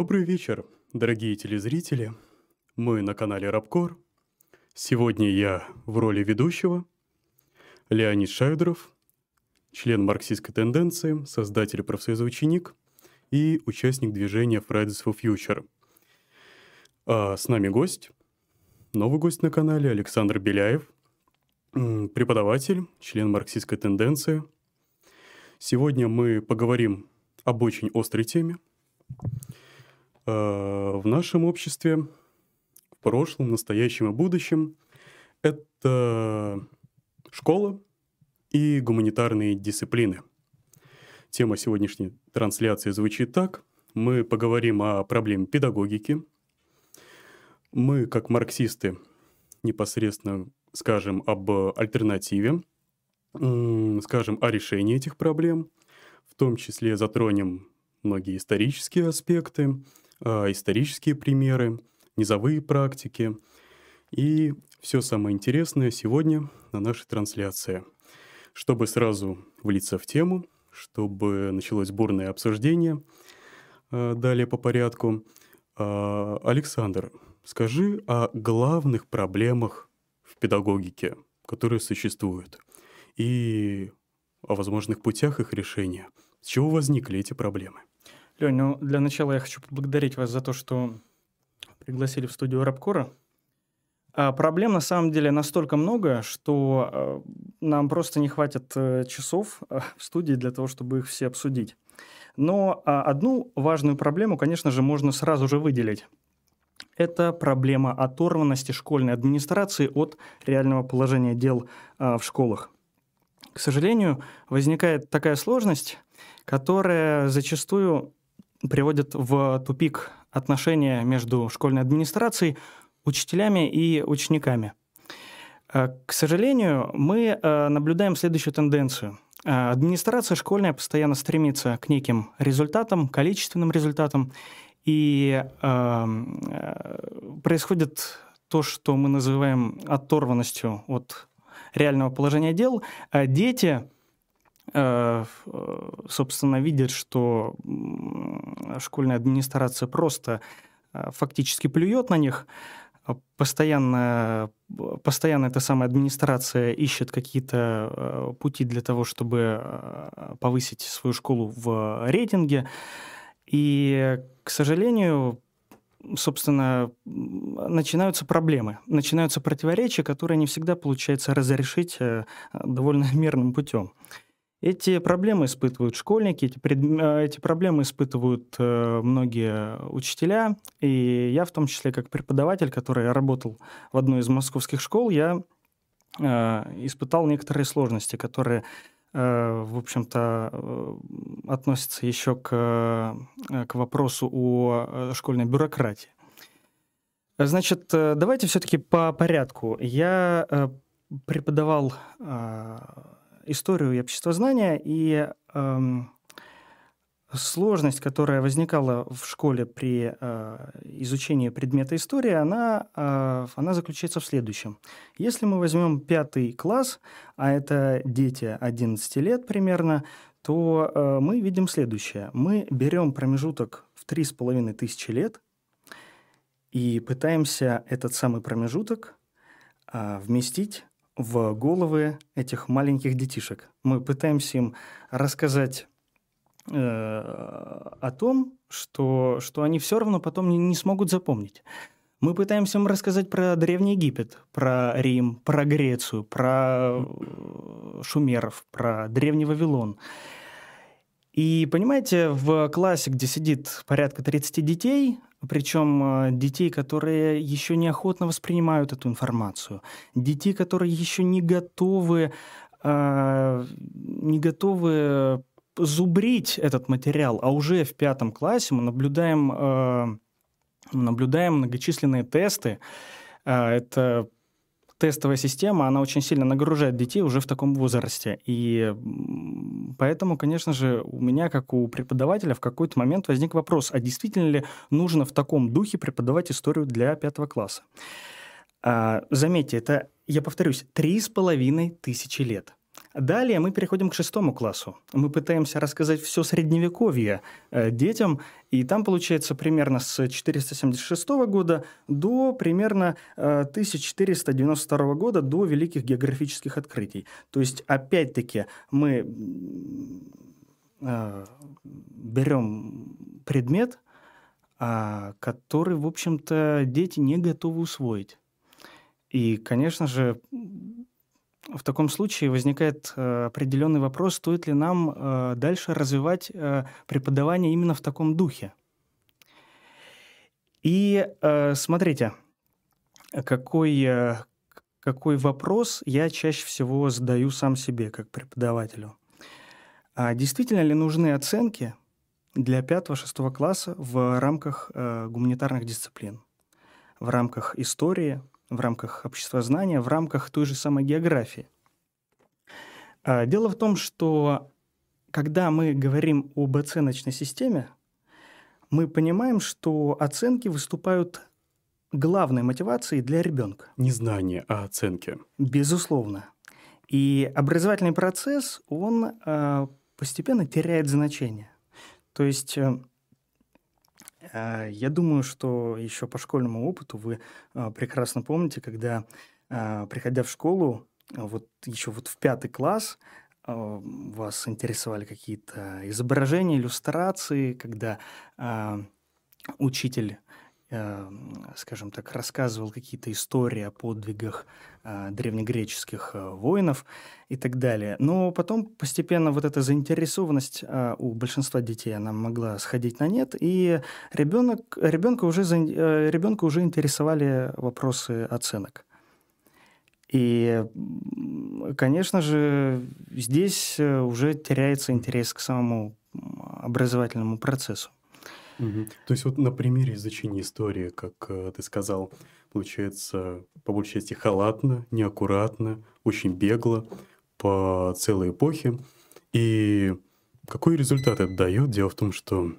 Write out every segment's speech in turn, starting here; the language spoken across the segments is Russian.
Добрый вечер, дорогие телезрители. Мы на канале Рабкор. Сегодня я в роли ведущего. Леонид Шайдеров, член марксистской тенденции, создатель профсоюза «Ученик» и участник движения Fridays for Future. А с нами гость, новый гость на канале Александр Беляев, преподаватель, член марксистской тенденции. Сегодня мы поговорим об очень острой теме. А, в нашем обществе, в прошлом, настоящем и будущем, это школа и гуманитарные дисциплины. Тема сегодняшней трансляции звучит так. Мы поговорим о проблеме педагогики. Мы, как марксисты, непосредственно скажем об альтернативе, скажем о решении этих проблем, в том числе затронем многие исторические аспекты, исторические примеры, низовые практики и все самое интересное сегодня на нашей трансляции. Чтобы сразу влиться в тему, чтобы началось бурное обсуждение, а, далее по порядку, а, Александр, скажи о главных проблемах педагогике, которые существуют, и о возможных путях их решения. С чего возникли эти проблемы? Лень, ну для начала я хочу поблагодарить вас за то, что пригласили в студию Рабкора. А проблем на самом деле настолько много, что э, нам просто не хватит э, часов э, в студии для того, чтобы их все обсудить. Но э, одну важную проблему, конечно же, можно сразу же выделить это проблема оторванности школьной администрации от реального положения дел а, в школах. К сожалению, возникает такая сложность, которая зачастую приводит в тупик отношения между школьной администрацией, учителями и учениками. А, к сожалению, мы а, наблюдаем следующую тенденцию. Администрация школьная постоянно стремится к неким результатам, количественным результатам, и э, происходит то, что мы называем оторванностью от реального положения дел. Дети, э, собственно, видят, что школьная администрация просто э, фактически плюет на них, постоянно, постоянно эта самая администрация ищет какие-то э, пути для того, чтобы повысить свою школу в рейтинге. И, к сожалению, собственно, начинаются проблемы, начинаются противоречия, которые не всегда получается разрешить э, довольно мирным путем. Эти проблемы испытывают школьники, эти, пред... Э, эти проблемы испытывают э, многие учителя, и я в том числе как преподаватель, который работал в одной из московских школ, я э, испытал некоторые сложности, которые Э, в общем-то, э, относится еще к, э, к вопросу о школьной бюрократии. Значит, давайте все-таки по порядку. Я преподавал историю и обществознание, и эм, сложность, которая возникала в школе при э, изучении предмета истории, она, э, она заключается в следующем. Если мы возьмем пятый класс, а это дети 11 лет примерно, то э, мы видим следующее. Мы берем промежуток в 3,5 тысячи лет и пытаемся этот самый промежуток э, вместить в головы этих маленьких детишек. Мы пытаемся им рассказать Э, о том, что, что они все равно потом не, не смогут запомнить. Мы пытаемся им рассказать про Древний Египет, про Рим, про Грецию, про э, шумеров, про Древний Вавилон. И понимаете, в классе, где сидит порядка 30 детей, причем э, детей, которые еще неохотно воспринимают эту информацию, детей, которые еще не готовы, не готовы зубрить этот материал, а уже в пятом классе мы наблюдаем, э, наблюдаем многочисленные тесты. Э, это тестовая система, она очень сильно нагружает детей уже в таком возрасте. И поэтому, конечно же, у меня, как у преподавателя, в какой-то момент возник вопрос, а действительно ли нужно в таком духе преподавать историю для пятого класса? А, заметьте, это, я повторюсь, три с половиной тысячи лет – Далее мы переходим к шестому классу. Мы пытаемся рассказать все средневековье э, детям, и там получается примерно с 476 года до примерно э, 1492 года, до великих географических открытий. То есть, опять-таки, мы э, берем предмет, э, который, в общем-то, дети не готовы усвоить. И, конечно же, в таком случае возникает э, определенный вопрос, стоит ли нам э, дальше развивать э, преподавание именно в таком духе. И смотрите, какой, какой вопрос я чаще всего задаю сам себе как преподавателю. А действительно ли нужны оценки для 5-6 класса в рамках гуманитарных дисциплин, в рамках истории, в рамках обществознания, в рамках той же самой географии. А, дело в том, что когда мы говорим об оценочной системе, мы понимаем, что оценки выступают главной мотивацией для ребенка. Не знание, а оценки. Безусловно. И образовательный процесс, он э, постепенно теряет значение. То есть э, а, я думаю, что еще по школьному опыту вы а, прекрасно помните, когда, а, приходя в школу, вот еще вот в пятый класс, вас интересовали какие-то изображения, иллюстрации, когда учитель скажем так, рассказывал какие-то истории о подвигах э, древнегреческих э, воинов и так далее. Но потом постепенно вот эта заинтересованность э, у большинства детей, она могла сходить на нет, и ребенок, ребенка, уже, ребенка уже интересовали вопросы оценок. И, конечно же, здесь уже теряется интерес к самому образовательному процессу. Угу. То есть вот на примере изучения истории, как э, ты сказал, получается по большей части халатно, неаккуратно, очень бегло по целой эпохе. И какой результат это дает? Дело в том, что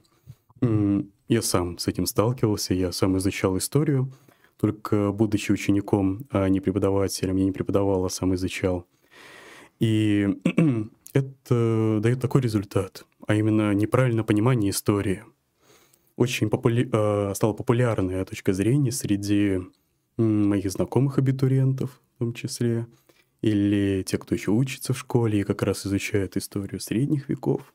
я сам с этим сталкивался, я сам изучал историю, только будучи учеником, а не преподавателем, я не преподавал, а сам изучал. И это дает такой результат, а именно неправильное понимание истории – очень популя... Э, стала популярная точка зрения среди моих знакомых абитуриентов в том числе, или те, кто еще учится в школе и как раз изучает историю средних веков.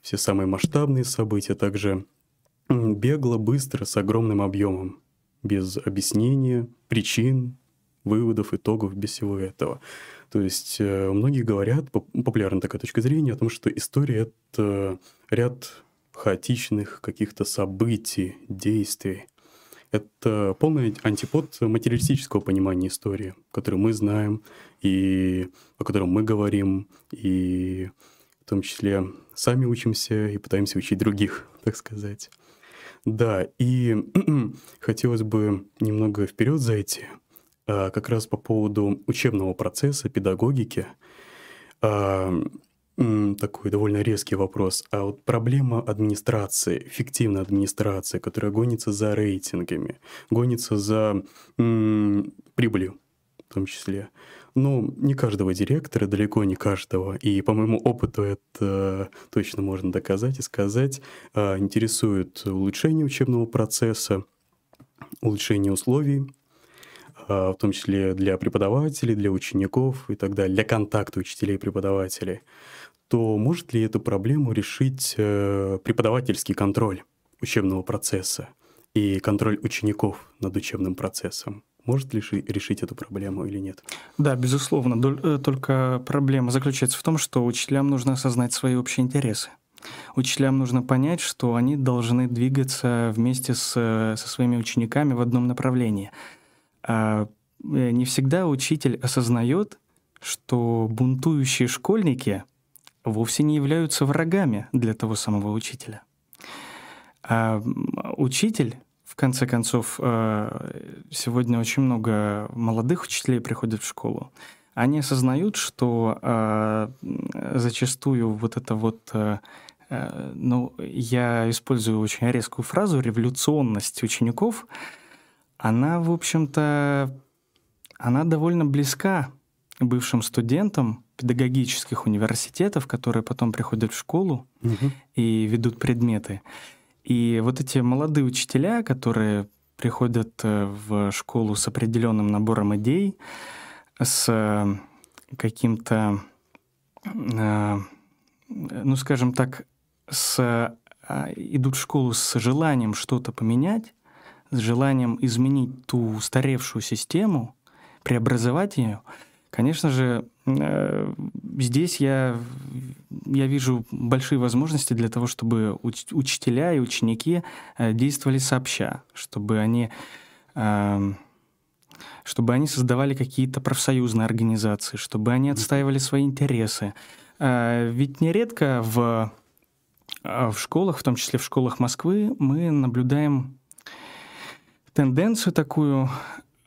Все самые масштабные события также бегло, быстро, с огромным объемом, без объяснения, причин, выводов, итогов, без всего этого. То есть э, многие говорят, популярна такая точка зрения о том, что история — это ряд хаотичных каких-то событий, действий. Это полный антипод материалистического понимания истории, который мы знаем и о котором мы говорим, и в том числе сами учимся и пытаемся учить других, так сказать. Да, и хотелось бы немного вперед зайти, а, как раз по поводу учебного процесса, педагогики. Такой довольно резкий вопрос. А вот проблема администрации, фиктивной администрации, которая гонится за рейтингами, гонится за м, прибылью в том числе. Ну, не каждого директора, далеко не каждого. И по моему опыту это точно можно доказать и сказать. А, интересует улучшение учебного процесса, улучшение условий, а, в том числе для преподавателей, для учеников и так далее, для контакта учителей и преподавателей то может ли эту проблему решить э, преподавательский контроль учебного процесса и контроль учеников над учебным процессом? Может ли решить эту проблему или нет? Да, безусловно. Э, только проблема заключается в том, что учителям нужно осознать свои общие интересы. Учителям нужно понять, что они должны двигаться вместе с, со своими учениками в одном направлении. А э, не всегда учитель осознает, что бунтующие школьники вовсе не являются врагами для того самого учителя. А учитель, в конце концов, э, сегодня очень много молодых учителей приходят в школу. Они осознают, что э, зачастую вот это вот э, ну, я использую очень резкую фразу, революционность учеников, она, в общем-то, она довольно близка бывшим студентам, педагогических университетов, которые потом приходят в школу угу. и ведут предметы. И вот эти молодые учителя, которые приходят э, в школу с определенным набором идей, с э, каким-то, э, ну, скажем так, с, идут в школу с желанием что-то поменять, с желанием изменить ту устаревшую систему, преобразовать ее, конечно же, здесь я, я вижу большие возможности для того, чтобы уч- учителя и ученики э, действовали сообща, чтобы они, э, чтобы они создавали какие-то профсоюзные организации, чтобы они отстаивали свои интересы. Э, ведь нередко в, в школах, в том числе в школах Москвы, мы наблюдаем тенденцию такую.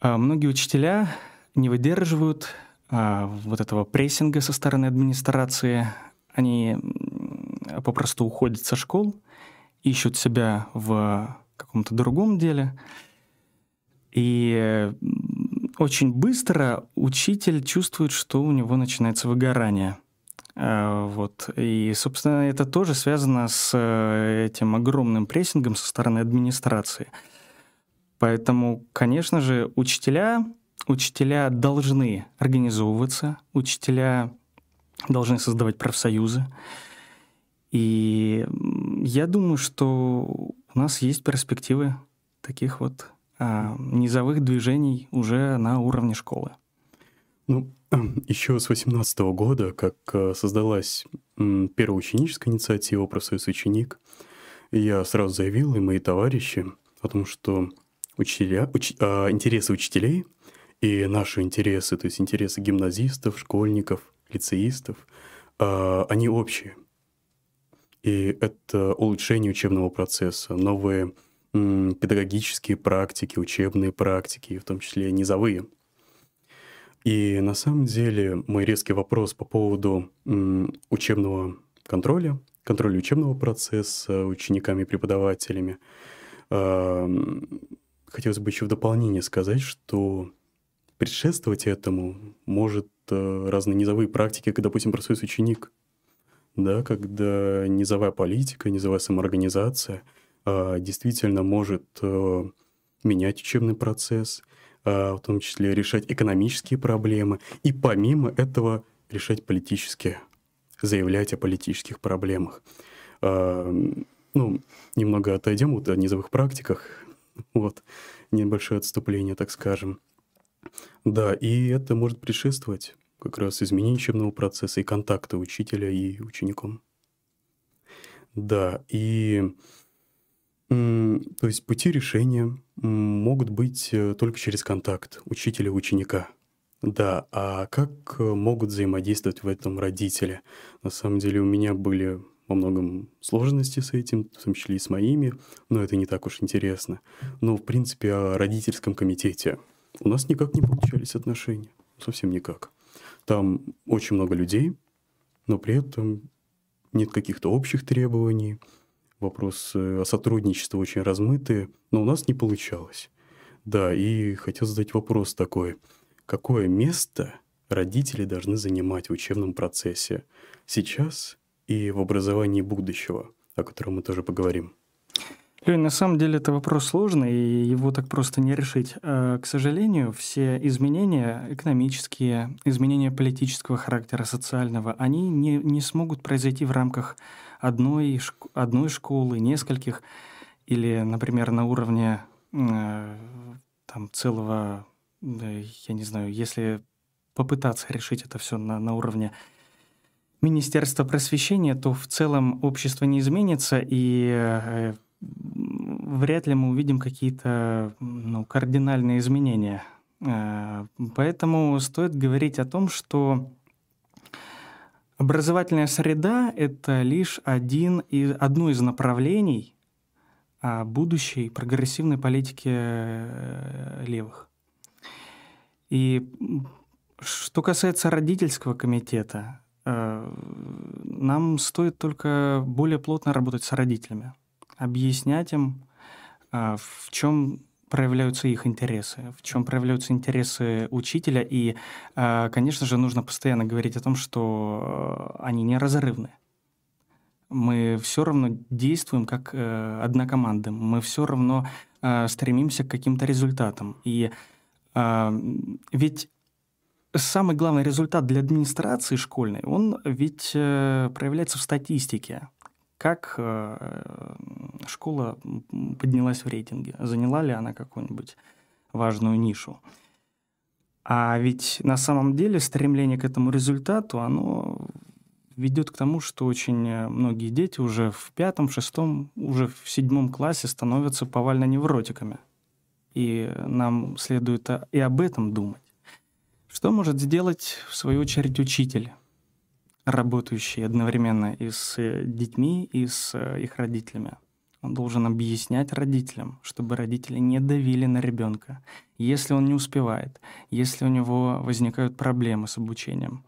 Многие учителя не выдерживают вот этого прессинга со стороны администрации. Они попросту уходят со школ, ищут себя в каком-то другом деле. И очень быстро учитель чувствует, что у него начинается выгорание. А, вот. И, собственно, это тоже связано с э, этим огромным прессингом со стороны администрации. Поэтому, конечно же, учителя учителя должны организовываться, учителя должны создавать профсоюзы. И я думаю, что у нас есть перспективы таких вот а, низовых движений уже на уровне школы. Ну, еще с 18 года, как э, создалась первая ученическая инициатива «Профсоюз ученик», я сразу заявил, и мои товарищи, о том, что учителя, уч, а, интересы учителей и наши интересы, то есть интересы гимназистов, школьников, лицеистов, а, они общие. И это улучшение учебного процесса, новые педагогические практики, учебные практики, в том числе низовые. И на самом деле мой резкий вопрос по поводу учебного контроля, контроля учебного процесса учениками и преподавателями, а, хотелось бы еще в дополнение сказать, что предшествовать этому может э, разные низовые практики, как, допустим, профсоюз ученик, да, когда низовая политика, низовая самоорганизация э, действительно может э, менять учебный процесс, э, в том числе решать экономические проблемы, и помимо этого решать политические, заявлять о политических проблемах. Э, ну, немного отойдем вот о низовых практиках, вот, небольшое отступление, так скажем. Да, и это может предшествовать как раз изменению учебного процесса и контакта учителя и учеником. Да, и то есть пути решения могут быть э, только через контакт учителя и ученика. Да, а как могут взаимодействовать в этом родители? На самом деле у меня были во многом сложности с этим, в том числе и с моими, но это не так уж интересно. Но, в принципе, о родительском комитете – у нас никак не получались отношения. Совсем никак. Там очень много людей, но при этом нет каких-то общих требований. Вопросы о сотрудничестве очень размытые, но у нас не получалось. Да, и хотел задать вопрос такой. Какое место родители должны занимать в учебном процессе сейчас и в образовании будущего, о котором мы тоже поговорим? Лень, на самом деле это вопрос сложный, и его так просто не решить. А, к сожалению, все изменения экономические, изменения политического характера, социального, они не, не смогут произойти в рамках одной, одной школы, нескольких, или, например, на уровне э, там, целого, я не знаю, если попытаться решить это все на, на уровне Министерства просвещения, то в целом общество не изменится, и э, вряд ли мы увидим какие-то ну, кардинальные изменения. Э, поэтому стоит говорить о том, что образовательная среда — это лишь один из, одно из направлений а, будущей прогрессивной политики э, левых. И что касается родительского комитета, э, нам стоит только более плотно работать с родителями, объяснять им, а, в чем проявляются их интересы, в чем проявляются интересы учителя. И, э, конечно же, нужно постоянно говорить о том, что они неразрывны. Мы все равно действуем как э, одна команда. Мы все равно стремимся к каким-то результатам. И ведь самый главный результат для администрации школьной, он ведь проявляется в статистике как э, школа поднялась в рейтинге, заняла ли она какую-нибудь важную нишу. А ведь на самом деле стремление к этому результату, оно ведет к тому, что очень многие дети уже в пятом, шестом, уже в седьмом классе становятся повально невротиками. И нам следует и об этом думать. Что может сделать, в свою очередь, учитель? Работающий одновременно и с э, детьми, и с э, их родителями. Он должен объяснять родителям, чтобы родители не давили на ребенка, если он не успевает, если у него возникают проблемы с обучением.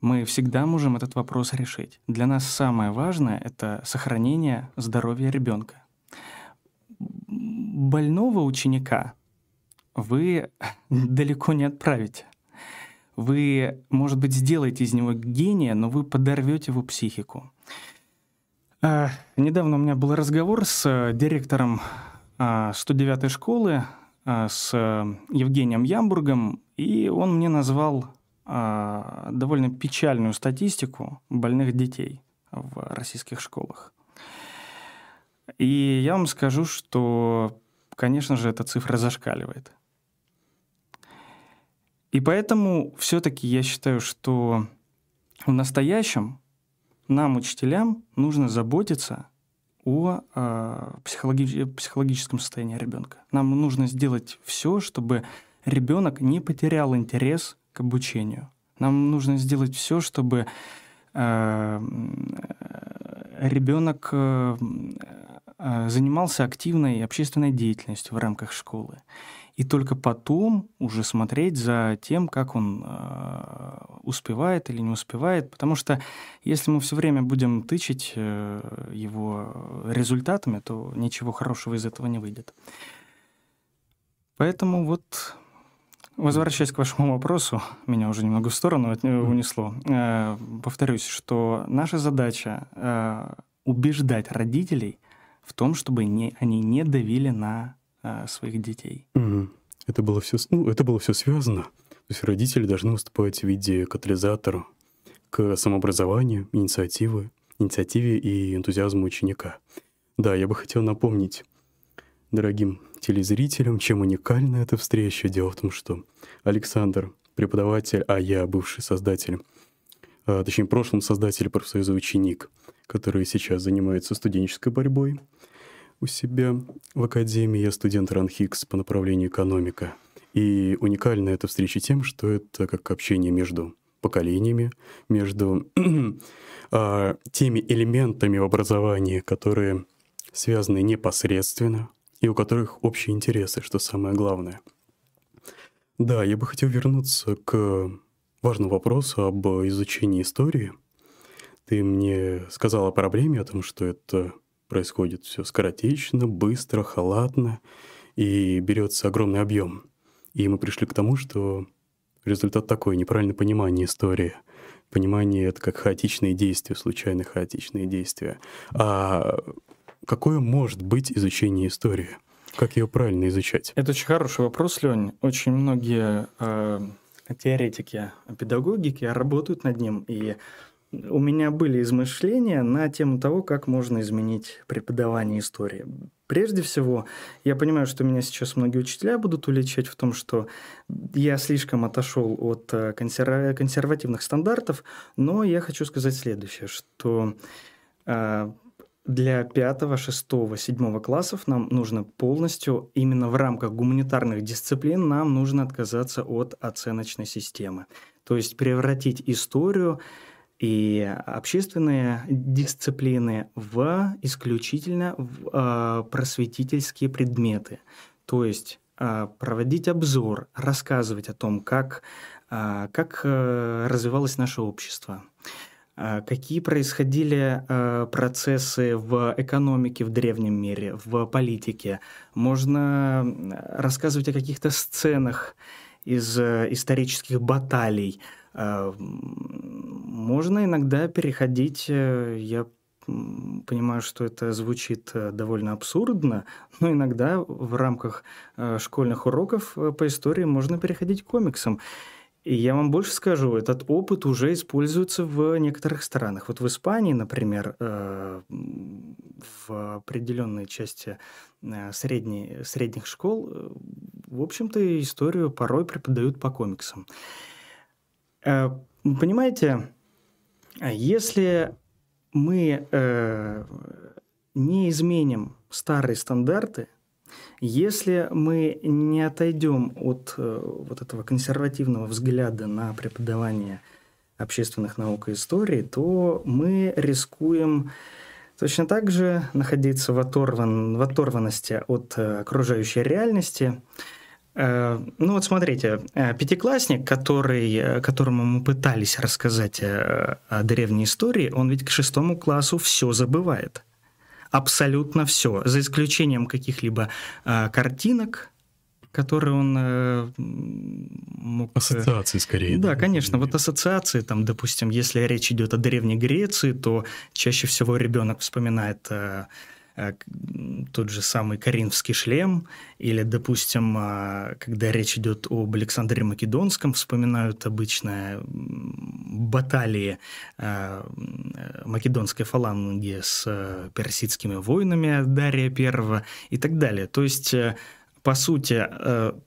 Мы всегда можем этот вопрос решить. Для нас самое важное — это сохранение здоровья ребенка. Больного ученика вы далеко не отправите. Вы, может быть, сделаете из него гения, но вы подорвете его психику. А, недавно у меня был разговор с э, директором а, 109-й школы, а, с Евгением Ямбургом, и он мне назвал а, довольно печальную статистику больных детей в российских школах. И я вам скажу, что, конечно же, эта цифра зашкаливает. И поэтому все-таки я считаю, что в настоящем нам, учителям, нужно заботиться о э, психологи- психологическом состоянии ребенка. Нам нужно сделать все, чтобы ребенок не потерял интерес к обучению. Нам нужно сделать все, чтобы э, ребенок э, э, занимался активной общественной деятельностью в рамках школы и только потом уже смотреть за тем, как он э, успевает или не успевает. Потому что если мы все время будем тычить э, его результатами, то ничего хорошего из этого не выйдет. Поэтому вот, возвращаясь к вашему вопросу, меня уже немного в сторону унесло. Э, повторюсь, что наша задача э, убеждать родителей в том, чтобы не, они не давили на а, своих детей. Угу. Это было все, ну, это было все связано. То есть родители должны выступать в виде катализатора к самообразованию, инициативы, инициативе и энтузиазму ученика. Да, я бы хотел напомнить дорогим телезрителям, чем уникальна эта встреча. Дело в том, что Александр преподаватель, а я бывший создатель, а, точнее, прошлым создатель профсоюза «Ученик», который сейчас занимается студенческой борьбой — у себя в академии. Я студент РАНХИКС по направлению экономика. И уникальна эта встреча тем, что это как общение между поколениями, между э, теми элементами в образовании, которые связаны непосредственно и у которых общие интересы, что самое главное. Да, я бы хотел вернуться к важному вопросу об изучении истории. Ты мне сказал о проблеме, о том, что это происходит все скоротечно, быстро, халатно, и берется огромный объем. И мы пришли к тому, что результат такой, неправильное понимание истории. Понимание — это как хаотичные действия, случайно хаотичные действия. А какое может быть изучение истории? Как ее правильно изучать? Это очень хороший вопрос, Лень. Очень многие э, теоретики педагогики работают над ним, и у меня были измышления на тему того, как можно изменить преподавание истории. Прежде всего, я понимаю, что меня сейчас многие учителя будут уличать в том, что я слишком отошел от э, консерва- консервативных стандартов, но я хочу сказать следующее, что э, для пятого, шестого, седьмого классов нам нужно полностью, именно в рамках гуманитарных дисциплин, нам нужно отказаться от оценочной системы. То есть превратить историю и общественные дисциплины в исключительно в, э, просветительские предметы. То есть э, проводить обзор, рассказывать о том, как, э, как э, развивалось наше общество, а, какие происходили а, процессы в экономике в древнем мире, в политике. Можно рассказывать о каких-то сценах из э, исторических баталий. Можно иногда переходить, э, я понимаю, что это звучит э, довольно абсурдно, но иногда в рамках школьных уроков по истории можно переходить к комиксам. И я вам больше скажу, этот опыт уже используется в некоторых странах. Вот в Испании, например, э, в определенной части э, средней, средних школ, э, в общем-то, историю порой преподают по комиксам. Понимаете, если мы не изменим старые стандарты – если мы не отойдем от э, вот этого консервативного взгляда на преподавание общественных наук и истории, то мы рискуем точно так же находиться в, оторван, в оторванности от э, окружающей реальности. Э, ну вот смотрите, пятиклассник, который, которому мы пытались рассказать о древней истории, он ведь к шестому классу все забывает – абсолютно все, за исключением каких-либо э, картинок, которые он э, мог... Ассоциации скорее. Да, да, конечно. Вот ассоциации, там, допустим, если речь идет о Древней Греции, то чаще всего ребенок вспоминает э, Э, тот же самый Каринский шлем, или, допустим, а, когда речь идет об Александре Македонском, вспоминают обычно баталии а, македонской фаланги с э, персидскими войнами Дария I и так далее. То есть э, по сути,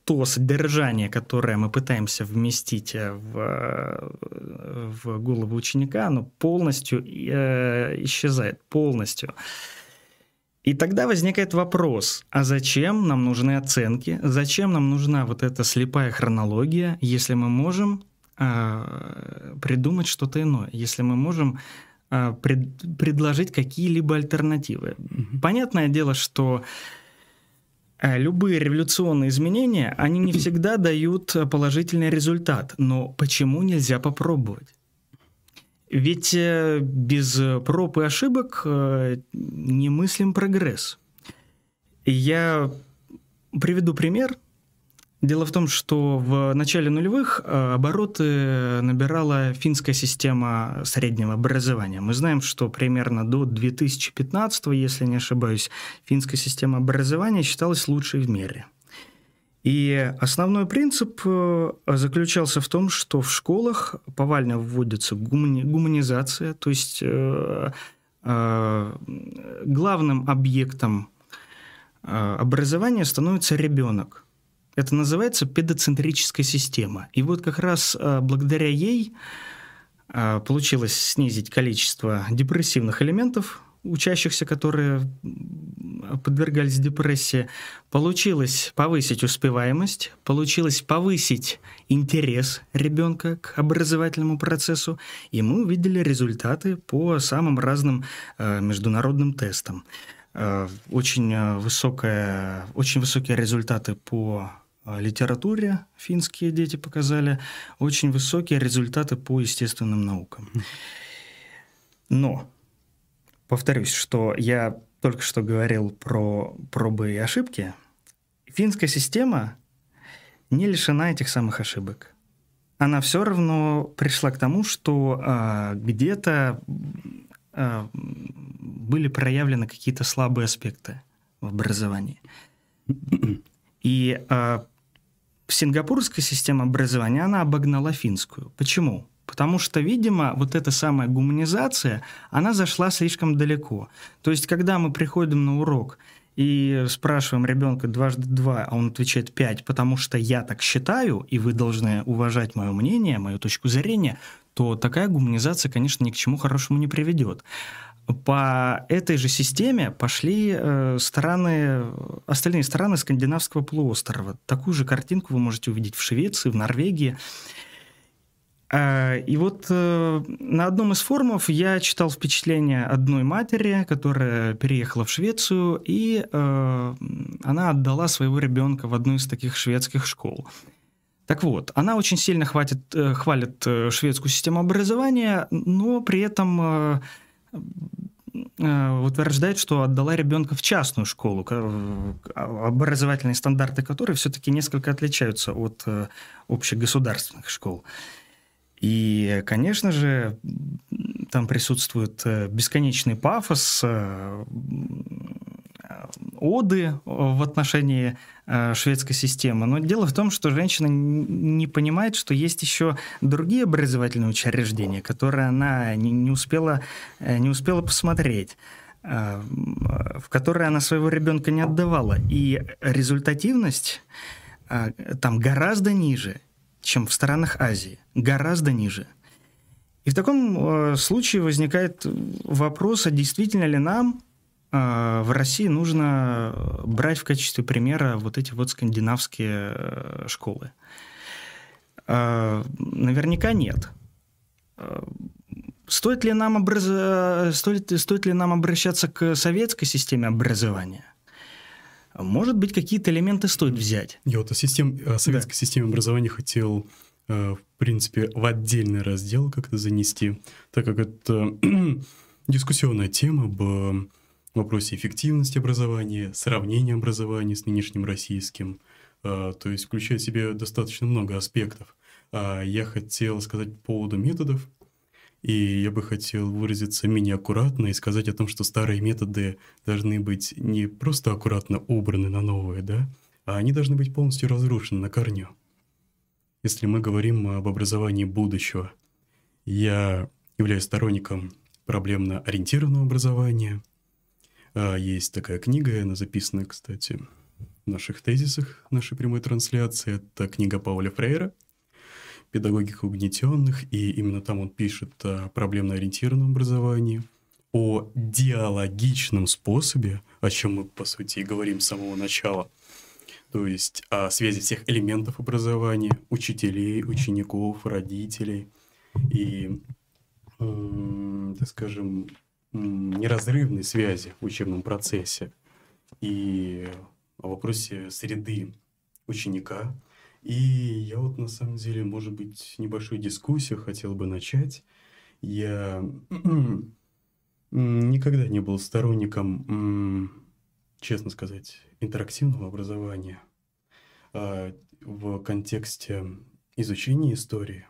то содержание, которое мы пытаемся вместить в, в голову ученика, оно полностью исчезает, полностью. И тогда возникает вопрос, а зачем нам нужны оценки, зачем нам нужна вот эта слепая хронология, если мы можем э, придумать что-то иное, если мы можем э, пред, предложить какие-либо альтернативы. Mm-hmm. Понятное дело, что э, любые революционные изменения, они не всегда дают положительный результат, но почему нельзя попробовать? Ведь э, без проб и ошибок э, не мыслим прогресс. Я приведу пример. Дело в том, что в начале нулевых э, обороты набирала финская система среднего образования. Мы знаем, что примерно до 2015, если не ошибаюсь, финская система образования считалась лучшей в мире. И основной принцип э, заключался в том, что в школах повально вводится гумани- гуманизация, то есть э, э, главным объектом э, образования становится ребенок. Это называется педоцентрическая система. И вот как раз э, благодаря ей получилось снизить количество депрессивных элементов учащихся, которые подвергались депрессии, получилось повысить успеваемость, получилось повысить интерес ребенка к образовательному процессу, и мы увидели результаты по самым разным э, международным тестам. Э, очень, э, высокая, очень высокие результаты по э, литературе финские дети показали, очень высокие результаты по естественным наукам. Но повторюсь, что я только что говорил про пробы и ошибки. Финская система не лишена этих самых ошибок. Она все равно пришла к тому, что а, где-то а, были проявлены какие-то слабые аспекты в образовании. И а, сингапурская система образования, она обогнала финскую. Почему? Потому что, видимо, вот эта самая гуманизация, она зашла слишком далеко. То есть, когда мы приходим на урок и спрашиваем ребенка дважды два, а он отвечает пять, потому что я так считаю, и вы должны уважать мое мнение, мою точку зрения, то такая гуманизация, конечно, ни к чему хорошему не приведет. По этой же системе пошли э, страны, остальные страны скандинавского полуострова. Такую же картинку вы можете увидеть в Швеции, в Норвегии. А, и вот э, на одном из форумов я читал впечатление одной матери, которая переехала в Швецию, и э, она отдала своего ребенка в одну из таких шведских школ. Так вот, она очень сильно хватит, э, хвалит э, шведскую систему образования, но при этом э, утверждает, что отдала ребенка в частную школу, образовательные стандарты которой все-таки несколько отличаются от общегосударственных школ. И, конечно же, там присутствует э, бесконечный пафос, э, оды в отношении э, шведской системы. Но дело в том, что женщина не понимает, что есть еще другие образовательные учреждения, которые она не успела, не успела посмотреть в которые она своего ребенка не отдавала. И результативность там гораздо ниже, чем в странах Азии, гораздо ниже. И в таком э, случае возникает вопрос, а действительно ли нам э, в России нужно брать в качестве примера вот эти вот скандинавские э, школы? Э, наверняка нет. Э, стоит ли, нам образ... стоит, стоит ли нам обращаться к советской системе образования? Может быть, какие-то элементы стоит взять. Я вот о, систем, о советской да. системе образования хотел, э, в принципе, в отдельный раздел как-то занести, так как это дискуссионная тема об вопросе эффективности образования, сравнения образования с нынешним российским, э, то есть включает в себе достаточно много аспектов. А я хотел сказать по поводу методов, и я бы хотел выразиться менее аккуратно и сказать о том, что старые методы должны быть не просто аккуратно убраны на новые, да, а они должны быть полностью разрушены на корню. Если мы говорим об образовании будущего, я являюсь сторонником проблемно-ориентированного образования. А, есть такая книга, она записана, кстати, в наших тезисах нашей прямой трансляции. Это книга Пауля Фрейра педагогика угнетенных, и именно там он пишет о проблемно-ориентированном образовании, о диалогичном способе, о чем мы, по сути, и говорим с самого начала, то есть о связи всех элементов образования, учителей, учеников, родителей и, так скажем, неразрывной связи в учебном процессе и о вопросе среды ученика, и я вот на самом деле, может быть, небольшую дискуссию хотел бы начать. Я никогда не был сторонником, честно сказать, интерактивного образования а, в контексте изучения истории.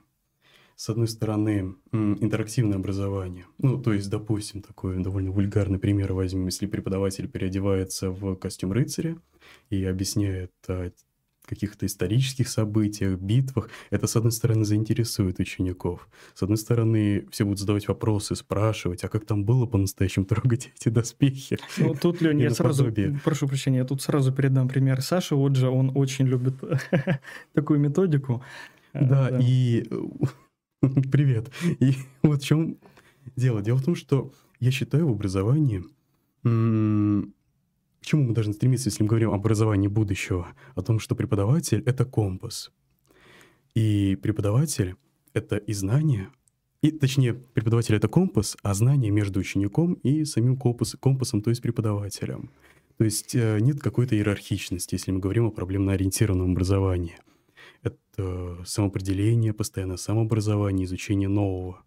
С одной стороны, интерактивное образование. Ну, то есть, допустим, такой довольно вульгарный пример возьмем, если преподаватель переодевается в костюм рыцаря и объясняет а, каких-то исторических событиях, битвах, это, с одной стороны, заинтересует учеников. С одной стороны, все будут задавать вопросы, спрашивать, а как там было по-настоящему трогать эти доспехи? Ну, тут, Лень, я сразу, прошу прощения, я тут сразу передам пример Саши Оджа, он очень любит такую методику. Да, да, и... Привет. И вот в чем дело. Дело в том, что я считаю в образовании к чему мы должны стремиться, если мы говорим об образовании будущего? О том, что преподаватель — это компас. И преподаватель — это и знание, и, точнее, преподаватель — это компас, а знание между учеником и самим компас, компасом, то есть преподавателем. То есть э, нет какой-то иерархичности, если мы говорим о проблемно-ориентированном образовании. Это самоопределение, постоянное самообразование, изучение нового.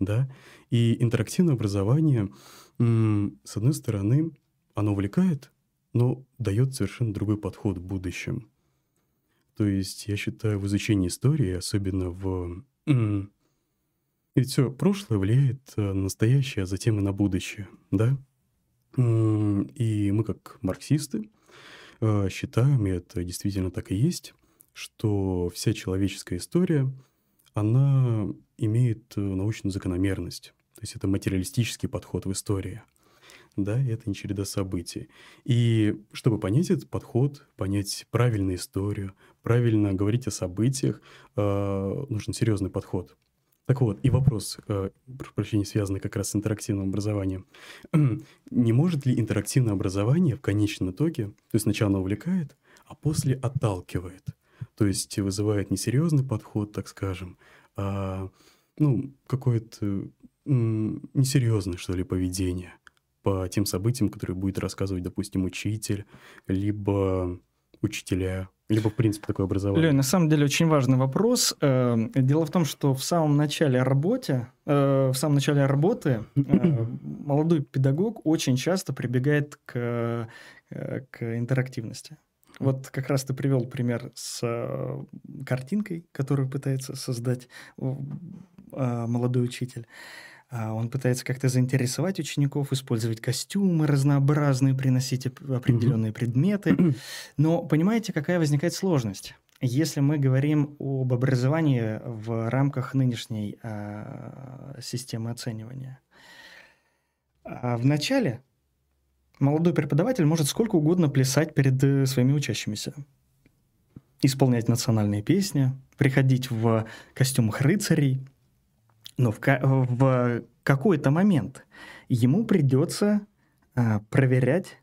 Да? И интерактивное образование, с одной стороны, оно увлекает, но дает совершенно другой подход в будущем. То есть я считаю, в изучении истории, особенно в... Ведь все прошлое влияет э, на настоящее, а затем и на будущее, да? И мы, как марксисты, э, считаем, и это действительно так и есть, что вся человеческая история, она имеет э, научную закономерность. То есть это материалистический подход в истории – да, это не череда событий. И чтобы понять этот подход, понять правильную историю, правильно говорить о событиях, э, нужен серьезный подход. Так вот, и вопрос, э, прошу прощения, связанный как раз с интерактивным образованием. Не может ли интерактивное образование в конечном итоге, то есть сначала увлекает, а после отталкивает? То есть вызывает несерьезный подход, так скажем, а ну, какое-то несерьезное, что ли, поведение – по тем событиям, которые будет рассказывать, допустим, учитель, либо учителя Либо, в принципе, такое образование? Лень, на самом деле очень важный вопрос. Э, дело в том, что в самом начале работы, э, в самом начале работы э, молодой педагог очень часто прибегает к, к интерактивности. Вот как раз ты привел пример с картинкой, которую пытается создать молодой учитель. А, он пытается как-то заинтересовать учеников, использовать костюмы разнообразные, приносить определенные предметы. Но понимаете, какая возникает сложность? Если мы говорим об образовании в рамках нынешней э, системы оценивания, а в начале молодой преподаватель может сколько угодно плясать перед э, своими учащимися, исполнять национальные песни, приходить в костюмах рыцарей, но в, в какой-то момент ему придется э, проверять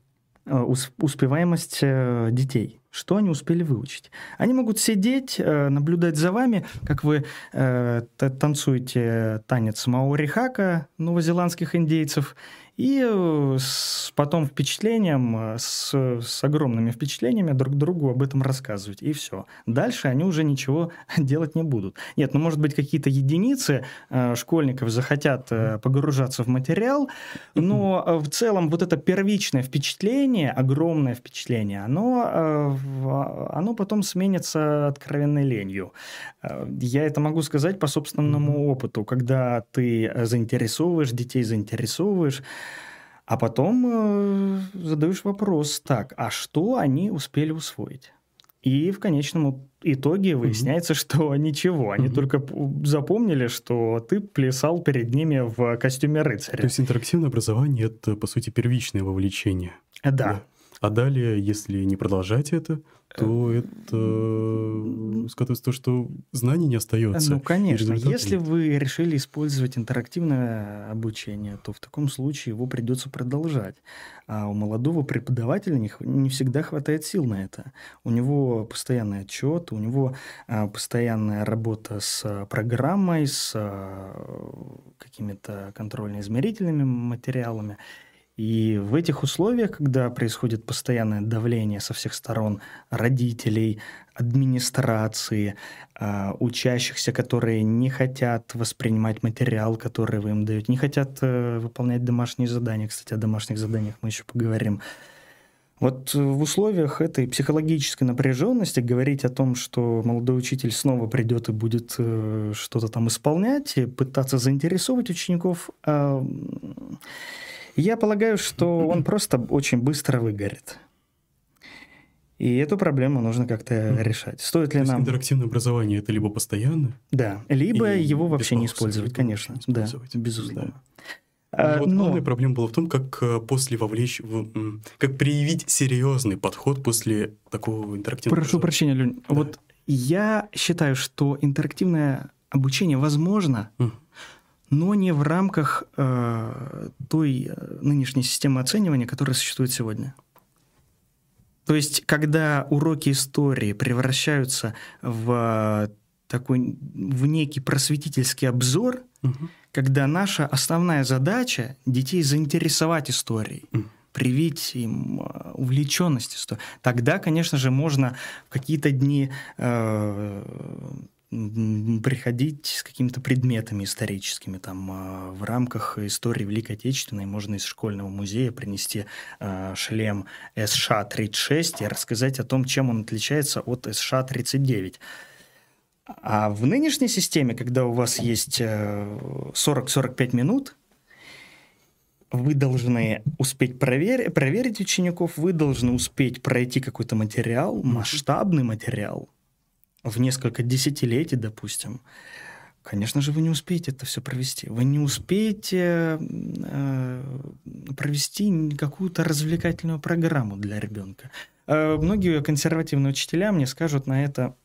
э, успеваемость э, детей. Что они успели выучить? Они могут сидеть, э, наблюдать за вами, как вы э, танцуете танец Маори Хака новозеландских индейцев, и э, с, потом впечатлением, э, с, с огромными впечатлениями друг другу об этом рассказывать. И все. Дальше они уже ничего делать не будут. Нет, ну, может быть, какие-то единицы э, школьников захотят э, погружаться в материал, но э, в целом вот это первичное впечатление, огромное впечатление, оно, э, оно потом сменится откровенной ленью. Э, я это могу сказать по собственному опыту. Когда ты заинтересовываешь детей, заинтересовываешь, а потом э, задаешь вопрос, так, а что они успели усвоить? И в конечном итоге выясняется, mm-hmm. что ничего. Они mm-hmm. только запомнили, что ты плясал перед ними в костюме рыцаря. То есть интерактивное образование это, по сути, первичное вовлечение. Да. да. А далее, если не продолжать это, то это скатывается то, что знаний не остается. Ну, конечно. Если нет. вы решили использовать интерактивное обучение, то в таком случае его придется продолжать. А у молодого преподавателя не, не всегда хватает сил на это. У него постоянный отчет, у него а, постоянная работа с программой, с а, какими-то контрольно-измерительными материалами. И в этих условиях, когда происходит постоянное давление со всех сторон родителей, администрации, а, учащихся, которые не хотят воспринимать материал, который вы им даете, не хотят э, выполнять домашние задания. Кстати, о домашних заданиях мы еще поговорим. Вот в условиях этой психологической напряженности говорить о том, что молодой учитель снова придет и будет э, что-то там исполнять, и пытаться заинтересовать учеников, а, я полагаю, что он просто очень быстро выгорит. И эту проблему нужно как-то решать. Стоит ли То нам... интерактивное образование это либо постоянно? Да, либо его вообще не использовать, конечно. Не использовать. Да, безусловно. Да. Вот Но... главная проблема была в том, как э, после вовлечь, в, как проявить серьезный подход после такого интерактивного. Прошу прощения, Лень. Да. Вот я считаю, что интерактивное обучение возможно, mm но не в рамках э, той э, нынешней системы оценивания, которая существует сегодня. То есть, когда уроки истории превращаются в такой в некий просветительский обзор, угу. когда наша основная задача детей заинтересовать историей, угу. привить им э, увлеченность историей, тогда, конечно же, можно в какие-то дни э, приходить с какими-то предметами историческими. Там а, в рамках истории Великой Отечественной можно из школьного музея принести э, шлем СШ-36 и рассказать о том, чем он отличается от СШ-39. А в нынешней системе, когда у вас есть 40-45 минут, вы должны успеть провер... проверить учеников, вы должны успеть пройти какой-то материал, масштабный материал, в несколько десятилетий, допустим, конечно же, вы не успеете это все провести. Вы не успеете э, провести какую-то развлекательную программу для ребенка. Э, многие консервативные учителя мне скажут на это,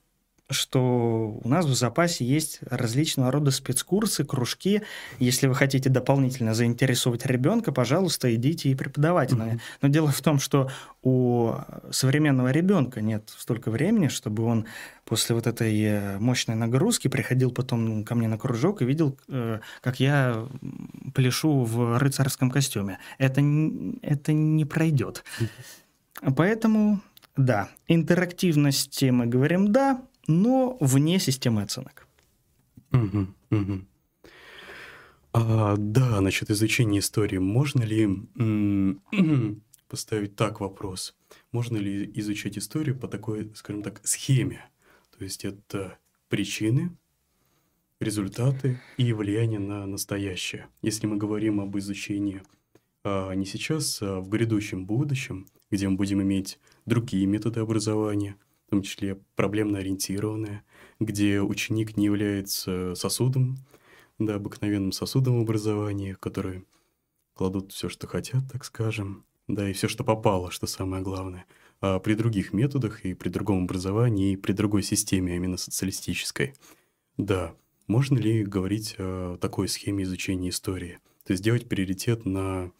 что у нас в запасе есть различного рода спецкурсы, кружки. Если вы хотите дополнительно заинтересовать ребенка, пожалуйста, идите и преподавайте. Mm-hmm. Но дело в том, что у современного ребенка нет столько времени, чтобы он после вот этой э, мощной нагрузки приходил потом ко мне на кружок и видел, э, как я пляшу в рыцарском костюме. Это, это не пройдет. Поэтому Да, интерактивности мы говорим «да», но вне системы оценок. А, да, насчет изучения истории. Можно ли поставить так вопрос? Можно ли изучать историю по такой, скажем так, схеме? То есть это причины, результаты и влияние на настоящее. Если мы говорим об изучении а не сейчас, а в грядущем будущем, где мы будем иметь другие методы образования, в том числе проблемно ориентированные, где ученик не является сосудом, да, обыкновенным сосудом образования, которые кладут все, что хотят, так скажем, да, и все, что попало, что самое главное. А при других методах и при другом образовании, и при другой системе, а именно социалистической. Да, можно ли говорить о такой схеме изучения истории? То есть сделать приоритет на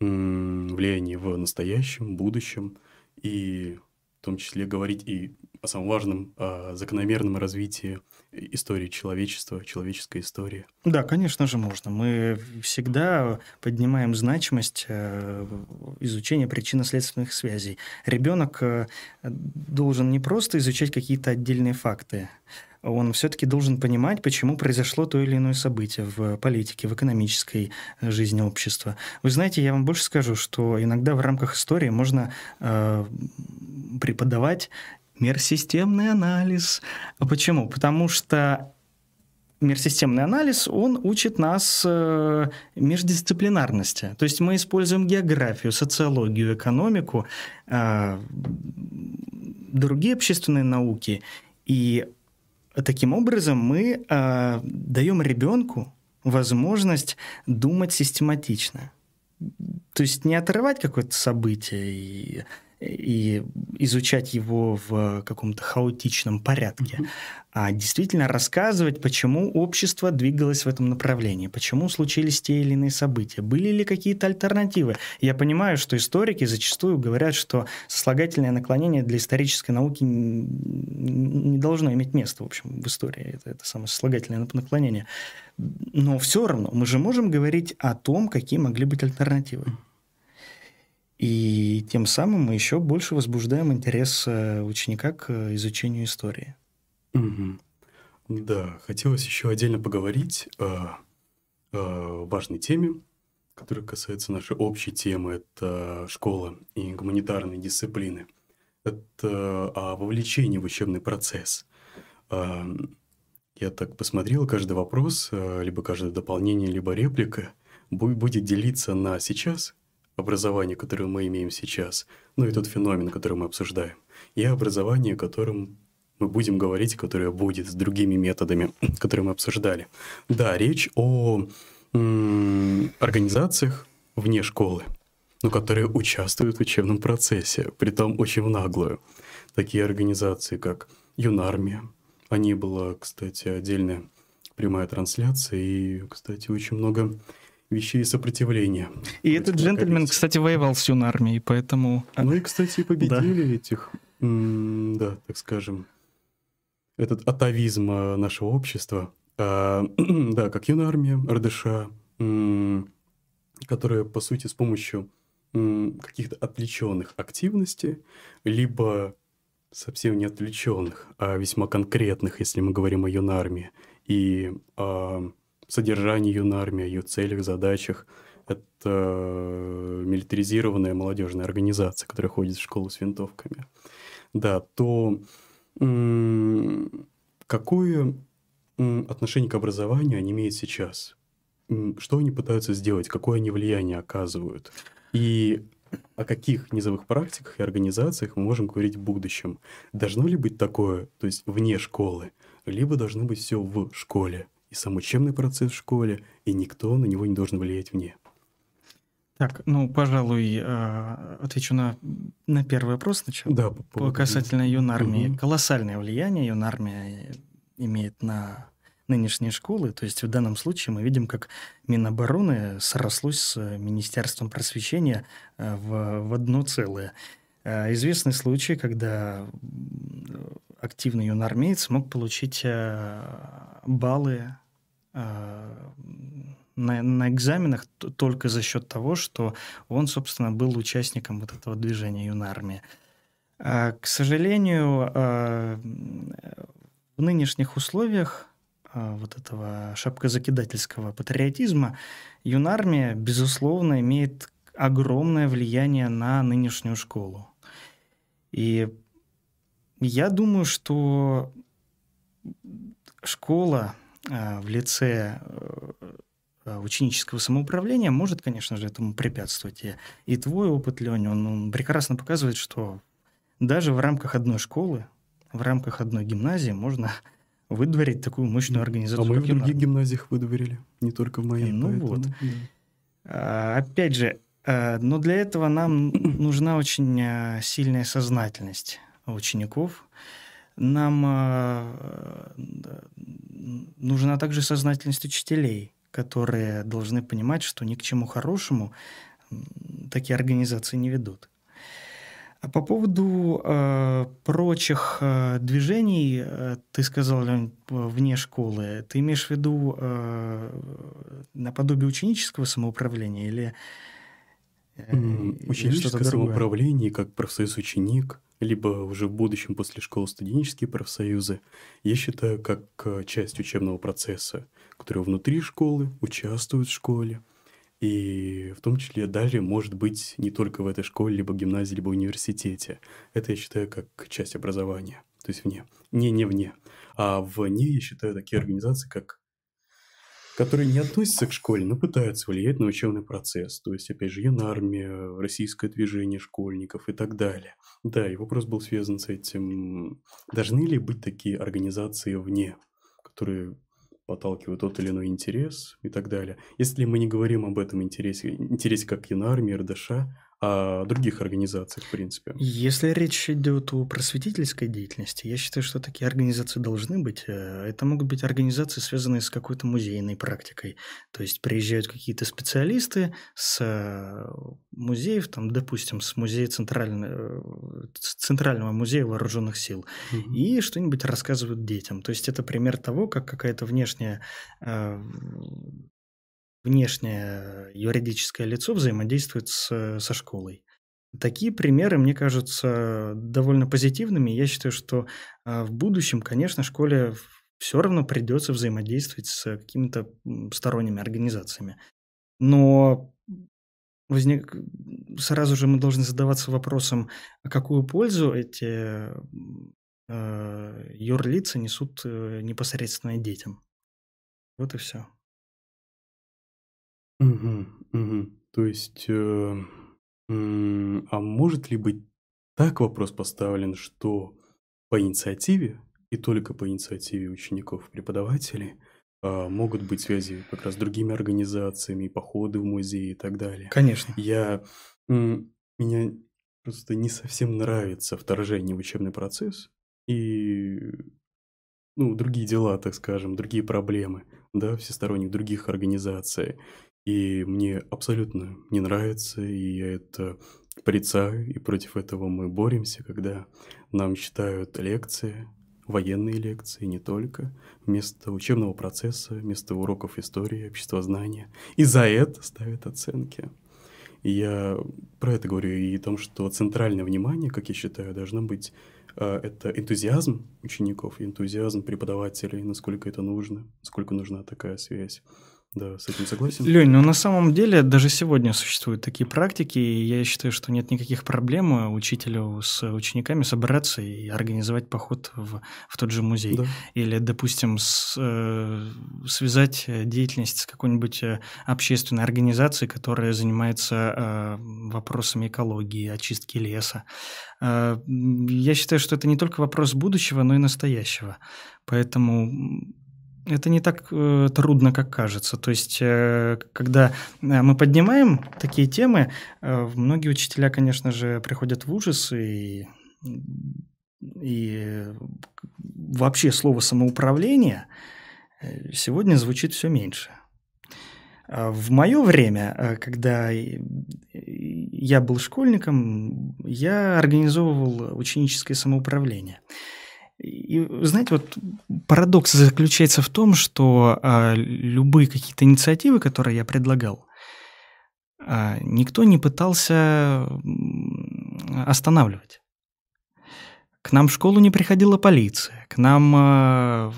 влияние в настоящем, будущем и том числе говорить и о самом важном, о закономерном развитии истории человечества, человеческой истории. Да, конечно же, можно. Мы всегда поднимаем значимость э, изучения причинно-следственных связей. Ребенок э, должен не просто изучать какие-то отдельные факты, он все-таки должен понимать, почему произошло то или иное событие в политике, в экономической э, жизни общества. Вы знаете, я вам больше скажу, что иногда в рамках истории можно э, преподавать мирсистемный анализ. А почему? Потому что мирсистемный анализ, он учит нас э, междисциплинарности. То есть мы используем географию, социологию, экономику, э, другие общественные науки, и Таким образом, мы э, даем ребенку возможность думать систематично. То есть не отрывать какое-то событие и и изучать его в каком-то хаотичном порядке, mm-hmm. а действительно рассказывать, почему общество двигалось в этом направлении, почему случились те или иные события, были ли какие-то альтернативы. Я понимаю, что историки зачастую говорят, что сослагательное наклонение для исторической науки не должно иметь места, в общем, в истории. Это, это самое сослагательное наклонение. Но все равно мы же можем говорить о том, какие могли быть альтернативы. И тем самым мы еще больше возбуждаем интерес э, ученика к изучению истории. Угу. Да, хотелось еще отдельно поговорить о, о важной теме, которая касается нашей общей темы. Это школа и гуманитарные дисциплины. Это о вовлечении в учебный процесс. Я так посмотрел, каждый вопрос, э, либо каждое дополнение, либо реплика будет делиться на сейчас образование, которое мы имеем сейчас, ну и тот феномен, который мы обсуждаем, и образование, о котором мы будем говорить, которое будет с другими методами, которые мы обсуждали. Да, речь о организациях вне школы, но которые участвуют в учебном процессе, при том очень в наглую. Такие организации, как Юнармия, о ней была, кстати, отдельная прямая трансляция, и, кстати, очень много вещей сопротивления. И этот джентльмен, кстати, воевал с юнармией, поэтому... Ну и, кстати, победили да. этих, да, так скажем, этот атовизм э, нашего общества. А, да, как юнармия, РДШ, которая, по сути, с помощью каких-то отвлеченных активностей, либо совсем не отвлеченных, а весьма конкретных, если мы говорим о юнармии, и а, содержании юной армии, ее целях, задачах. Это милитаризированная молодежная организация, которая ходит в школу с винтовками. Да, то какое отношение к образованию они имеют сейчас? Что они пытаются сделать? Какое они влияние оказывают? И о каких низовых практиках и организациях мы можем говорить в будущем? Должно ли быть такое, то есть вне школы, либо должно быть все в школе? И сам учебный процесс в школе, и никто на него не должен влиять вне. Так, ну, пожалуй, а, отвечу на, на первый вопрос сначала. Да, по, по касательно юнармии. Угу. Колоссальное влияние юнармия имеет на нынешние школы. То есть в данном случае мы видим, как Минобороны срослось с Министерством просвещения а, в, в одно целое. А, известный случай, когда активный юноармеец мог получить э, баллы э, на, на экзаменах только за счет того, что он, собственно, был участником вот этого движения юнармии. К сожалению, в нынешних условиях вот этого шапкозакидательского патриотизма юнармия, безусловно, имеет огромное влияние на нынешнюю школу. И я думаю, что школа в лице э, ученического самоуправления может, конечно же, этому препятствовать. И, и твой опыт, Леня, он, он прекрасно показывает, что даже в рамках одной школы, в рамках одной гимназии можно выдворить такую мощную организацию. А мы в других гимназиях выдворили, не только в моей. Ну поэтому, вот. Да. А, опять же, а, но для этого нам нужна очень а, сильная сознательность учеников. Нам а, нужна также сознательность учителей, которые должны понимать, что ни к чему хорошему такие организации не ведут. А по поводу э, прочих э, движений, э, ты сказал, Лень, вне школы, ты имеешь в виду э, наподобие ученического самоуправления или э, Ученическое самоуправление, как профсоюз ученик, либо уже в будущем после школы студенческие профсоюзы, я считаю как э, часть учебного процесса, который внутри школы, участвует в школе, и в том числе далее может быть не только в этой школе, либо гимназии, либо университете. Это я считаю как часть образования, то есть вне. Не не вне. А вне я считаю такие организации, как которые не относятся к школе, но пытаются влиять на учебный процесс. То есть, опять же, Янармия, российское движение школьников и так далее. Да, и вопрос был связан с этим. Должны ли быть такие организации вне, которые подталкивает тот или иной интерес и так далее. Если мы не говорим об этом интересе, интересе как Янармии, РДШ, о других организациях, в принципе. Если речь идет о просветительской деятельности, я считаю, что такие организации должны быть. Э, это могут быть организации, связанные с какой-то музейной практикой. То есть приезжают какие-то специалисты с э, музеев, там, допустим, с музея центрального, центрального музея вооруженных сил, угу. и что-нибудь рассказывают детям. То есть это пример того, как какая-то внешняя э, внешнее юридическое лицо взаимодействует с, со школой. Такие примеры, мне кажутся, довольно позитивными. Я считаю, что а, в будущем, конечно, школе все равно придется взаимодействовать с какими-то сторонними организациями. Но возник... сразу же мы должны задаваться вопросом, а какую пользу эти э, юрлицы несут э, непосредственно детям. Вот и все. Мгм, мгм. То есть, э, а может ли быть так вопрос поставлен, что по инициативе, и только по инициативе учеников и преподавателей, а, могут быть связи как раз с другими организациями, походы в музеи и так далее? Конечно. Я, м, меня просто не совсем нравится вторжение в учебный процесс и, ну, другие дела, так скажем, другие проблемы, да, всесторонних других организаций. И мне абсолютно не нравится, и я это порицаю, и против этого мы боремся, когда нам читают лекции, военные лекции, не только, вместо учебного процесса, вместо уроков истории, обществознания. И за это ставят оценки. И я про это говорю и о том, что центральное внимание, как я считаю, должно быть э, это энтузиазм учеников, энтузиазм преподавателей, насколько это нужно, насколько нужна такая связь. Да, с этим согласен. Лень, ну на самом деле даже сегодня существуют такие практики, и я считаю, что нет никаких проблем учителю с учениками собраться и организовать поход в, в тот же музей. Да. Или, допустим, с, э, связать деятельность с какой-нибудь э, общественной организацией, которая занимается э, вопросами экологии, очистки леса. Э, я считаю, что это не только вопрос будущего, но и настоящего. Поэтому это не так э, трудно, как кажется. То есть, э, когда э, мы поднимаем такие темы, э, многие учителя, конечно же, приходят в ужас и, и вообще слово самоуправление э, сегодня звучит все меньше. А в мое время, э, когда я был школьником, я организовывал ученическое самоуправление. И, знаете, вот парадокс заключается в том, что а, любые какие-то инициативы, которые я предлагал, а, никто не пытался останавливать. К нам в школу не приходила полиция, к нам э,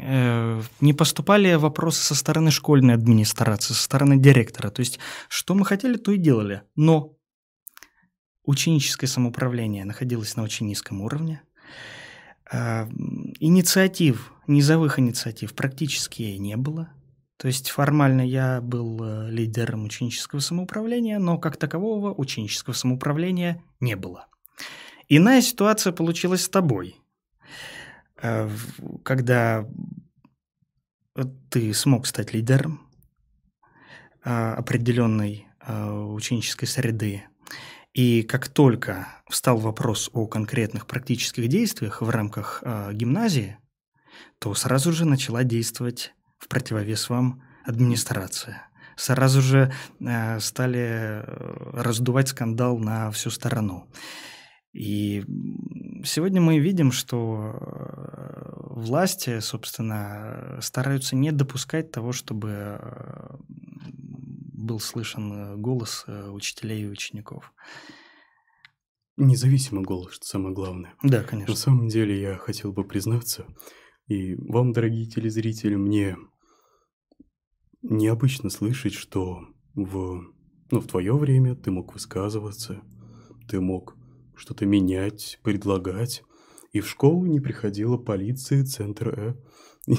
э, не поступали вопросы со стороны школьной администрации, со стороны директора. То есть, что мы хотели, то и делали. Но ученическое самоуправление находилось на очень низком уровне. Э, инициатив, низовых инициатив практически не было. То есть формально я был э, лидером ученического самоуправления, но как такового ученического самоуправления не было. Иная ситуация получилась с тобой, э, когда ты смог стать лидером определенной ученической среды. И как только встал вопрос о конкретных практических действиях в рамках гимназии, то сразу же начала действовать в противовес вам администрация. Сразу же э, стали э, раздувать скандал на всю сторону. И сегодня мы видим, что э, власти, собственно, стараются не допускать того, чтобы был слышен голос учителей и учеников. Независимый голос, что самое главное. Да, конечно. На самом деле я хотел бы признаться, и вам, дорогие телезрители, мне необычно слышать, что в, ну, в твое время ты мог высказываться, ты мог что-то менять, предлагать, и в школу не приходила полиция центра Э.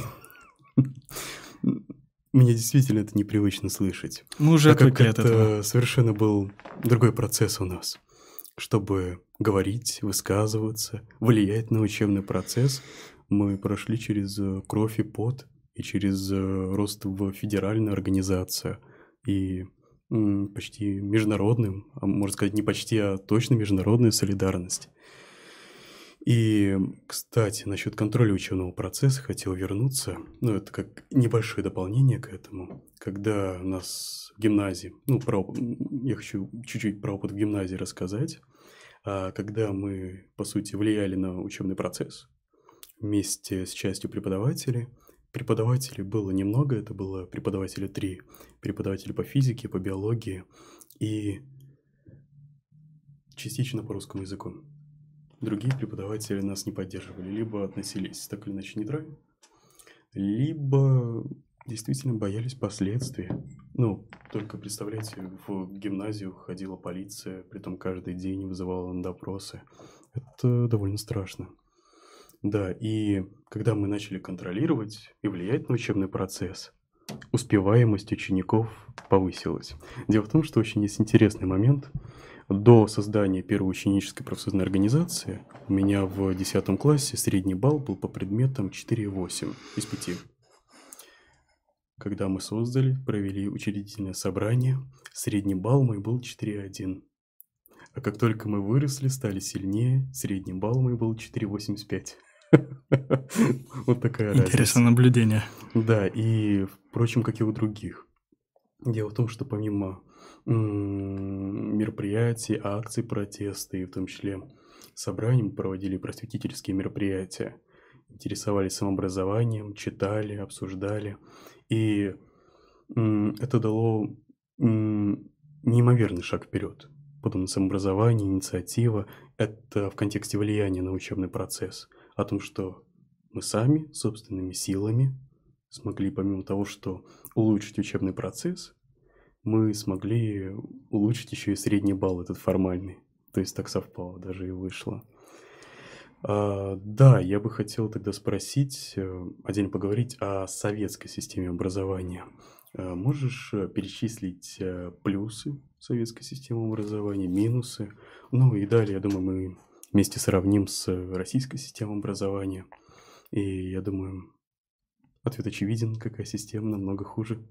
Мне действительно это непривычно слышать. Мы уже так отвыкли как от это этого. совершенно был другой процесс у нас. Чтобы говорить, высказываться, влиять на учебный процесс, мы прошли через э, кровь и пот, и через э, рост в федеральную организацию, и почти международным, а можно сказать не почти, а точно международную солидарность. И, кстати, насчет контроля учебного процесса хотел вернуться. Ну, это как небольшое дополнение к этому. Когда у нас в гимназии, ну, про, я хочу чуть-чуть про опыт в гимназии рассказать. А когда мы, по сути, влияли на учебный процесс, вместе с частью преподавателей. Преподавателей было немного, это было преподаватели три. Преподаватели по физике, по биологии и частично по русскому языку. Другие преподаватели нас не поддерживали, либо относились так или иначе нейтрально, либо действительно боялись последствий. Ну, только представляете, в гимназию ходила полиция, притом каждый день вызывала на допросы. Это довольно страшно. Да, и когда мы начали контролировать и влиять на учебный процесс, успеваемость учеников повысилась. Дело в том, что очень есть интересный момент. До создания первой ученической профсоюзной организации у меня в 10 классе средний балл был по предметам 4,8 из 5. Когда мы создали, провели учредительное собрание, средний балл мой был 4,1. А как только мы выросли, стали сильнее, средний балл мой был 4,85. Вот такая разница. Интересное наблюдение. Да, и, впрочем, как и у других. Дело в том, что помимо мероприятий, акций протеста, и в том числе собраний, проводили просветительские мероприятия, интересовались самообразованием, читали, обсуждали. И это дало неимоверный шаг вперед. Потом самообразование, инициатива – это в контексте влияния на учебный процесс – о том, что мы сами собственными силами смогли, помимо того, что улучшить учебный процесс, мы смогли улучшить еще и средний балл этот формальный. То есть так совпало, даже и вышло. А, да, я бы хотел тогда спросить, э, отдельно поговорить о советской системе образования. А, можешь э, перечислить плюсы советской системы образования, минусы? Ну и далее, я думаю, мы вместе сравним с российской системой образования. И я думаю, ответ очевиден, какая система намного хуже.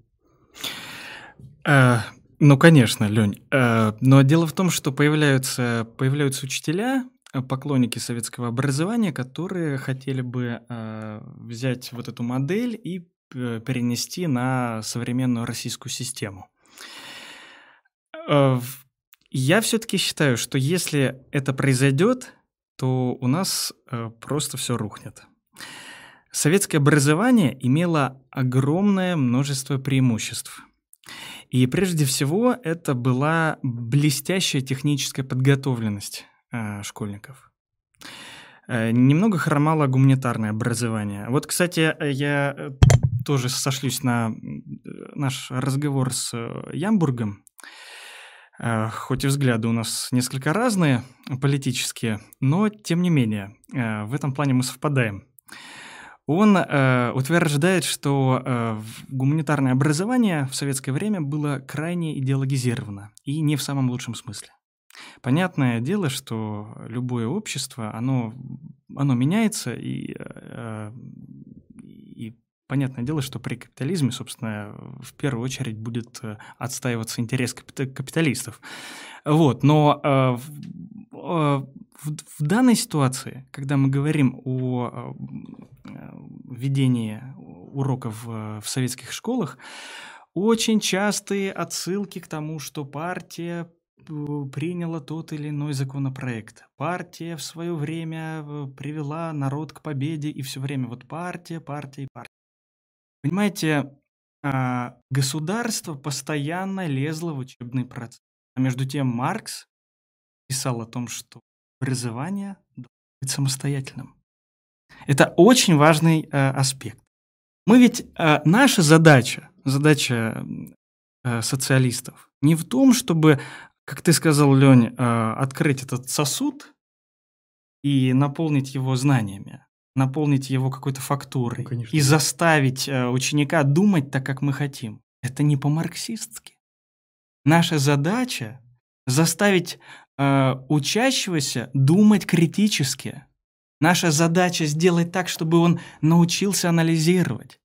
А, ну, конечно, Лень. А, но дело в том, что появляются, появляются учителя, поклонники советского образования, которые хотели бы а, взять вот эту модель и перенести на современную российскую систему. Я все-таки считаю, что если это произойдет, то у нас э, просто все рухнет. Советское образование имело огромное множество преимуществ. И прежде всего это была блестящая техническая подготовленность э, школьников. Э, немного хромало гуманитарное образование. Вот, кстати, я э, тоже сошлюсь на наш разговор с Ямбургом. Хоть и взгляды у нас несколько разные, политические, но тем не менее, в этом плане мы совпадаем. Он э, утверждает, что э, гуманитарное образование в советское время было крайне идеологизировано и не в самом лучшем смысле. Понятное дело, что любое общество, оно, оно меняется, и, э, и понятное дело, что при капитализме, собственно, в первую очередь будет э, отстаиваться интерес капиталистов. Вот, но э, в, в данной ситуации, когда мы говорим о введении уроков в советских школах, очень частые отсылки к тому, что партия приняла тот или иной законопроект. Партия в свое время э, привела народ к победе, и все время вот партия, партия и партия. Понимаете, а, государство постоянно лезло в учебный процесс. А между тем Маркс писал о том, что образование должно быть самостоятельным. Это очень важный э, аспект. Мы ведь, э, наша задача, задача э, социалистов, не в том, чтобы, как ты сказал, Лень, э, открыть этот сосуд и наполнить его знаниями, наполнить его какой-то фактурой ну, и заставить э, ученика думать так, как мы хотим. Это не по-марксистски. Наша задача заставить э, учащегося думать критически, Наша задача сделать так, чтобы он научился анализировать.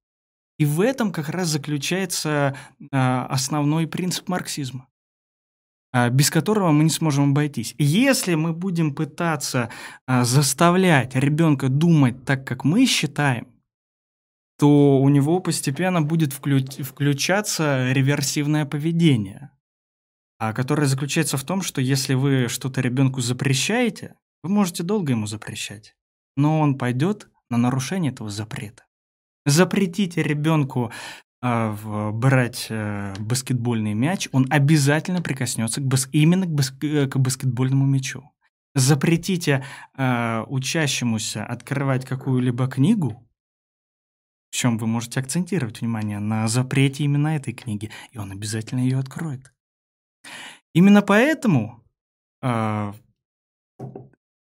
И в этом как раз заключается а, основной принцип марксизма, а, без которого мы не сможем обойтись. Если мы будем пытаться а, заставлять ребенка думать так, как мы считаем, то у него постепенно будет включ- включаться реверсивное поведение, которое заключается в том, что если вы что-то ребенку запрещаете, вы можете долго ему запрещать но он пойдет на нарушение этого запрета. Запретите ребенку э, брать э, баскетбольный мяч, он обязательно прикоснется к бас- именно к, бас- э, к баскетбольному мячу. Запретите э, учащемуся открывать какую-либо книгу, в чем вы можете акцентировать внимание на запрете именно этой книги, и он обязательно ее откроет. Именно поэтому э,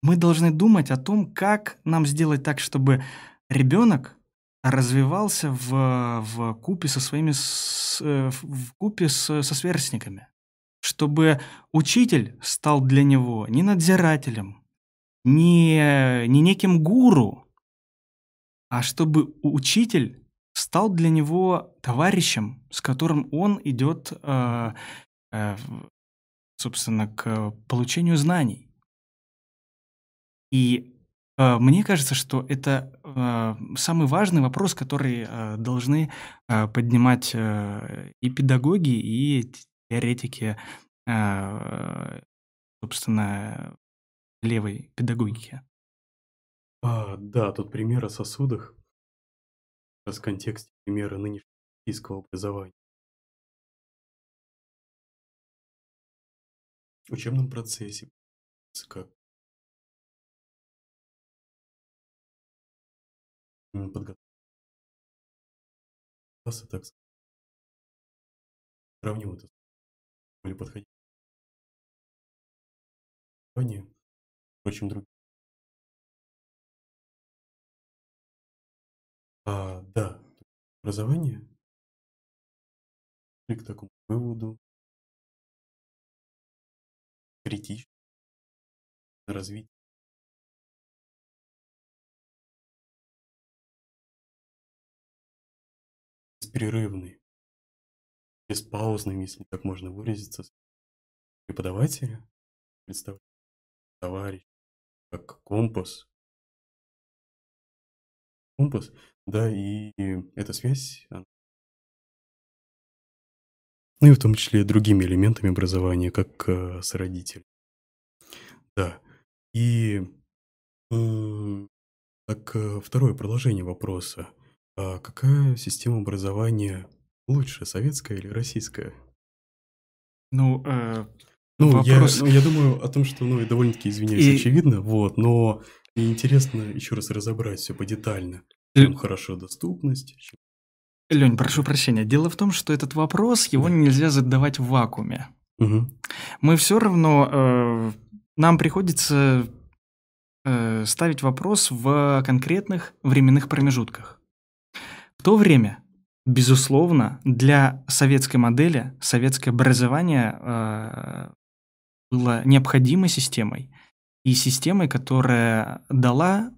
мы должны думать о том, как нам сделать так, чтобы ребенок развивался в, в купе со своими с, э, в купе с, со сверстниками, чтобы учитель стал для него не надзирателем, не, не неким гуру, а чтобы учитель стал для него товарищем, с которым он идет, э, э, собственно, к получению знаний. И э, мне кажется, что это э, самый важный вопрос, который э, должны э, поднимать э, и педагоги, и теоретики, э, собственно, левой педагогики. А, да, тут пример о сосудах. В контексте примера нынешнего российского образования. В учебном процессе как подготовка класса, так сказать. Сравнил это более подходить. Впрочем, другие. А, да, образование к такому выводу критично развитие беспрерывный, беспаузный, если так можно выразиться, преподавателя, представляет товарищ, как компас. Компас, да, и эта связь, она... ну и в том числе другими элементами образования, как э, с родителями. Да, и э, так э, второе продолжение вопроса. А какая система образования лучше, советская или российская? Ну, э, Ну, вопрос... я, ну, я думаю о том, что, ну, довольно-таки, извиняюсь, и... очевидно, вот, но мне интересно еще раз разобрать все подетально. Чем хорошо доступность, чем Лень, прошу прощения. Дело в том, что этот вопрос, его да. нельзя задавать в вакууме. Угу. Мы все равно, э, нам приходится э, ставить вопрос в конкретных временных промежутках. В то время, безусловно, для советской модели советское образование э, было необходимой системой и системой, которая дала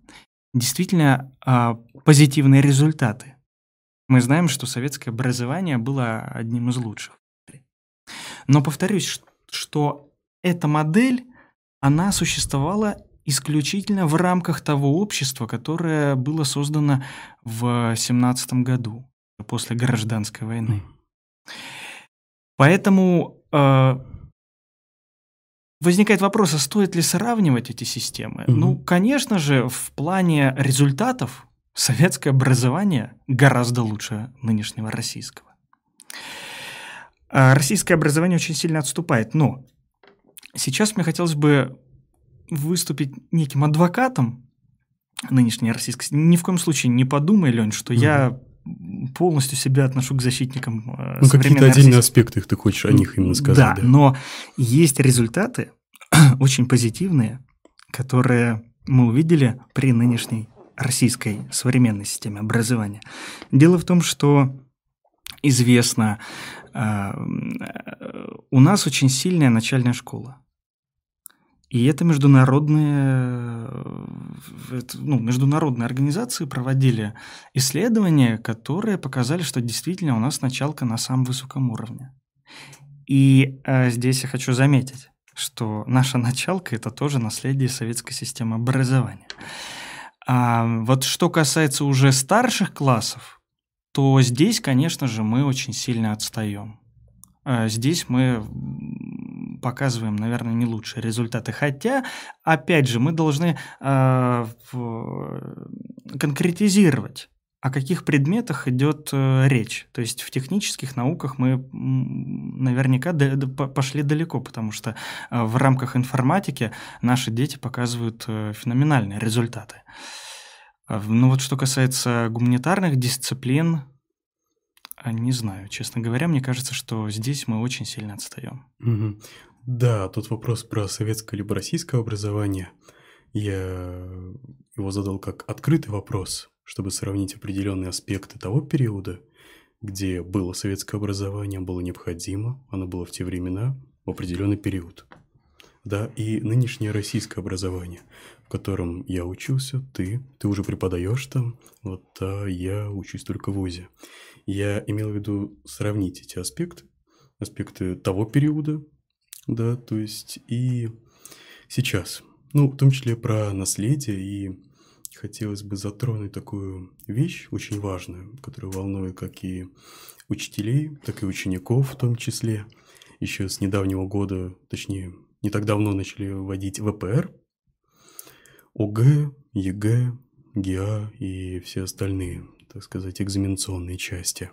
действительно э, позитивные результаты. Мы знаем, что советское образование было одним из лучших. Но повторюсь, что эта модель, она существовала исключительно в рамках того общества, которое было создано в 17 году, после гражданской войны. Поэтому э, возникает вопрос, а стоит ли сравнивать эти системы? Mm-hmm. Ну, конечно же, в плане результатов Советское образование гораздо лучше нынешнего российского. А российское образование очень сильно отступает, но сейчас мне хотелось бы выступить неким адвокатом нынешней российской... Ни в коем случае не подумай, Лень, что угу. я полностью себя отношу к защитникам э, Ну, какие-то отдельные аспекты их ты хочешь о них именно сказать. Да, да, но есть результаты очень позитивные, которые мы увидели при нынешней российской современной системе образования. Дело в том, что известно, а, у нас очень сильная начальная школа. И это международные, ну, международные организации проводили исследования, которые показали, что действительно у нас началка на самом высоком уровне. И э, здесь я хочу заметить, что наша началка – это тоже наследие советской системы образования. А вот что касается уже старших классов, то здесь, конечно же, мы очень сильно отстаем. А здесь мы показываем, наверное, не лучшие результаты. Хотя, опять же, мы должны э, конкретизировать о каких предметах идет э, речь. То есть в технических науках мы наверняка пошли далеко, потому что э, в рамках информатики наши дети показывают э, феноменальные результаты. А ну вот что касается гуманитарных дисциплин, не знаю, честно говоря, мне кажется, что здесь мы очень сильно отстаем. Угу. Да, тот вопрос про советское либо российское образование, я его задал как открытый вопрос, чтобы сравнить определенные аспекты того периода, где было советское образование, было необходимо, оно было в те времена, в определенный период. Да, и нынешнее российское образование, в котором я учился, ты, ты уже преподаешь там, вот, а я учусь только в ВУЗе. Я имел в виду сравнить эти аспекты, аспекты того периода, да, то есть и сейчас. Ну, в том числе про наследие и хотелось бы затронуть такую вещь очень важную, которая волнует как и учителей, так и учеников в том числе. Еще с недавнего года, точнее, не так давно начали вводить ВПР, ОГЭ, ЕГЭ, ГИА и все остальные, так сказать, экзаменационные части.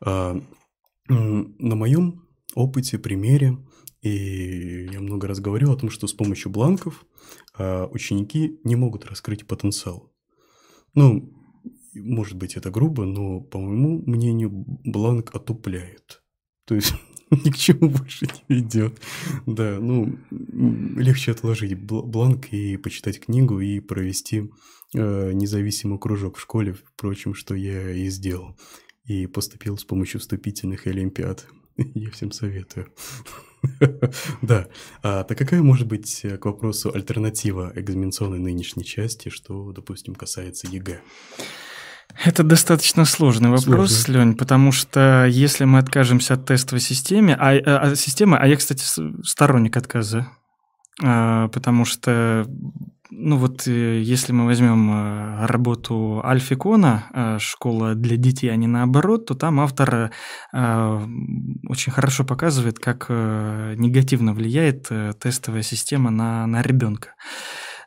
А, на моем опыте, примере, и я много раз говорил о том, что с помощью бланков а, ученики не могут раскрыть потенциал. Ну, может быть, это грубо, но, по моему мнению, бланк отупляет. То есть ни к чему больше не ведет. Да, ну, легче отложить бланк и почитать книгу и провести э, независимый кружок в школе, впрочем, что я и сделал. И поступил с помощью вступительных олимпиад. Я всем советую. Да. А, так какая может быть э, к вопросу альтернатива экзаменационной нынешней части, что, допустим, касается ЕГЭ? Это достаточно сложный вопрос, Сложно. Лень, потому что если мы откажемся от тестовой системы, а, а, системы, а я, кстати, сторонник отказа, а, потому что ну вот э, если мы возьмем э, работу Альфикона, э, школа для детей, а не наоборот, то там автор очень хорошо показывает, как негативно влияет тестовая система на, на ребенка.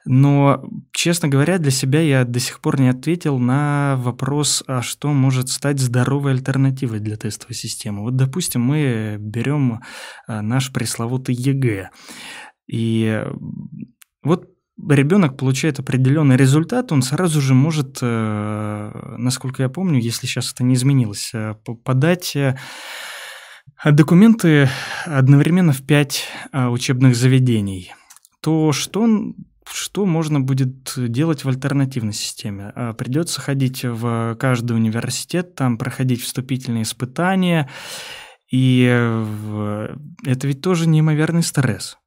Но, честно говоря, для себя я до сих пор не ответил на вопрос, а что может стать здоровой альтернативой для тестовой системы. Вот, допустим, мы берем наш пресловутый ЕГЭ. И вот ребенок получает определенный результат, он сразу же может, э, насколько я помню, если сейчас это не изменилось, э, подать э, документы одновременно в пять учебных заведений. То что что можно будет делать в альтернативной системе? Придется ходить в каждый университет, там проходить вступительные испытания, и это ведь тоже неимоверный стресс.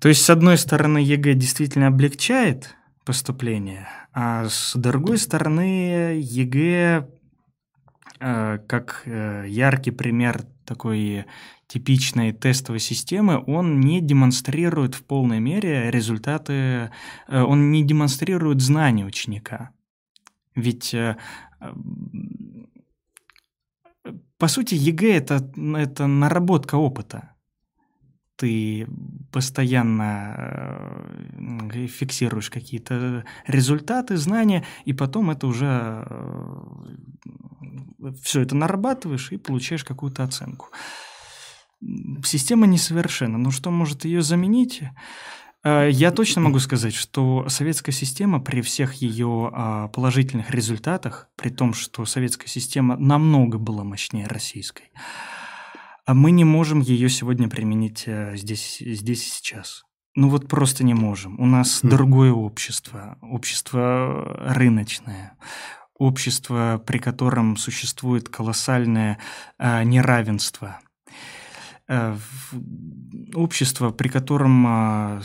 То есть, с одной стороны, ЕГЭ действительно облегчает поступление, а с другой стороны, ЕГЭ, э, как э, яркий пример такой типичной тестовой системы, он не демонстрирует в полной мере результаты, э, он не демонстрирует знания ученика. Ведь по сути, ЕГЭ это, это наработка опыта ты постоянно э, фиксируешь какие-то результаты, знания, и потом это уже э, все это нарабатываешь и получаешь какую-то оценку. Система несовершенна, но что может ее заменить? Э, я точно могу сказать, что советская система при всех ее а, положительных результатах, при том, что советская система намного была мощнее российской, а мы не можем ее сегодня применить э, здесь, здесь и сейчас. Ну вот просто не можем. У нас mm. другое общество, общество рыночное, общество, при котором существует колоссальное э, неравенство, э, общество, при котором э,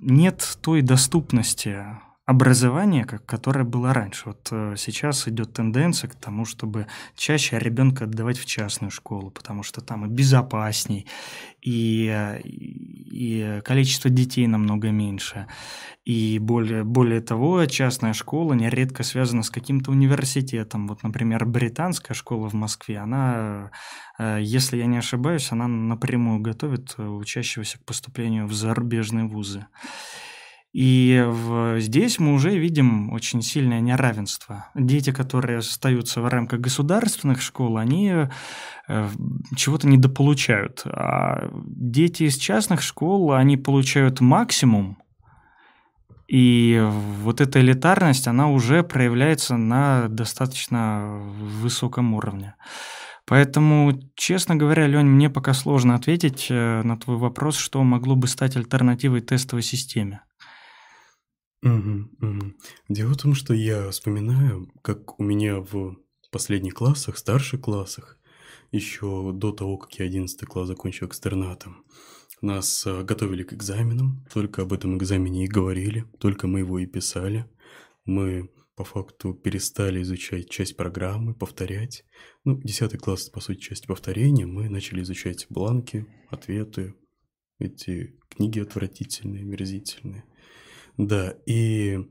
нет той доступности образование, как, которое было раньше. Вот э, сейчас идет тенденция к тому, чтобы чаще ребенка отдавать в частную школу, потому что там и безопасней, и, э, и количество детей намного меньше. И более, более того, частная школа нередко связана с каким-то университетом. Вот, например, британская школа в Москве, она, э, если я не ошибаюсь, она напрямую готовит учащегося к поступлению в зарубежные вузы. И в, здесь мы уже видим очень сильное неравенство. Дети, которые остаются в рамках государственных школ, они э, чего-то недополучают. А дети из частных школ, они получают максимум, и вот эта элитарность, она уже проявляется на достаточно высоком уровне. Поэтому, честно говоря, Лень, мне пока сложно ответить э, на твой вопрос, что могло бы стать альтернативой тестовой системе. Дело в том, что я вспоминаю, как у меня в последних классах, старших классах, еще до того, как я 11 класс закончил экстернатом, нас а, готовили к экзаменам, только об этом экзамене и говорили, только мы его и писали. Мы по факту перестали изучать часть программы, повторять. Ну, 10 класс, по сути, часть повторения. Мы начали изучать бланки, ответы, эти книги отвратительные, мерзительные. Да, и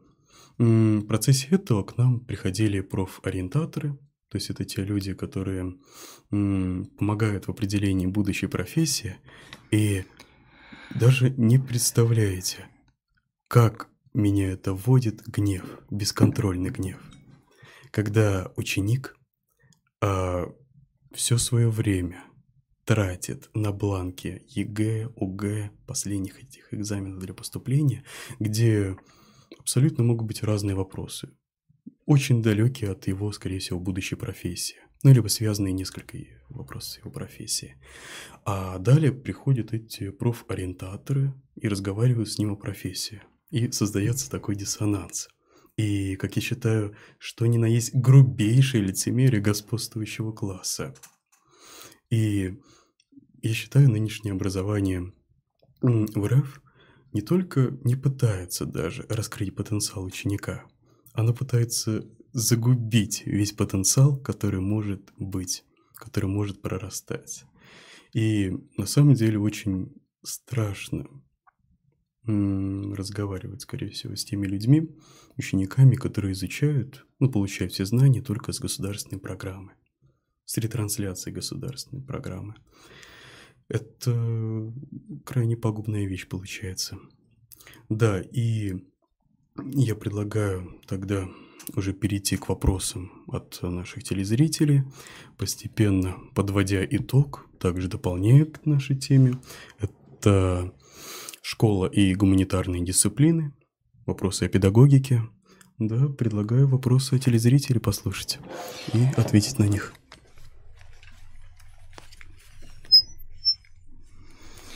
в процессе этого к нам приходили профориентаторы, то есть это те люди, которые помогают в определении будущей профессии, и даже не представляете, как меня это вводит в гнев, бесконтрольный гнев. Когда ученик а, все свое время тратит на бланки ЕГЭ, ОГЭ, последних этих экзаменов для поступления, где абсолютно могут быть разные вопросы, очень далекие от его, скорее всего, будущей профессии. Ну, либо связанные несколько вопросов с его профессией. А далее приходят эти профориентаторы и разговаривают с ним о профессии. И создается такой диссонанс. И, как я считаю, что ни на есть грубейшее лицемерие господствующего класса. И я считаю, нынешнее образование в РФ не только не пытается даже раскрыть потенциал ученика, оно пытается загубить весь потенциал, который может быть, который может прорастать. И на самом деле очень страшно разговаривать, скорее всего, с теми людьми, учениками, которые изучают, ну, получают все знания только с государственной программы, с ретрансляцией государственной программы. Это крайне пагубная вещь получается. Да, и я предлагаю тогда уже перейти к вопросам от наших телезрителей, постепенно подводя итог, также дополняя к нашей теме. Это школа и гуманитарные дисциплины, вопросы о педагогике. Да, предлагаю вопросы телезрителей послушать и ответить на них.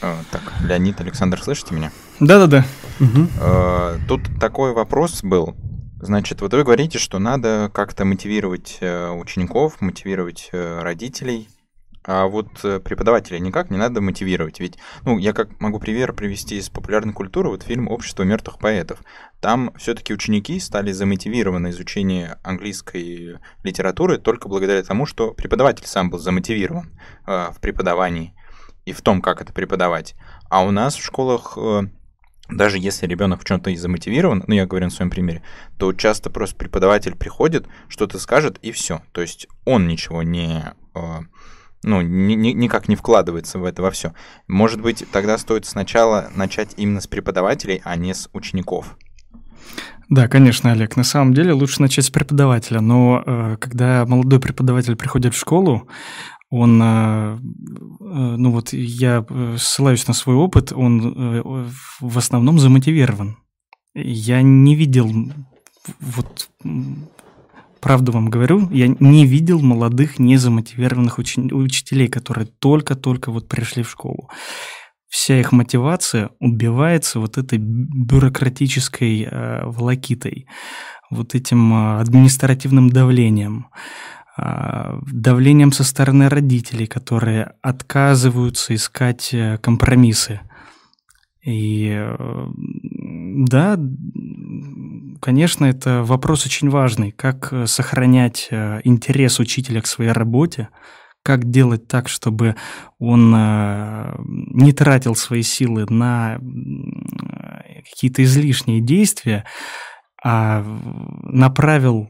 Так, Леонид, Александр, слышите меня? Да-да-да. Угу. Тут такой вопрос был. Значит, вот вы говорите, что надо как-то мотивировать э, учеников, мотивировать э, родителей, а вот э, преподавателя никак не надо мотивировать. Ведь, ну, я как могу пример привести из популярной культуры, вот фильм «Общество мертвых поэтов». Там все-таки ученики стали замотивированы изучение английской литературы только благодаря тому, что преподаватель сам был замотивирован э, в преподавании и в том, как это преподавать. А у нас в школах э, даже если ребенок в чем-то и замотивирован, ну я говорю на своем примере, то часто просто преподаватель приходит, что-то скажет и все. То есть он ничего не, э, ну, ни, ни, никак не вкладывается в это во все. Может быть, тогда стоит сначала начать именно с преподавателей, а не с учеников. Да, конечно, Олег. На самом деле лучше начать с преподавателя, но э, когда молодой преподаватель приходит в школу, он, э, э, ну вот я э, ссылаюсь на свой опыт, он в основном замотивирован. Я не видел, вот правду вам говорю, я не видел молодых незамотивированных учи- учителей, которые только-только вот пришли в школу. Вся их мотивация убивается вот этой бюрократической э, волокитой, вот этим административным давлением. А, давлением со стороны родителей, которые отказываются искать э, компромиссы. И э, да, конечно, это вопрос очень важный, как э, сохранять интерес учителя к своей работе, как делать так, чтобы он не тратил свои силы на какие-то излишние действия, а направил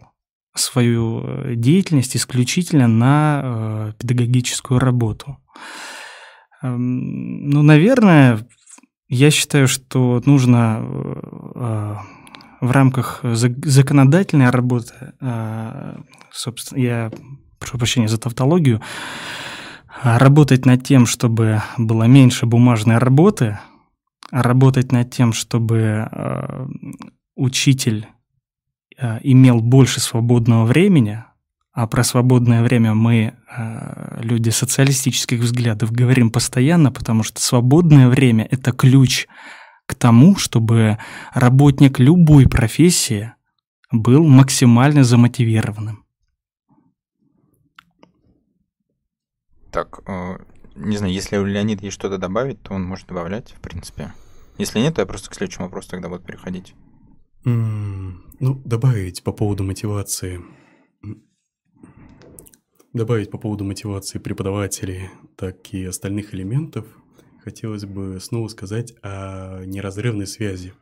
свою э, деятельность исключительно на э, педагогическую работу. Эм, ну, наверное, я считаю, что нужно э, в рамках законодательной работы, собственно, я прошу прощения за тавтологию, работать над тем, чтобы было меньше бумажной работы, работать над тем, чтобы учитель Э, имел больше свободного времени, а про свободное время мы, э, люди социалистических взглядов, говорим постоянно, потому что свободное время – это ключ к тому, чтобы работник любой профессии был максимально замотивированным. Так, э, не знаю, если у Леонида есть что-то добавить, то он может добавлять, в принципе. Если нет, то я просто к следующему вопросу тогда буду переходить. Ну, добавить по поводу мотивации. Добавить по поводу мотивации преподавателей, так и остальных элементов, хотелось бы снова сказать о неразрывной связи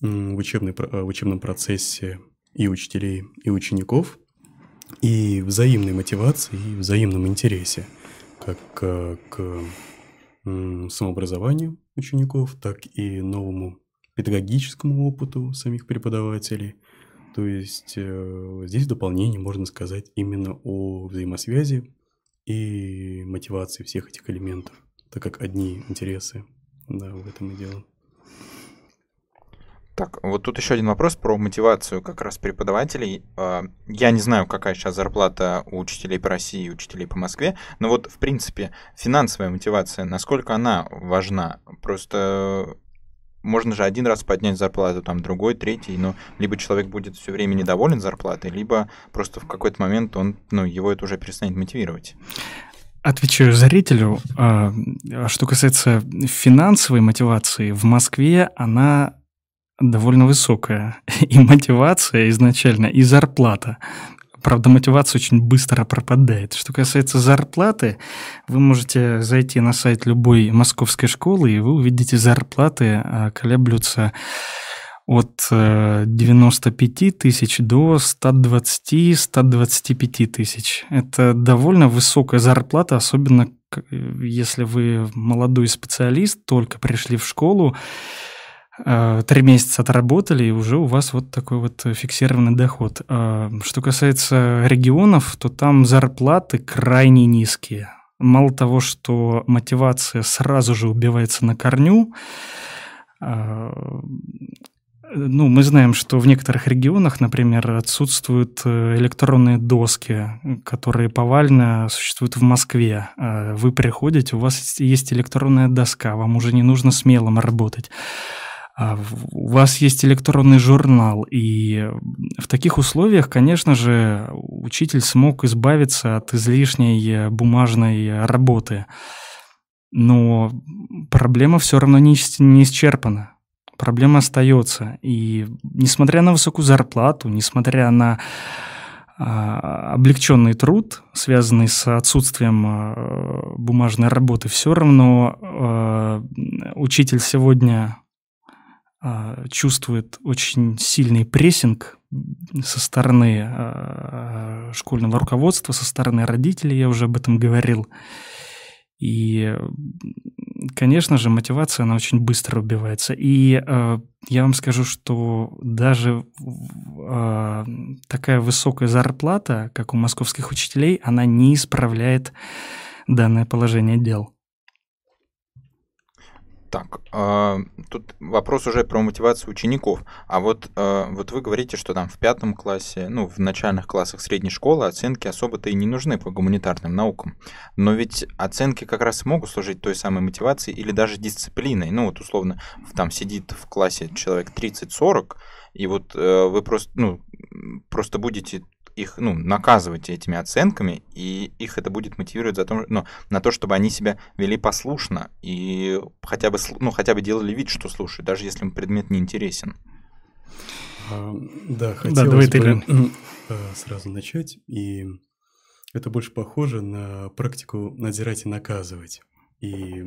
в, учебной, в учебном процессе и учителей, и учеников, и взаимной мотивации, и взаимном интересе, как э, к самообразованию учеников, так и новому педагогическому опыту самих преподавателей. То есть э, здесь в дополнение можно сказать именно о взаимосвязи и мотивации всех этих элементов, так как одни интересы, да, в этом и дело. Так, вот тут еще один вопрос про мотивацию как раз преподавателей. А, я не знаю, какая сейчас зарплата у учителей по России и учителей по Москве, но вот, в принципе, финансовая мотивация, насколько она важна? Просто можно же один раз поднять зарплату, там другой, третий, но либо человек будет все время недоволен зарплатой, либо просто в какой-то момент он, ну, его это уже перестанет мотивировать. Отвечаю зрителю. А, что касается финансовой мотивации, в Москве она довольно высокая. И мотивация изначально, и зарплата. Правда, мотивация очень быстро пропадает. Что касается зарплаты, вы можете зайти на сайт любой московской школы, и вы увидите зарплаты а, колеблются от 95 э, тысяч до 120-125 тысяч. Это довольно высокая зарплата, особенно если вы молодой специалист, только пришли в школу, э, три месяца отработали, и уже у вас вот такой вот фиксированный доход. Э, что касается регионов, то там зарплаты крайне низкие. Мало того, что мотивация сразу же убивается на корню, ну, мы знаем, что в некоторых регионах, например, отсутствуют э, электронные доски, которые повально существуют в Москве. А вы приходите, у вас есть электронная доска, вам уже не нужно смелым работать. А у вас есть электронный журнал, и в таких условиях, конечно же, учитель смог избавиться от излишней бумажной работы. Но проблема все равно не, исчерпана проблема остается. И несмотря на высокую зарплату, несмотря на а, облегченный труд, связанный с отсутствием а, бумажной работы, все равно учитель сегодня чувствует очень сильный прессинг со стороны а, школьного руководства, со стороны родителей, я уже об этом говорил. И, конечно же, мотивация, она очень быстро убивается. И э, я вам скажу, что даже э, такая высокая зарплата, как у московских учителей, она не исправляет данное положение дел. Так, э, тут вопрос уже про мотивацию учеников. А вот, э, вот вы говорите, что там в пятом классе, ну, в начальных классах средней школы оценки особо-то и не нужны по гуманитарным наукам. Но ведь оценки как раз могут служить той самой мотивацией или даже дисциплиной. Ну, вот условно, там сидит в классе человек 30-40, и вот э, вы просто, ну, просто будете их ну, наказывать этими оценками, и их это будет мотивировать за то, ну, на то, чтобы они себя вели послушно и хотя бы, ну, хотя бы делали вид, что слушают, даже если им предмет не интересен. А, да, хотелось да, бы э, сразу начать, и это больше похоже на практику надзирать и наказывать. И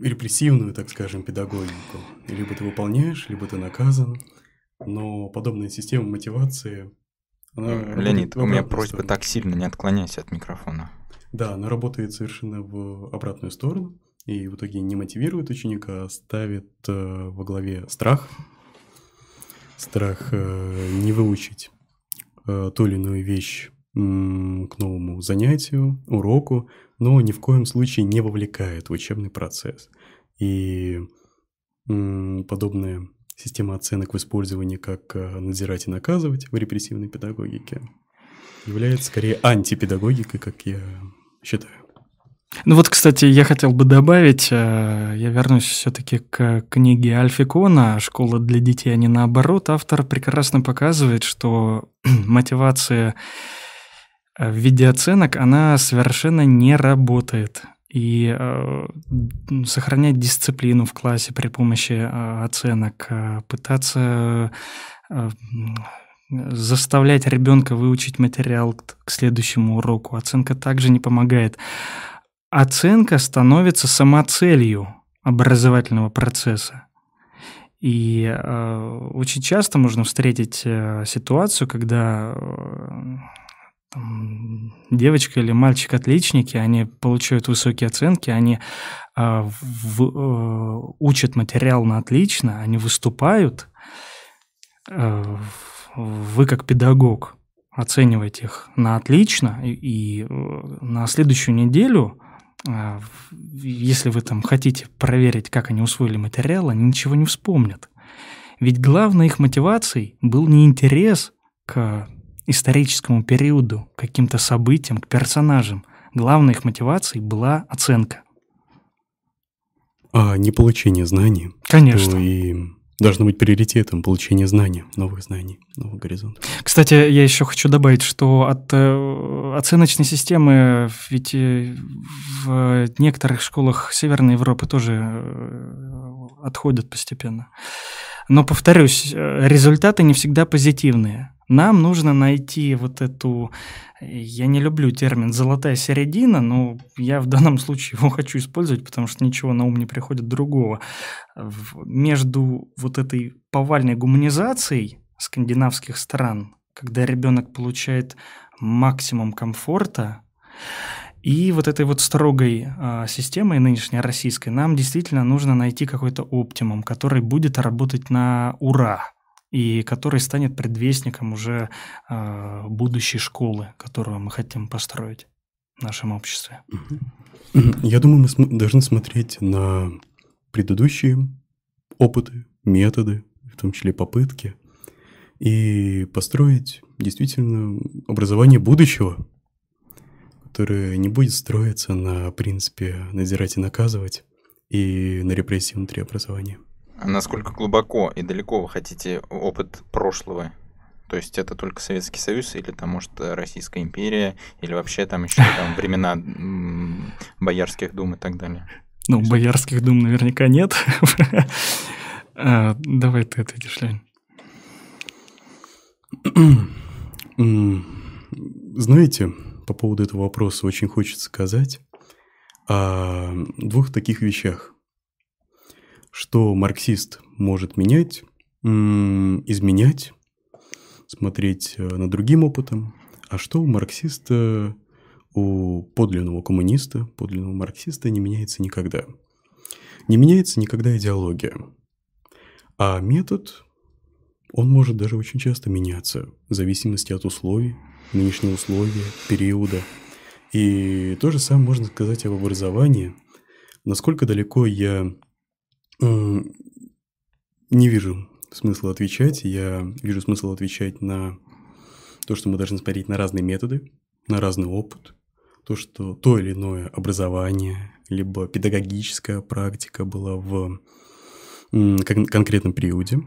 репрессивную, так скажем, педагогику. Либо ты выполняешь, либо ты наказан но подобная система мотивации... Она Леонид, у меня просьба сторону. так сильно не отклоняйся от микрофона. Да, она работает совершенно в обратную сторону, и в итоге не мотивирует ученика, а ставит э, во главе страх. Страх э, не выучить э, ту или иную вещь к новому занятию, уроку, но ни в коем случае не вовлекает в учебный процесс. И подобное система оценок в использовании как э, надзирать и наказывать в репрессивной педагогике является скорее антипедагогикой, как я считаю. Ну вот, кстати, я хотел бы добавить, э, я вернусь все-таки к книге Альфикона «Школа для детей, а не наоборот». Автор прекрасно показывает, что мотивация в виде оценок, она совершенно не работает и э, сохранять дисциплину в классе при помощи э, оценок, э, пытаться э, заставлять ребенка выучить материал к, к следующему уроку. Оценка также не помогает. Оценка становится самоцелью образовательного процесса. И э, очень часто можно встретить э, ситуацию, когда э, там, девочка или мальчик отличники, они получают высокие оценки, они э, в, э, учат материал на отлично, они выступают. Э, вы как педагог оцениваете их на отлично, и, и на следующую неделю если вы там хотите проверить, как они усвоили материал, они ничего не вспомнят. Ведь главной их мотивацией был не интерес к историческому периоду, каким-то событиям, к персонажам. Главной их мотивацией была оценка. А не получение знаний. Конечно. и должно быть приоритетом получение знаний, новых знаний, новых горизонтов. Кстати, я еще хочу добавить, что от э, оценочной системы ведь э, в некоторых школах Северной Европы тоже э, отходят постепенно. Но, повторюсь, результаты не всегда позитивные. Нам нужно найти вот эту, я не люблю термин «золотая середина», но я в данном случае его хочу использовать, потому что ничего на ум не приходит другого. Между вот этой повальной гуманизацией скандинавских стран, когда ребенок получает максимум комфорта, И вот этой вот строгой э, системой нынешней российской нам действительно нужно найти какой-то оптимум, который будет работать на ура и который станет предвестником уже э, будущей школы, которую мы хотим построить в нашем обществе. Я думаю, мы см- должны смотреть на предыдущие опыты, методы, в том числе попытки, и построить действительно образование будущего, которое не будет строиться на принципе надзирать и наказывать и на репрессии внутри образования. А насколько глубоко и далеко вы хотите опыт прошлого? То есть это только Советский Союз или там, может, Российская империя, или вообще там еще там времена Боярских дум и так далее? Ну, Боярских дум наверняка нет. А, давай ты ответишь, Лень. Знаете, по поводу этого вопроса очень хочется сказать о двух таких вещах. Что марксист может менять, изменять, смотреть э, на другим опытом, а что у марксиста, у подлинного коммуниста, подлинного марксиста не меняется никогда. Не меняется никогда идеология. А метод, он может даже очень часто меняться в зависимости от условий, нынешнего условия, периода. И то же самое можно сказать об образовании. Насколько далеко я не вижу смысла отвечать. Я вижу смысл отвечать на то, что мы должны смотреть на разные методы, на разный опыт, то, что то или иное образование, либо педагогическая практика была в кон- конкретном периоде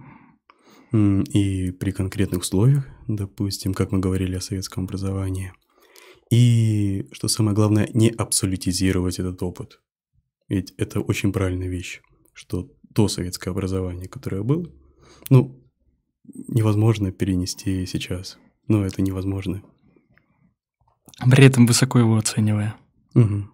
и при конкретных условиях, допустим, как мы говорили о советском образовании. И, что самое главное, не абсолютизировать этот опыт. Ведь это очень правильная вещь, что то советское образование, которое было, ну, невозможно перенести сейчас. Ну, это невозможно. При этом высоко его оценивая. Угу.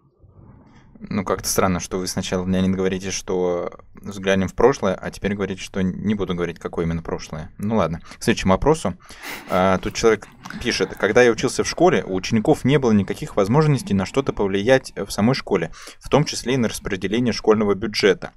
Ну, как-то странно, что вы сначала, Леонид, говорите, что взглянем в прошлое, а теперь говорите, что не буду говорить, какое именно прошлое. Ну ладно, к следующему вопросу. А, тут человек пишет, когда я учился в школе, у учеников не было никаких возможностей на что-то повлиять в самой школе, в том числе и на распределение школьного бюджета.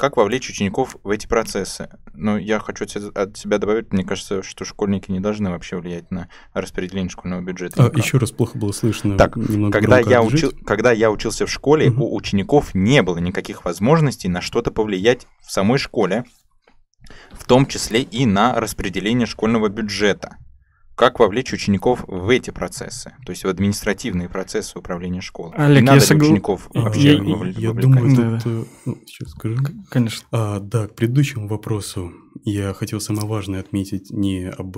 Как вовлечь учеников в эти процессы? Ну, я хочу от себя добавить, мне кажется, что школьники не должны вообще влиять на распределение школьного бюджета. А, еще раз плохо было слышно. Так, когда я, учил, когда я учился в школе, угу. у учеников не было никаких возможностей на что-то повлиять в самой школе, в том числе и на распределение школьного бюджета как вовлечь учеников в эти процессы, то есть в административные процессы управления школой. Олег, надо я согла... учеников вообще я, вовлечь? Я думаю, да. тут... Э, ну, сейчас скажу. Конечно. А, да, к предыдущему вопросу я хотел самое важное отметить не об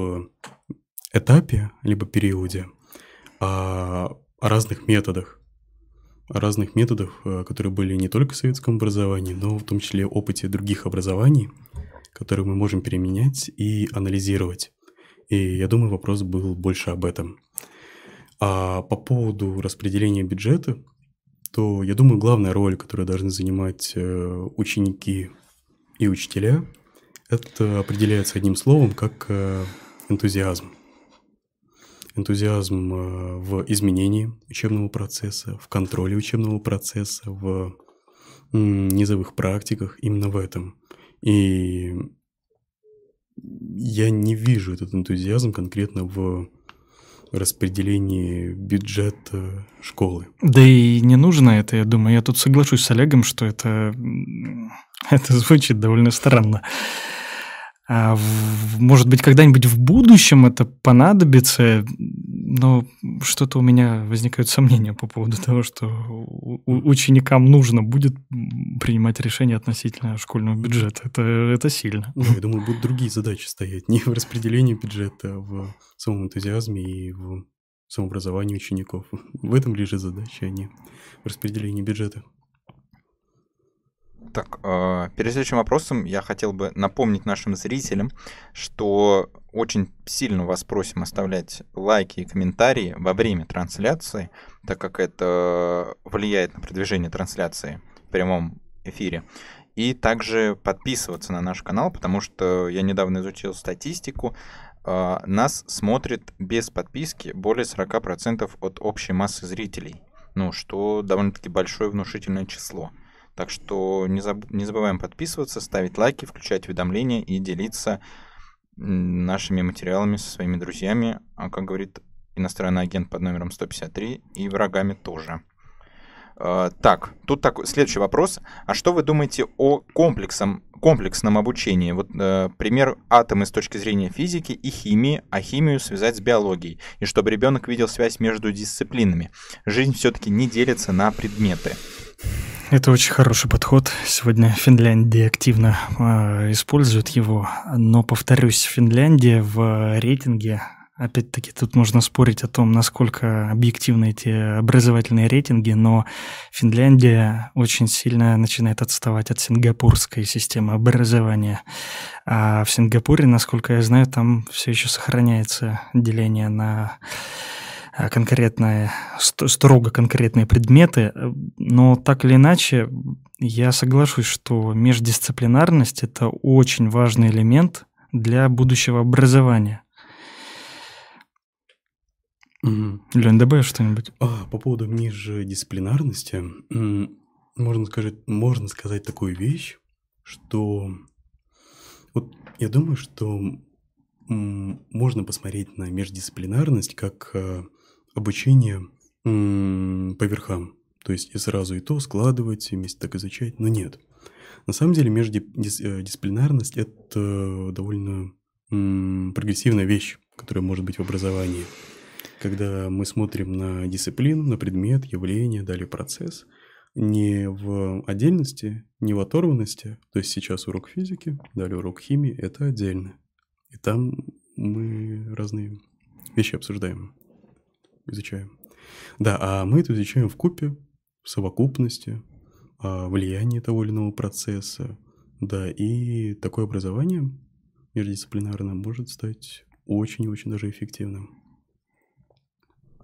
этапе, либо периоде, а о разных методах. О разных методах, э, которые были не только в советском образовании, но в том числе опыте других образований, которые мы можем переменять и анализировать. И я думаю, вопрос был больше об этом. А по поводу распределения бюджета, то я думаю, главная роль, которую должны занимать э, ученики и учителя, это определяется одним словом, как э, энтузиазм. Энтузиазм э, в изменении учебного процесса, в контроле учебного процесса, в низовых практиках, именно в этом. И я не вижу этот энтузиазм конкретно в распределении бюджета школы. Да и не нужно это, я думаю. Я тут соглашусь с Олегом, что это, это звучит довольно странно. А в, может быть, когда-нибудь в будущем это понадобится, но что-то у меня возникают сомнения по поводу того, что ученикам нужно будет принимать решения относительно школьного бюджета. Это, это сильно. Ну, я думаю, будут другие задачи стоять. Не в распределении бюджета, а в самом энтузиазме и в самообразовании учеников. В этом лежит задача, а не в распределении бюджета. Так, э, перед следующим вопросом я хотел бы напомнить нашим зрителям, что очень сильно вас просим оставлять лайки и комментарии во время трансляции, так как это влияет на продвижение трансляции в прямом эфире. И также подписываться на наш канал, потому что я недавно изучил статистику. Э, нас смотрит без подписки более 40% от общей массы зрителей. ну, что довольно-таки большое внушительное число. Так что не, заб... не забываем подписываться, ставить лайки, включать уведомления и делиться нашими материалами со своими друзьями, а, как говорит иностранный агент под номером 153, и врагами тоже. А, так, тут такой следующий вопрос. А что вы думаете о комплексом, комплексном обучении? Вот э, пример атомы с точки зрения физики и химии, а химию связать с биологией. И чтобы ребенок видел связь между дисциплинами. Жизнь все-таки не делится на предметы. Это очень хороший подход. Сегодня Финляндия активно э, использует его. Но, повторюсь, Финляндия в рейтинге Опять-таки тут можно спорить о том, насколько объективны эти образовательные рейтинги, но Финляндия очень сильно начинает отставать от сингапурской системы образования. А в Сингапуре, насколько я знаю, там все еще сохраняется деление на конкретные, строго конкретные предметы, но так или иначе, я соглашусь, что междисциплинарность – это очень важный элемент для будущего образования. Угу. Лень, добавишь что-нибудь? А, по поводу междисциплинарности, можно сказать, можно сказать такую вещь, что вот я думаю, что можно посмотреть на междисциплинарность как а, обучение по верхам. То есть и сразу и то складывать, и вместе так изучать, но нет. На самом деле междисциплинарность – это довольно прогрессивная вещь, которая может быть в образовании когда мы смотрим на дисциплину, на предмет, явление, далее процесс, не в отдельности, не в оторванности, то есть сейчас урок физики, далее урок химии, это отдельно. И там мы разные вещи обсуждаем, изучаем. Да, а мы это изучаем в купе, в совокупности, влияние того или иного процесса. Да, и такое образование междисциплинарное может стать очень-очень даже эффективным.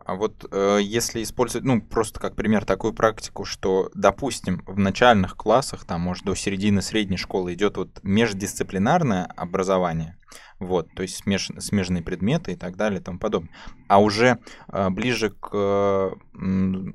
А вот э, если использовать, ну, просто как пример такую практику, что, допустим, в начальных классах, там, может, до середины средней школы идет вот междисциплинарное образование, вот, то есть смеш, смежные предметы и так далее и тому подобное. А уже э, ближе к, э,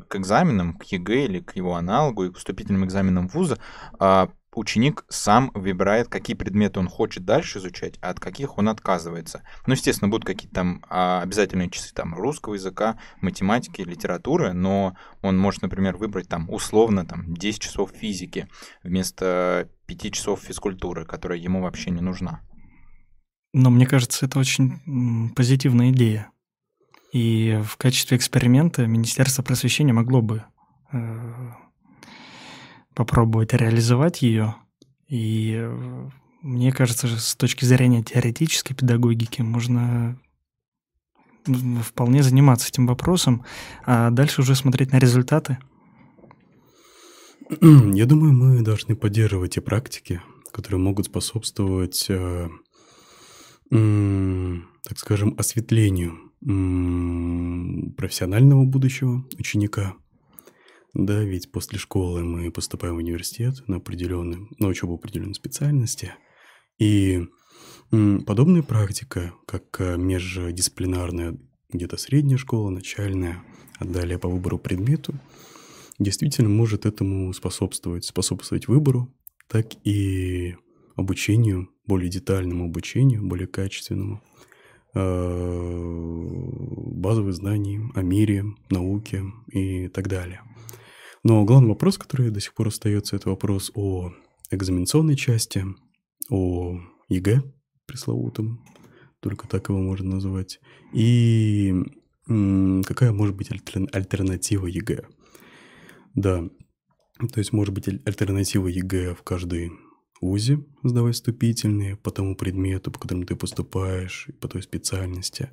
к экзаменам, к ЕГЭ или к его аналогу и к вступительным экзаменам вуза, э, ученик сам выбирает, какие предметы он хочет дальше изучать, а от каких он отказывается. Ну, естественно, будут какие-то там а, обязательные часы там русского языка, математики, литературы, но он может, например, выбрать там условно там 10 часов физики вместо 5 часов физкультуры, которая ему вообще не нужна. Но мне кажется, это очень позитивная идея. И в качестве эксперимента Министерство просвещения могло бы э, попробовать реализовать ее. И мне кажется, с точки зрения теоретической педагогики можно вполне заниматься этим вопросом, а дальше уже смотреть на результаты. Я думаю, мы должны поддерживать те практики, которые могут способствовать, э, так скажем, осветлению профессионального будущего ученика – да, ведь после школы мы поступаем в университет на определенную, на учебу определенной специальности. И подобная практика, как э, междисциплинарная где-то средняя школа, начальная, а далее по выбору предмету, действительно может этому способствовать, способствовать выбору, так и обучению, более детальному обучению, более качественному, э, базовых знаний о мире, науке и так далее – но главный вопрос, который до сих пор остается, это вопрос о экзаменационной части, о ЕГЭ пресловутом, только так его можно назвать, и какая может быть альтернатива ЕГЭ. Да, то есть может быть альтернатива ЕГЭ в каждой ВУЗе сдавать вступительные по тому предмету, по которому ты поступаешь, по той специальности.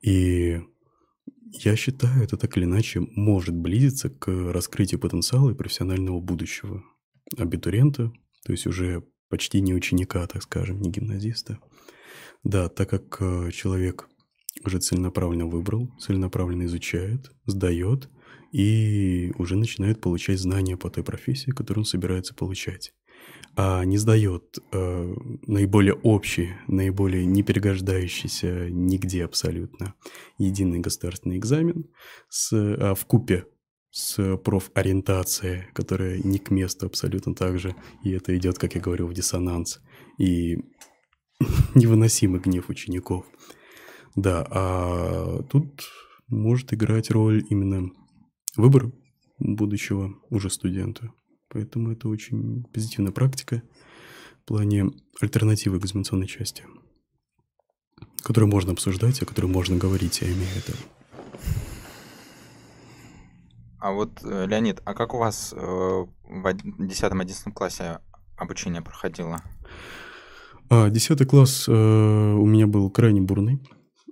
И я считаю, это так или иначе может близиться к раскрытию потенциала и профессионального будущего абитуриента, то есть уже почти не ученика, так скажем, не гимназиста. Да, так как э, человек уже целенаправленно выбрал, целенаправленно изучает, сдает и уже начинает получать знания по той профессии, которую он собирается получать не сдает э, наиболее общий, наиболее не перегождающийся нигде абсолютно единый государственный экзамен с, а в купе с профориентацией, которая не к месту абсолютно так же. И это идет, как я говорю, в диссонанс. И невыносимый гнев учеников. Да, а тут может играть роль именно выбор будущего уже студента. Поэтому это очень позитивная практика в плане альтернативы экзаменационной части, которую можно обсуждать, о которой можно говорить, я имею в виду. А вот, э, Леонид, а как у вас э, в 10-11 классе обучение проходило? А, 10 класс э, у меня был крайне бурный.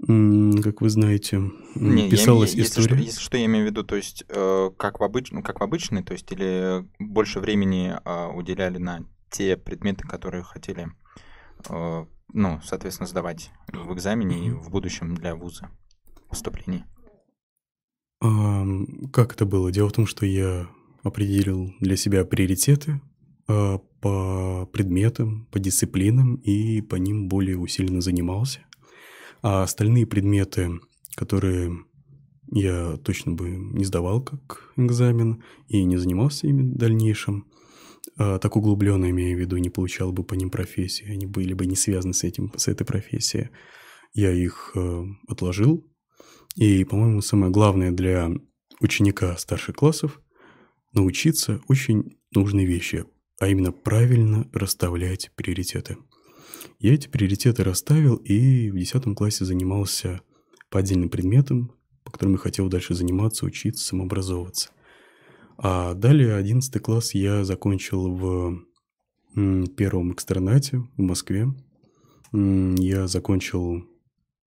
Как вы знаете, Не, писалась я, если история. Что, если что, я имею в виду, то есть э, как, в обыч, ну, как в обычной, то есть или больше времени э, уделяли на те предметы, которые хотели, э, ну, соответственно, сдавать в экзамене и в будущем для вуза поступлений? Как это было? Дело в том, что я определил для себя приоритеты а, по предметам, по дисциплинам и по ним более усиленно занимался. А остальные предметы, которые я точно бы не сдавал как экзамен и не занимался ими в дальнейшем, а, так углубленно, имея в виду, не получал бы по ним профессии, они были бы не связаны с, этим, с этой профессией. Я их а, отложил, и, по-моему, самое главное для ученика старших классов – научиться очень нужные вещи, а именно правильно расставлять приоритеты. Я эти приоритеты расставил и в 10 классе занимался по отдельным предметам, по которым я хотел дальше заниматься, учиться, самообразовываться. А далее 11 класс я закончил в первом экстернате в Москве. Я закончил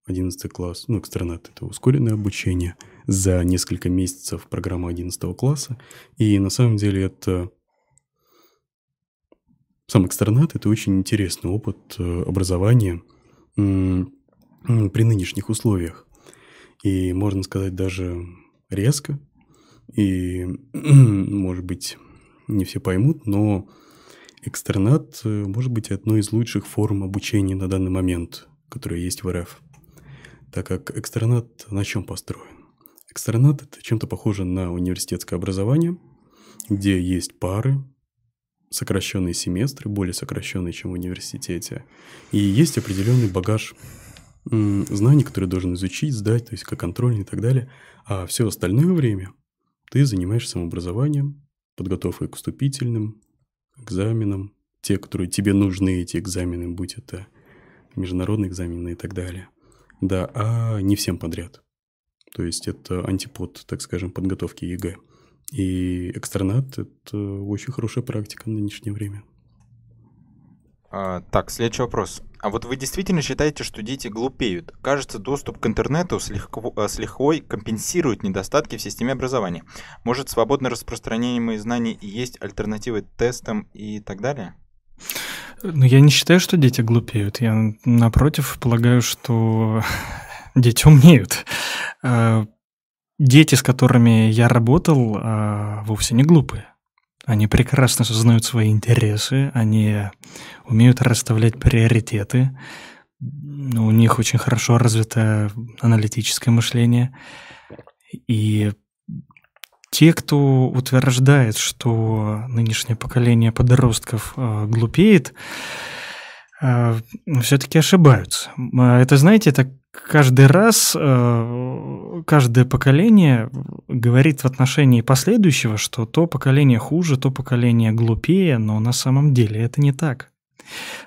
11 класс, ну, экстранат – это ускоренное обучение за несколько месяцев программы 11 класса. И на самом деле это сам экстернат – это очень интересный опыт э, образования при нынешних условиях. И, можно сказать, даже резко. И, может быть, не все поймут, но экстернат э, может быть одной из лучших форм обучения на данный момент, которая есть в РФ так как экстранат на чем построен? Экстранат – это чем-то похоже на университетское образование, где есть пары, сокращенные семестры, более сокращенные, чем в университете, и есть определенный багаж знаний, которые должен изучить, сдать, то есть как контрольный и так далее, а все остальное время ты занимаешься самообразованием, подготовкой к вступительным, экзаменам, те, которые тебе нужны, эти экзамены, будь это международные экзамены и так далее – да, а не всем подряд. То есть это антипод, так скажем, подготовки ЕГЭ. И экстранат – это очень хорошая практика в нынешнее время. А, так, следующий вопрос. А вот вы действительно считаете, что дети глупеют? Кажется, доступ к интернету с, легко, э, с лихвой компенсирует недостатки в системе образования. Может, свободное распространение моих знаний и есть альтернативы тестам и так далее? Ну, я не считаю, что дети глупеют. Я, напротив, полагаю, что дети умнеют. А, дети, с которыми я работал, а, вовсе не глупые. Они прекрасно осознают свои интересы, они умеют расставлять приоритеты, у них очень хорошо развито аналитическое мышление. И те, кто утверждает, что нынешнее поколение подростков э, глупеет, все-таки ошибаются. А это, знаете, это каждый раз, э, каждое поколение говорит в отношении последующего, что то поколение хуже, то поколение глупее, но на самом деле это не так.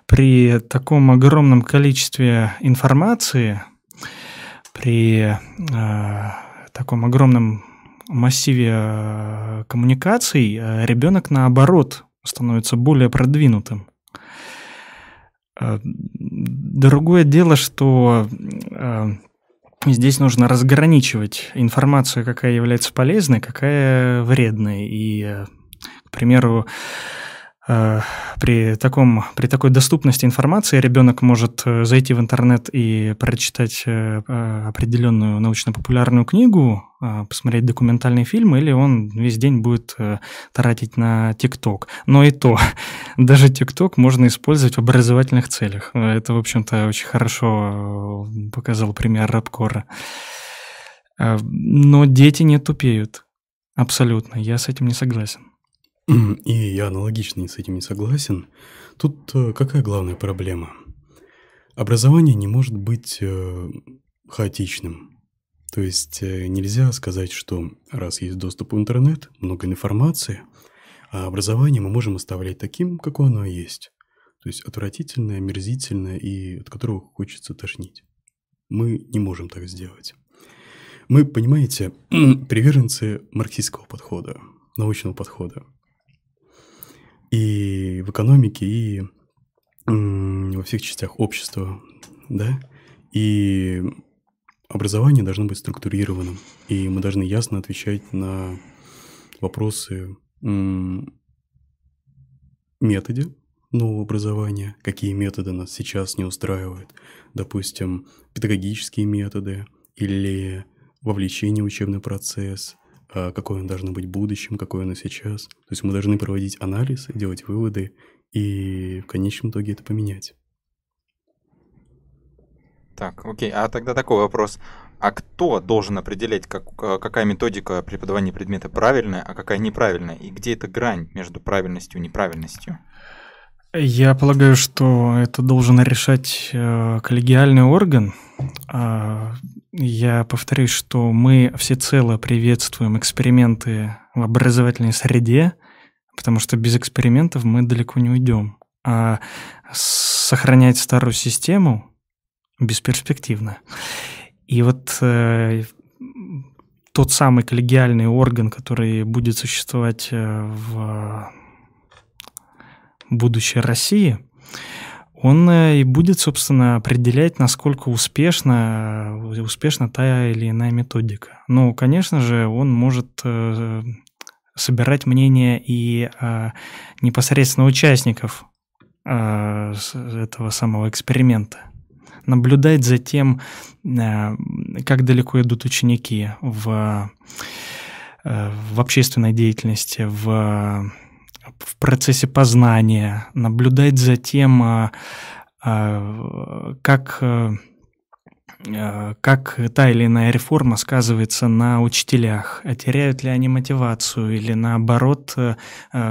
При таком огромном количестве информации, при э, таком огромном массиве э, коммуникаций ребенок, наоборот, становится более продвинутым. Э, другое дело, что здесь нужно разграничивать информацию, какая является полезной, какая вредной. И, к примеру, Э, при, таком, при такой доступности информации ребенок может э, зайти в интернет и прочитать э, определенную научно-популярную книгу, посмотреть документальный фильм, или он весь день будет тратить на ТикТок. Но и то, даже ТикТок можно использовать в образовательных целях. Это, в общем-то, очень хорошо показал пример Рабкора. Но дети не тупеют. Абсолютно, я с этим не согласен. И я аналогично с этим не согласен. Тут э, какая главная проблема? Образование не может быть э, хаотичным. То есть э, нельзя сказать, что раз есть доступ в интернет, много информации, а образование мы можем оставлять таким, какое оно есть. То есть отвратительное, омерзительное и от которого хочется тошнить. Мы не можем так сделать. Мы, понимаете, приверженцы марксистского подхода, научного подхода. И в экономике, и во всех частях общества, да, и образование должно быть структурированным, и мы должны ясно отвечать на вопросы методе нового образования, какие методы нас сейчас не устраивают, допустим, педагогические методы или вовлечение в учебный процесс, а какой он должен быть в будущем, какой он сейчас. То есть мы должны проводить анализ, делать выводы и в конечном итоге это поменять. Так, окей. А тогда такой вопрос. А кто должен определять, как, э, какая методика преподавания предмета правильная, а какая неправильная? И где эта грань между правильностью и неправильностью? Я полагаю, что это должен решать э, коллегиальный орган. Э, я повторюсь, что мы всецело приветствуем эксперименты в образовательной среде, потому что без экспериментов мы далеко не уйдем. А сохранять старую систему бесперспективно. И вот э, тот самый коллегиальный орган, который будет существовать э, в будущей России, он э, и будет, собственно, определять, насколько успешна, э, успешна та или иная методика. Ну, конечно же, он может э, собирать мнение и непосредственно участников этого самого эксперимента наблюдать за тем, как далеко идут ученики в, в общественной деятельности, в в процессе познания, наблюдать за тем, а, а, как, а, как та или иная реформа сказывается на учителях, теряют ли они мотивацию или наоборот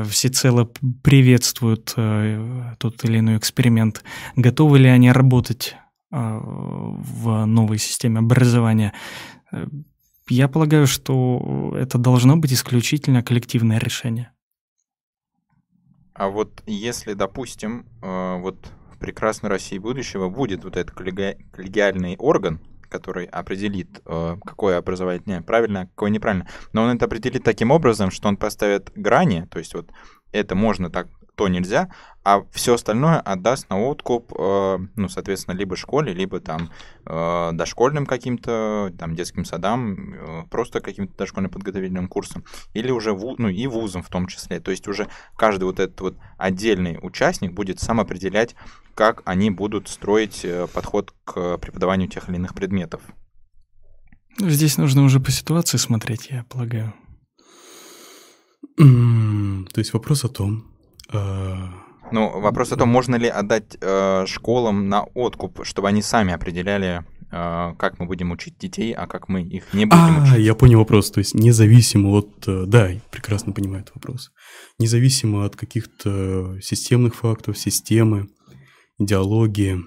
всецело приветствуют тот или иной эксперимент, готовы ли они работать в новой системе образования. Я полагаю, что это должно быть исключительно коллективное решение. А вот если, допустим, э, вот в прекрасной России будущего будет вот этот коллегиальный орган, который определит, э, какое образование правильно, какое неправильно. Но он это определит таким образом, что он поставит грани, то есть вот это можно так то нельзя, а все остальное отдаст на откуп, э, ну, соответственно, либо школе, либо там э, дошкольным каким-то, там, детским садам, э, просто каким-то дошкольным подготовительным курсом, или уже, ву, ну, и вузом в том числе. То есть уже каждый вот этот вот отдельный участник будет сам определять, как они будут строить э, подход к преподаванию тех или иных предметов. Здесь нужно уже по ситуации смотреть, я полагаю. То есть вопрос о том, ну, вопрос о том, можно ли отдать э, школам на откуп, чтобы они сами определяли, э, как мы будем учить детей, а как мы их не будем а, учить. я понял вопрос. То есть независимо от... Э, да, прекрасно понимаю этот вопрос. Независимо от каких-то системных фактов, системы, идеологии.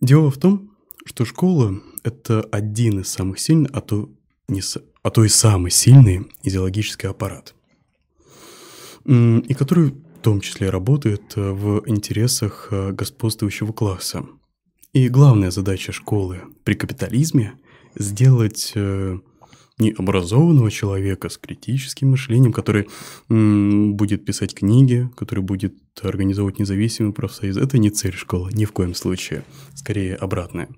Дело в том, что школа — это один из самых сильных, а то, не, а то и самый сильный идеологический аппарат и который в том числе работает э, в интересах э, господствующего класса. И главная задача школы при капитализме – сделать э, не образованного человека с критическим мышлением, который будет писать книги, который будет организовывать независимый профсоюз. Это не цель школы, ни в коем случае. Скорее обратная.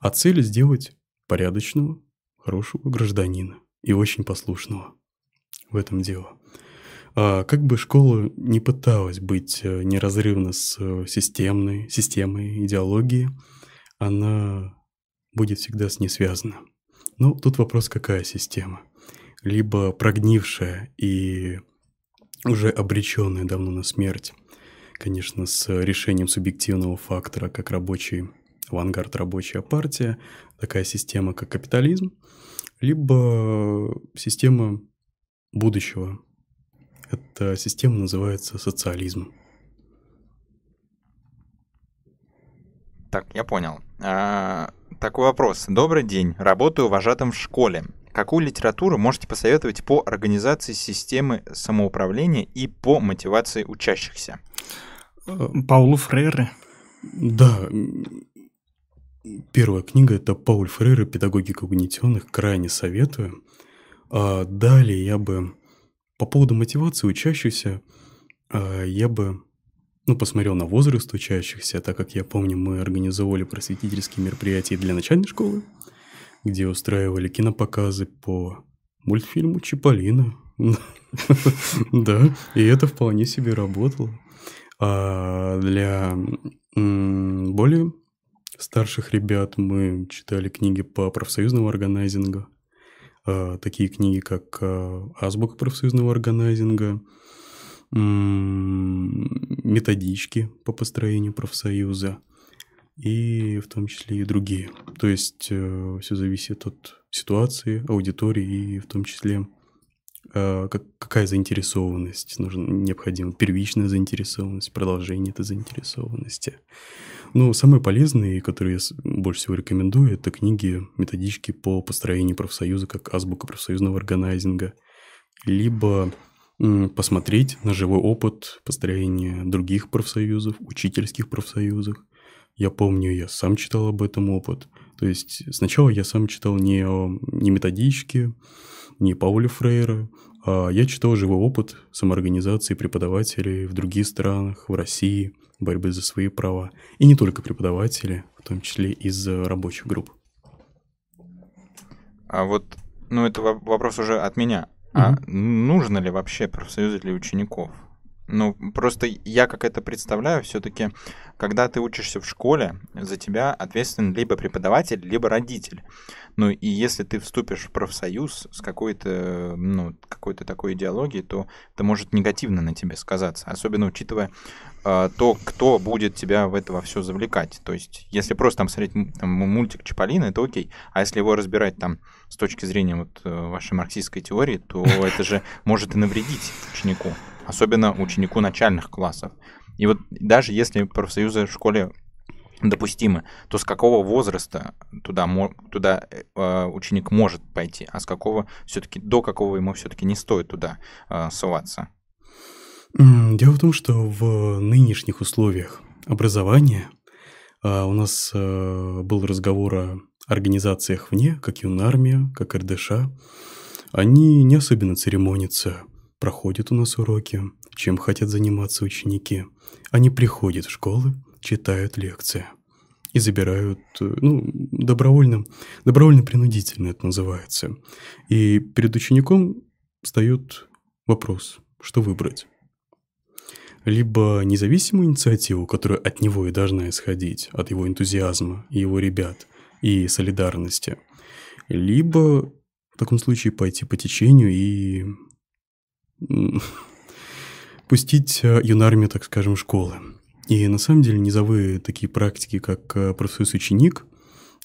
А цель сделать порядочного, хорошего гражданина и очень послушного. В этом дело. А как бы школа не пыталась быть э, неразрывно с э, системной, системой идеологии, она будет всегда с ней связана. Но тут вопрос, какая система. Либо прогнившая и уже обреченная давно на смерть, конечно, с решением субъективного фактора, как рабочий авангард, рабочая партия, такая система, как капитализм, либо система будущего. Эта система называется социализм. Так, я понял. А, такой вопрос. Добрый день. Работаю вожатым в школе. Какую литературу можете посоветовать по организации системы самоуправления и по мотивации учащихся? Паулу Фрейре. Да, первая книга это Пауль Фрейре «Педагогика угнетенных». Крайне советую. А далее я бы по поводу мотивации учащихся а, я бы ну, посмотрел на возраст учащихся, так как я помню, мы организовывали просветительские мероприятия для начальной школы, где устраивали кинопоказы по мультфильму Чиполлино. Да, и это вполне себе работало. А для более старших ребят мы читали книги по профсоюзному органайзингу. А, такие книги, как а, «Азбука профсоюзного органайзинга», методички по построению профсоюза и в том числе и другие. То есть э, все зависит от ситуации, аудитории и в том числе э, как, какая заинтересованность нужна, необходима, первичная заинтересованность, продолжение этой заинтересованности. Ну, самые полезные, которые я больше всего рекомендую, это книги, методички по построению профсоюза, как азбука профсоюзного органайзинга, либо посмотреть на живой опыт построения других профсоюзов, учительских профсоюзов. Я помню, я сам читал об этом опыт. То есть сначала я сам читал не, не методички, не Пауля Фрейра, а я читал живой опыт самоорганизации преподавателей в других странах, в России, борьбы за свои права. И не только преподаватели, в том числе из рабочих групп. А вот, ну это вопрос уже от меня. А нужно ли вообще профсоюзы для учеников? Ну, просто я как это представляю, все-таки, когда ты учишься в школе, за тебя ответственен либо преподаватель, либо родитель. Ну, и если ты вступишь в профсоюз с какой-то, ну, какой-то такой идеологией, то это может негативно на тебе сказаться, особенно учитывая э, то, кто будет тебя в это все завлекать. То есть, если просто там смотреть там, мультик Чаполина, это окей, а если его разбирать там с точки зрения вот э, вашей марксистской теории, то это же может и навредить ученику особенно ученику начальных классов. И вот даже если профсоюзы в школе допустимы, то с какого возраста туда, туда э, ученик может пойти, а с какого все-таки, до какого ему все-таки не стоит туда э, ссылаться? Дело в том, что в нынешних условиях образования э, у нас э, был разговор о организациях вне, как Юнармия, как РДШ. Они не особенно церемонятся проходят у нас уроки, чем хотят заниматься ученики. Они приходят в школы, читают лекции и забирают, э, ну, добровольно, добровольно-принудительно это называется. И перед учеником встает вопрос, что выбрать. Либо независимую инициативу, которая от него и должна исходить, от его энтузиазма его ребят, и солидарности. Либо в таком случае пойти по течению и пустить э, юнармию, так скажем, школы. И на самом деле низовые такие практики, как э, профсоюз ученик,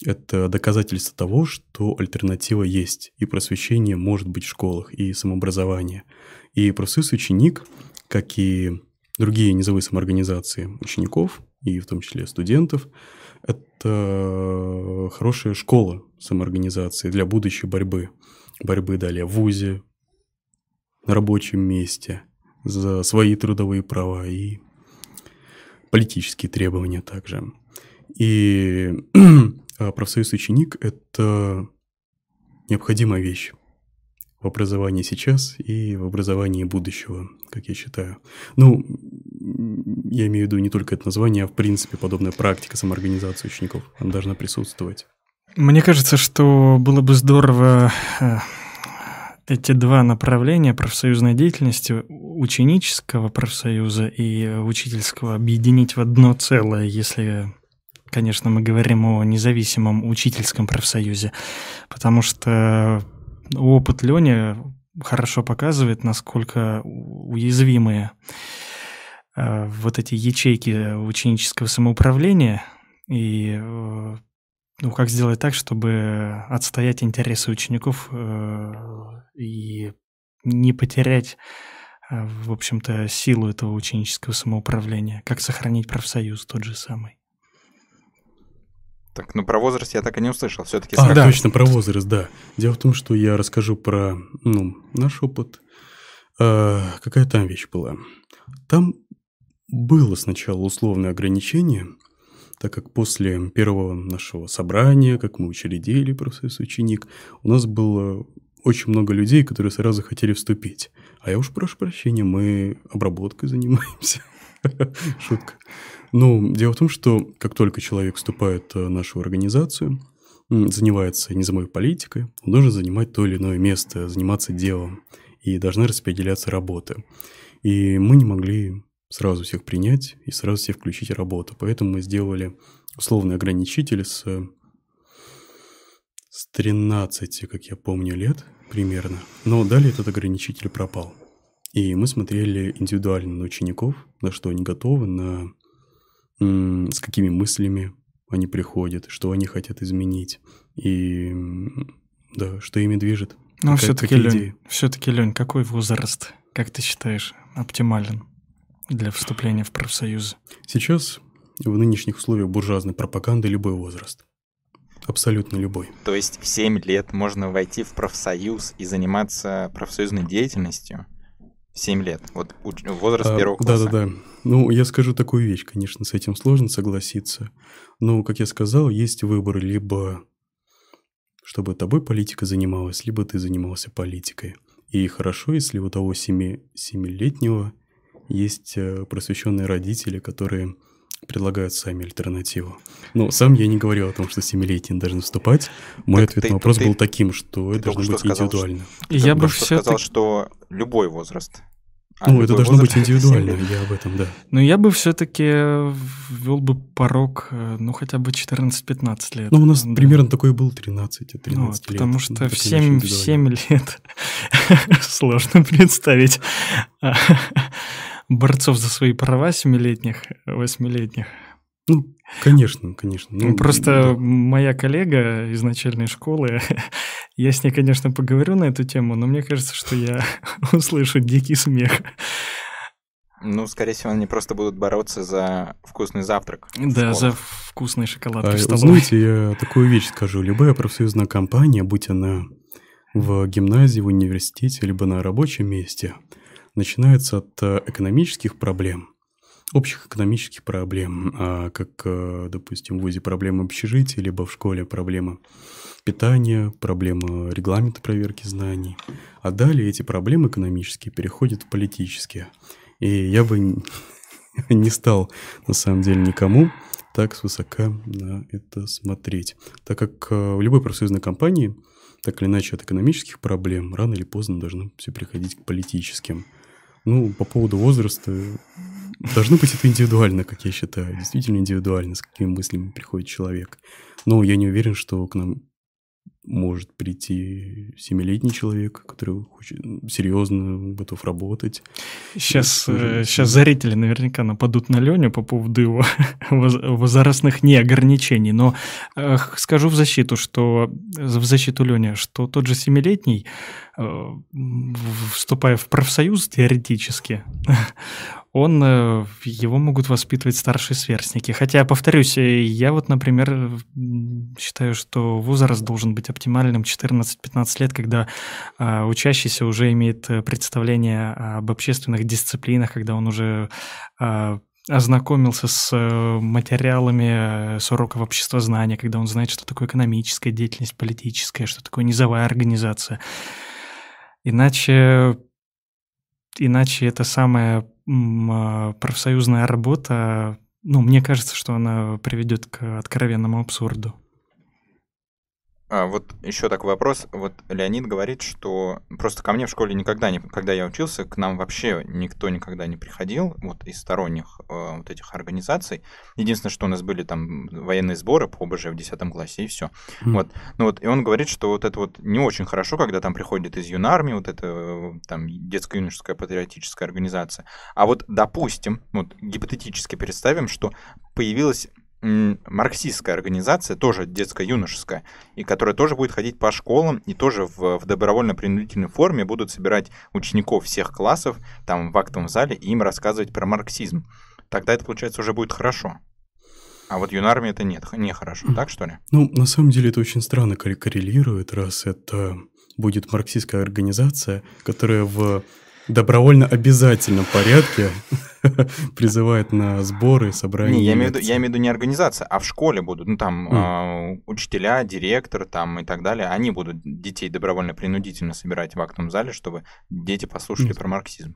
это доказательство того, что альтернатива есть, и просвещение может быть в школах, и самообразование. И профсоюз ученик, как и другие низовые самоорганизации учеников, и в том числе студентов, это хорошая школа самоорганизации для будущей борьбы. Борьбы далее в ВУЗе, на рабочем месте за свои трудовые права и политические требования также. И а профсоюз ученик – это необходимая вещь в образовании сейчас и в образовании будущего, как я считаю. Ну, я имею в виду не только это название, а в принципе подобная практика самоорганизации учеников, она должна присутствовать. Мне кажется, что было бы здорово э, эти два направления профсоюзной деятельности, ученического профсоюза и учительского, объединить в одно целое, если, конечно, мы говорим о независимом учительском профсоюзе, потому что опыт Лёни хорошо показывает, насколько уязвимые э, вот эти ячейки ученического самоуправления и э, ну, как сделать так, чтобы отстоять интересы учеников э, и не потерять, в общем-то, силу этого ученического самоуправления? Как сохранить профсоюз тот же самый? Так, ну про возраст я так и не услышал. Все-таки а, да. точно, про возраст, да. Дело в том, что я расскажу про ну, наш опыт. А, какая там вещь была? Там было сначала условное ограничение, так как после первого нашего собрания, как мы учредили профсоюз ученик, у нас было очень много людей, которые сразу хотели вступить. А я уж прошу прощения, мы обработкой занимаемся. Шутка. Ну, дело в том, что как только человек вступает в нашу организацию, занимается низовой политикой, он должен занимать то или иное место, заниматься делом, и должна распределяться работа. И мы не могли сразу всех принять и сразу всех включить в работу. Поэтому мы сделали условный ограничитель с, с 13, как я помню, лет примерно. Но далее этот ограничитель пропал. И мы смотрели индивидуально на учеников, на что они готовы, на с какими мыслями они приходят, что они хотят изменить, и да, что ими движет. Ну, все-таки, Лень, все-таки, Лень, какой возраст, как ты считаешь, оптимален для вступления в профсоюз? Сейчас в нынешних условиях буржуазной пропаганды любой возраст. Абсолютно любой. То есть в 7 лет можно войти в профсоюз и заниматься профсоюзной деятельностью? 7 лет. Вот возраст а, первого класса. Да-да-да. Ну, я скажу такую вещь, конечно, с этим сложно согласиться. Но, как я сказал, есть выбор либо чтобы тобой политика занималась, либо ты занимался политикой. И хорошо, если у того 7, 7-летнего есть э, просвещенные родители, которые предлагают сами альтернативу. Но сам я не говорил о том, что семилетние должны вступать. Мой так ответ ты, на вопрос ты, был таким, что это должно быть сказал, индивидуально. Что, я бы все сказал, что любой возраст. А ну, это должно быть индивидуально, я об этом, да. Ну, я бы все-таки ввел бы порог, э, ну, хотя бы 14-15 лет. Ну, у нас да. примерно такой был 13 13 ну, лет. Потому что ну, в 7, в 7 лет сложно представить борцов за свои права семилетних, восьмилетних. Ну, конечно, конечно. Ну, Просто да. моя коллега из начальной школы, я с ней, конечно, поговорю на эту тему, но мне кажется, что я услышу дикий смех. Ну, скорее всего, они просто будут бороться за вкусный завтрак. Да, за вкусный шоколад а, в столовой. Знаете, я такую вещь скажу. Любая профсоюзная компания, будь она в гимназии, в университете, либо на рабочем месте – начинается от э, экономических проблем, общих экономических проблем, а как, э, допустим, в ВУЗе проблема общежития, либо в школе проблема питания, проблема регламента проверки знаний. А далее эти проблемы экономические переходят в политические. И я бы не стал, на самом деле, никому так свысока на это смотреть. Так как э, в любой профсоюзной компании, так или иначе от экономических проблем, рано или поздно должно все приходить к политическим. Ну, по поводу возраста, должно быть это индивидуально, как я считаю. Действительно индивидуально, с какими мыслями приходит человек. Но я не уверен, что к нам может прийти семилетний человек, который хочет, серьезно готов работать. Сейчас, э, сейчас зрители наверняка нападут на Леню по поводу его возрастных неограничений, но э, скажу в защиту, что в защиту Лени, что тот же семилетний, э, вступая в профсоюз теоретически, он, э, его могут воспитывать старшие сверстники. Хотя, повторюсь, э, я вот, например, считаю, что возраст должен быть оптимальным 14-15 лет, когда э, учащийся уже имеет э, представление об общественных дисциплинах, когда он уже э, ознакомился с материалами с уроков обществознания, когда он знает, что такое экономическая деятельность, политическая, что такое низовая организация. Иначе, иначе это самое а, профсоюзная работа, ну, мне кажется, что она приведет к откровенному абсурду. А, вот еще такой вопрос. Вот Леонид говорит, что просто ко мне в школе никогда не, когда я учился, к нам вообще никто никогда не приходил, вот из сторонних э, вот этих организаций. Единственное, что у нас были там военные сборы по ОБЖ в 10 классе, и все. Mm. Вот. Ну вот, и он говорит, что вот это вот не очень хорошо, когда там приходит из юнармии, вот это там детско-юношеская патриотическая организация. А вот, допустим, вот гипотетически представим, что появилась марксистская организация, тоже детско-юношеская, и которая тоже будет ходить по школам и тоже в, в добровольно-принудительной форме будут собирать учеников всех классов там в актовом зале и им рассказывать про марксизм. Тогда это, получается, уже будет хорошо. А вот юнармия это нет, нехорошо, так что ли? Ну, на самом деле это очень странно коррелирует, раз это будет марксистская организация, которая в добровольно обязательном порядке призывает на сборы, собрания. Не, я имею, в виду, я имею в виду не организация, а в школе будут, ну там mm. э, учителя, директор там и так далее, они будут детей добровольно-принудительно собирать в актовом зале, чтобы дети послушали mm. про марксизм.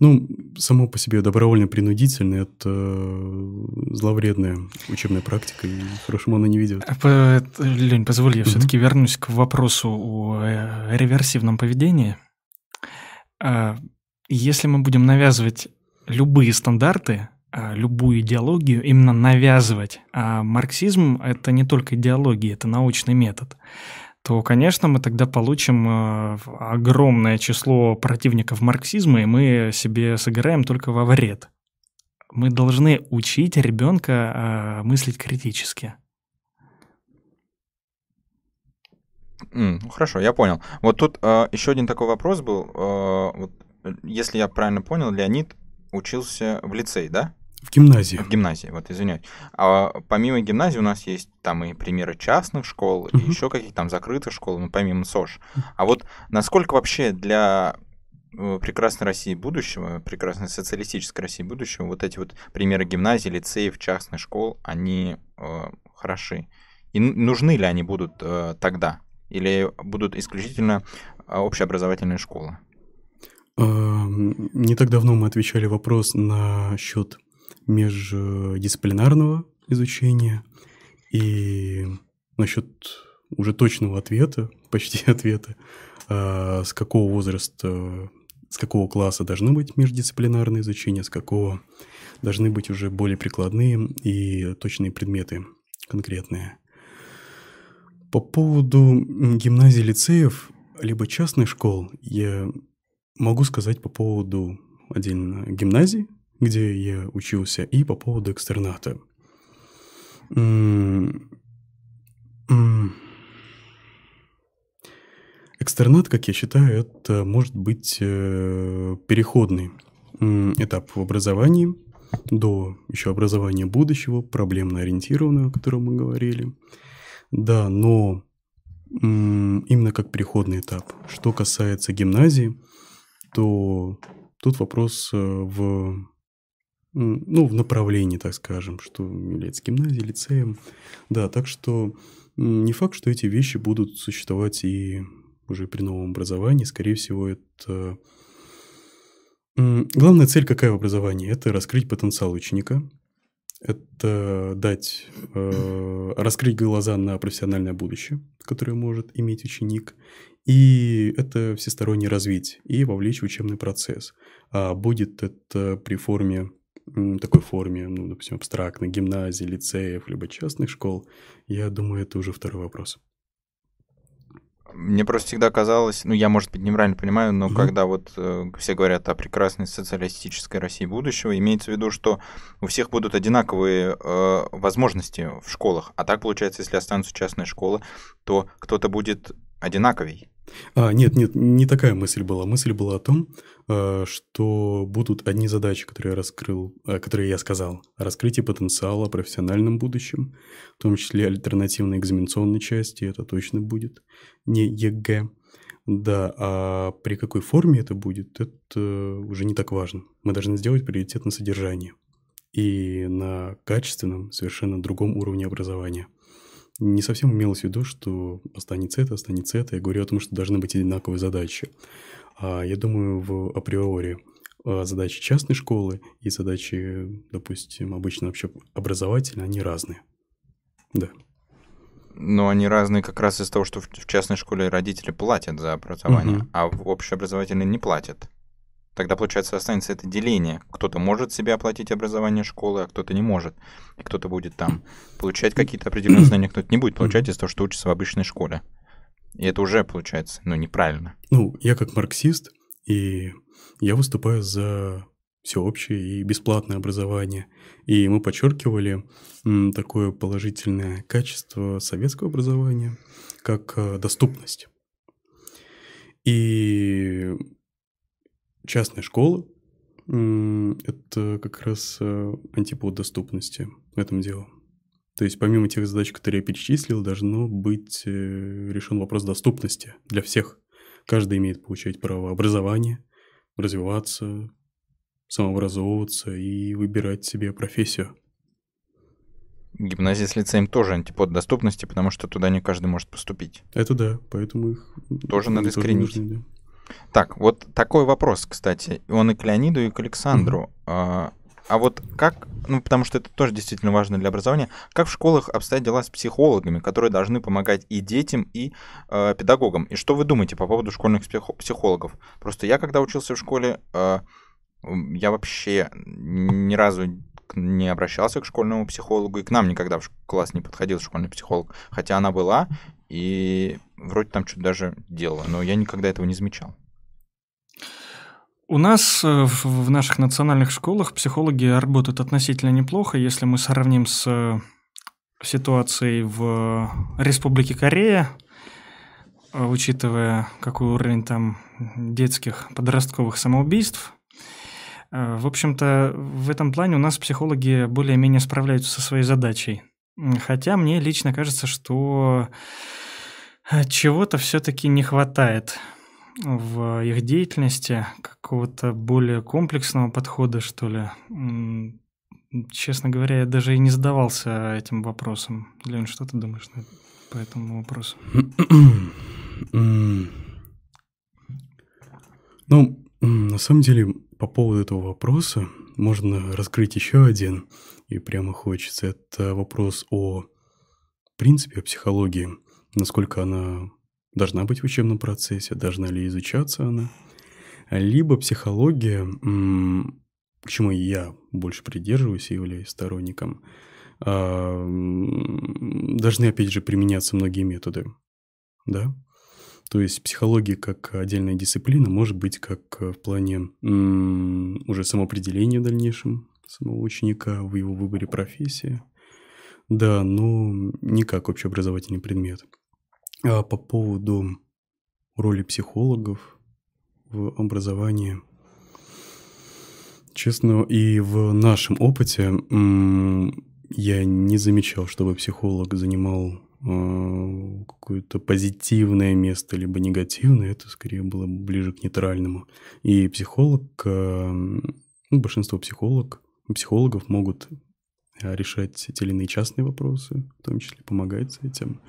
Ну, само по себе добровольно-принудительно – это зловредная учебная практика, и хорошему она не ведет. Лень, позволь, я mm-hmm. все-таки вернусь к вопросу о э, реверсивном поведении. А, если мы будем навязывать любые стандарты, а, любую идеологию, именно навязывать, а марксизм — это не только идеология, это научный метод, то, конечно, мы тогда получим а, огромное число противников марксизма, и мы себе сыграем только во вред. Мы должны учить ребенка мыслить критически. Mm, хорошо, я понял. Вот тут э, еще один такой вопрос был. Э, вот, если я правильно понял, Леонид учился в лицей, да? В гимназии. В гимназии, вот извиняюсь. А помимо гимназии у нас есть там и примеры частных школ, uh-huh. и еще каких-то там закрытых школ, ну, помимо СОЖ. А вот насколько вообще для э, прекрасной России будущего, прекрасной социалистической России будущего, вот эти вот примеры гимназий, лицеев, частных школ, они э, хороши? И нужны ли они будут э, тогда? Или будут исключительно а, общеобразовательные школы? Не так давно мы отвечали вопрос на счет междисциплинарного изучения и насчет уже точного ответа, почти ответа, а, с какого возраста, с какого класса должны быть междисциплинарные изучения, с какого должны быть уже более прикладные и точные предметы конкретные. По поводу гимназий, лицеев, либо частных школ, я могу сказать по поводу отдельно гимназии, где я учился, и по поводу экстерната. Экстернат, как я считаю, это может быть э, переходный этап в образовании до еще образования будущего, проблемно ориентированного, о котором мы говорили. Да, но именно как переходный этап. Что касается гимназии, то тут вопрос э, в, ну, в направлении, так скажем, что является гимназией, лицеем. Да, так что не факт, что эти вещи будут существовать и уже при новом образовании. Скорее всего, это... Главная цель какая в образовании? Это раскрыть потенциал ученика, это дать, э, раскрыть глаза на профессиональное будущее, которое может иметь ученик, и это всесторонне развить и вовлечь в учебный процесс. А будет это при форме, такой форме, ну, допустим, абстрактной гимназии, лицеев, либо частных школ, я думаю, это уже второй вопрос. Мне просто всегда казалось, ну я, может быть, неправильно понимаю, но mm-hmm. когда вот э, все говорят о прекрасной социалистической России будущего, имеется в виду, что у всех будут одинаковые э, возможности в школах. А так получается, если останутся частные школы, то кто-то будет одинаковей. А, нет, нет, не такая мысль была. Мысль была о том, э, что будут одни задачи, которые я раскрыл, э, которые я сказал. Раскрытие потенциала, профессиональном будущем, в том числе альтернативной экзаменационной части, это точно будет, не ЕГЭ. Да, а при какой форме это будет, это уже не так важно. Мы должны сделать приоритет на содержание и на качественном, совершенно другом уровне образования не совсем имелось в виду, что останется это, останется это. Я говорю о том, что должны быть одинаковые задачи. А я думаю, в априори а, задачи частной школы и задачи, допустим, обычно вообще образовательные, они разные. Да. Но они разные как раз из-за того, что в частной школе родители платят за образование, угу. а в общеобразовательной не платят. Тогда, получается, останется это деление. Кто-то может себе оплатить образование школы, а кто-то не может. И кто-то будет там получать какие-то определенные знания, кто-то не будет получать из-за того, что учится в обычной школе. И это уже получается, ну, неправильно. Ну, я как марксист, и я выступаю за всеобщее и бесплатное образование. И мы подчеркивали такое положительное качество советского образования, как э, доступность. И частная школа – это как раз э, антипод доступности в этом дело. То есть помимо тех задач, которые я перечислил, должно быть э, решен вопрос доступности для всех. Каждый имеет получать право образования, развиваться, самообразовываться и выбирать себе профессию. Гимназия с лицеем тоже антипод доступности, потому что туда не каждый может поступить. Это да, поэтому их тоже надо искоренить. Нужны, да. Так, вот такой вопрос, кстати. Он и к Леониду, и к Александру. Mm-hmm. А, а вот как, ну, потому что это тоже действительно важно для образования, как в школах обстоят дела с психологами, которые должны помогать и детям, и э, педагогам? И что вы думаете по поводу школьных психологов? Просто я, когда учился в школе, э, я вообще ни разу не обращался к школьному психологу, и к нам никогда в класс не подходил школьный психолог. Хотя она была, и вроде там что-то даже делала, но я никогда этого не замечал. У нас э, в наших национальных школах психологи работают относительно неплохо, если мы сравним с э, ситуацией в Республике Корея, э, учитывая какой уровень там детских подростковых самоубийств. В общем-то, в этом плане у нас психологи более-менее справляются со своей задачей. Хотя мне лично кажется, что чего-то все-таки не хватает в их деятельности, какого-то более комплексного подхода, что ли. Честно говоря, я даже и не задавался этим вопросом. Лен, что ты думаешь по этому вопросу? Ну, на самом деле, по поводу этого вопроса можно раскрыть еще один, и прямо хочется. Это вопрос о принципе, о психологии, насколько она должна быть в учебном процессе, должна ли изучаться она. Либо психология, к чему я больше придерживаюсь и являюсь сторонником, а, должны, опять же, применяться многие методы. Да? То есть психология как отдельная дисциплина может быть как в плане уже самоопределения в дальнейшем самого ученика в его выборе профессии. Да, но не как общеобразовательный предмет. А по поводу роли психологов в образовании, честно, и в нашем опыте я не замечал, чтобы психолог занимал а, какое-то позитивное место, либо негативное, это скорее было ближе к нейтральному. И психолог, а, ну, большинство психолог, психологов могут решать те или иные частные вопросы, в том числе помогать с этим.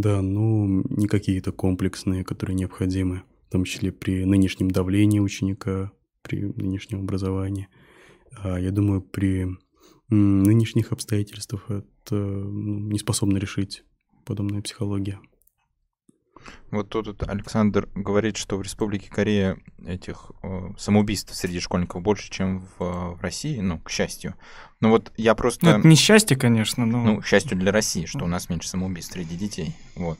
Да, но не какие-то комплексные, которые необходимы, в том числе при нынешнем давлении ученика, при нынешнем образовании. А я думаю, при нынешних обстоятельствах это ну, не способно решить подобная психология. Вот тут Александр говорит, что в Республике Корея этих э, самоубийств среди школьников больше, чем в, в России, ну, к счастью. Ну вот я просто... Ну, это не счастье, конечно, но... Ну, к счастью для России, что у нас меньше самоубийств среди детей, вот.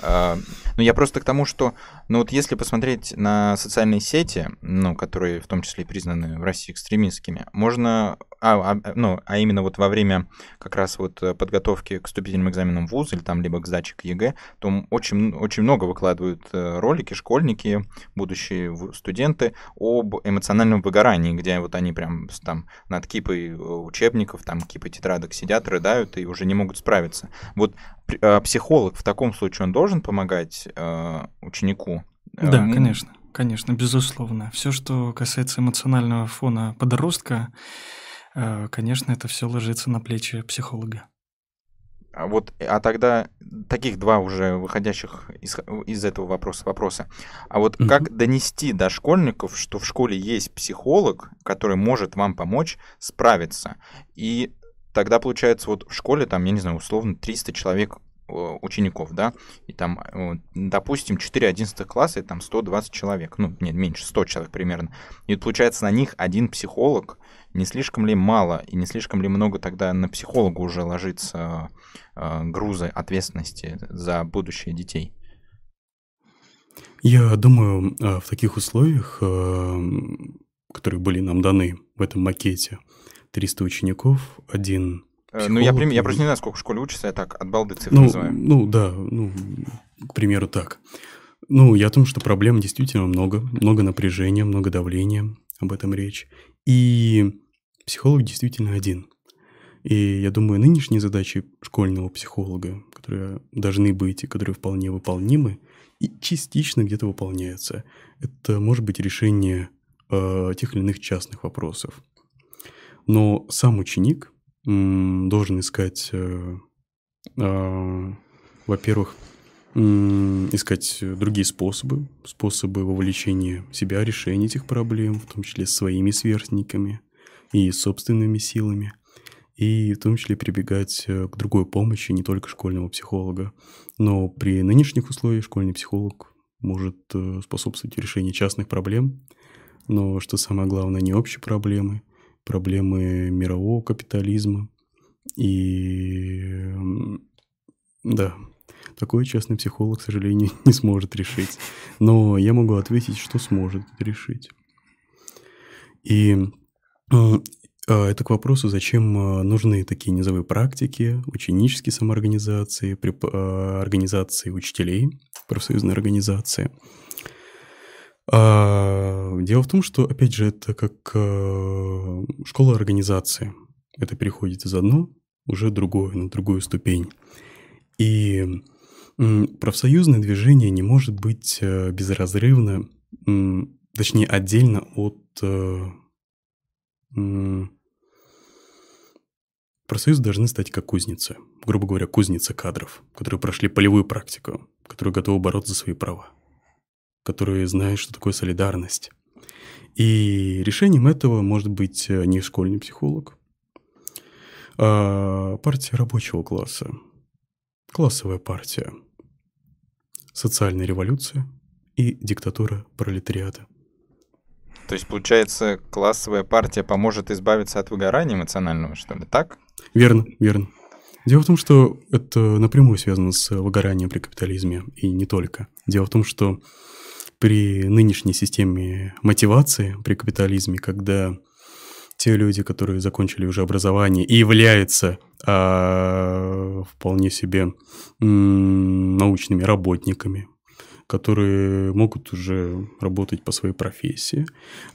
А, ну, я просто к тому, что, ну, вот если посмотреть на социальные сети, ну, которые в том числе признаны в России экстремистскими, можно, а, а, ну, а именно вот во время как раз вот подготовки к вступительным экзаменам в ВУЗ или там либо к сдаче к ЕГЭ, то очень, очень много выкладывают э, ролики школьники, будущие студенты об эмоциональном выгорании, где вот они прям там над кипой э, учебников, там кипой тетрадок сидят, рыдают и уже не могут справиться. Вот а, психолог в таком случае он должен помогать э, ученику? Э, да, конечно, конечно, безусловно. Все, что касается эмоционального фона подростка, э, конечно, это все ложится на плечи психолога. А вот, а тогда таких два уже выходящих из, из этого вопроса вопроса. А вот mm-hmm. как донести до школьников, что в школе есть психолог, который может вам помочь справиться? И тогда получается вот в школе там, я не знаю, условно 300 человек э, учеников, да, и там, допустим, 4 11 класса, и там 120 человек, ну, нет, меньше, 100 человек примерно. И получается на них один психолог, не слишком ли мало, и не слишком ли много тогда на психолога уже ложится э, грузы ответственности за будущее детей? Я думаю, в таких условиях которые были нам даны в этом макете. 300 учеников, один Э, ну, я, психолог, я просто не знаю, сколько в школе учатся, я так от балды цифры Ну, называю. ну да, ну, к примеру, так. Ну, я о том, что проблем действительно много, много напряжения, много давления, об этом речь. И психолог действительно один. И я думаю, нынешние задачи школьного психолога, которые должны быть и которые вполне выполнимы, и частично где-то выполняются, это может быть решение э, тех или иных частных вопросов. Но сам ученик должен искать, э, э, во-первых, искать другие способы, способы вовлечения себя, решения этих проблем, в том числе своими сверстниками и собственными силами, и в том числе прибегать э, к другой помощи, не только школьного психолога. Но при нынешних условиях школьный психолог может э, способствовать решению частных проблем, но, что самое главное, не общие проблемы, проблемы мирового капитализма. И да, такой частный психолог, к сожалению, не сможет решить. Но я могу ответить, что сможет решить. И а, это к вопросу, зачем а, нужны такие низовые практики, ученические самоорганизации, а, организации учителей, профсоюзные организации. А, Дело в том, что, опять же, это как а, школа организации. Это переходит из одно уже другое, на другую ступень. И профсоюзное движение не может быть э, безразрывно, точнее, отдельно от э, Профсоюзы должны стать как кузницы, грубо говоря, кузницы кадров, которые прошли полевую практику, которые готовы бороться за свои права, которые знают, что такое солидарность. И решением этого может быть э, не школьный психолог, а партия рабочего класса, классовая партия, социальная революция и диктатура пролетариата. То есть, получается, классовая партия поможет избавиться от выгорания эмоционального, что ли, так? Верно, верно. Дело в том, что это напрямую связано с выгоранием при капитализме, и не только. Дело в том, что при нынешней системе мотивации при капитализме, когда те люди, которые закончили уже образование и являются а, вполне себе научными работниками, которые могут уже работать по своей профессии,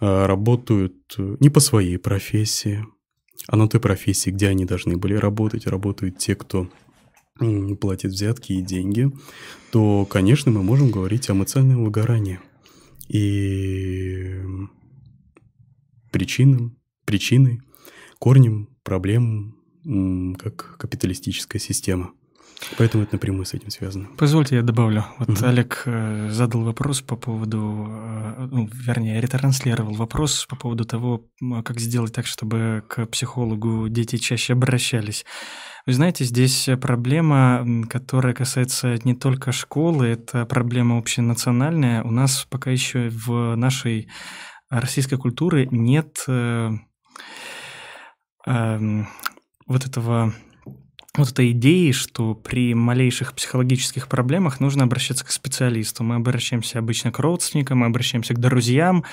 а, работают не по своей профессии, а на той профессии, где они должны были работать, работают те, кто платит взятки и деньги, то, конечно, мы можем говорить о эмоциональном выгорании. И причинам, причиной, корнем проблем, как капиталистическая система. Поэтому это напрямую с этим связано. Позвольте, я добавлю. Вот Мгм. Олег э, задал вопрос по поводу, э, ну, вернее, ретранслировал вопрос по поводу того, м, как сделать так, чтобы к психологу дети чаще обращались. Вы знаете, здесь проблема, м, которая касается не только школы, это проблема общенациональная. У нас пока еще в нашей российской культуре нет э, эм, вот этого вот этой идеи, что при малейших психологических проблемах нужно обращаться к специалисту. Мы обращаемся обычно к родственникам, мы обращаемся к друзьям.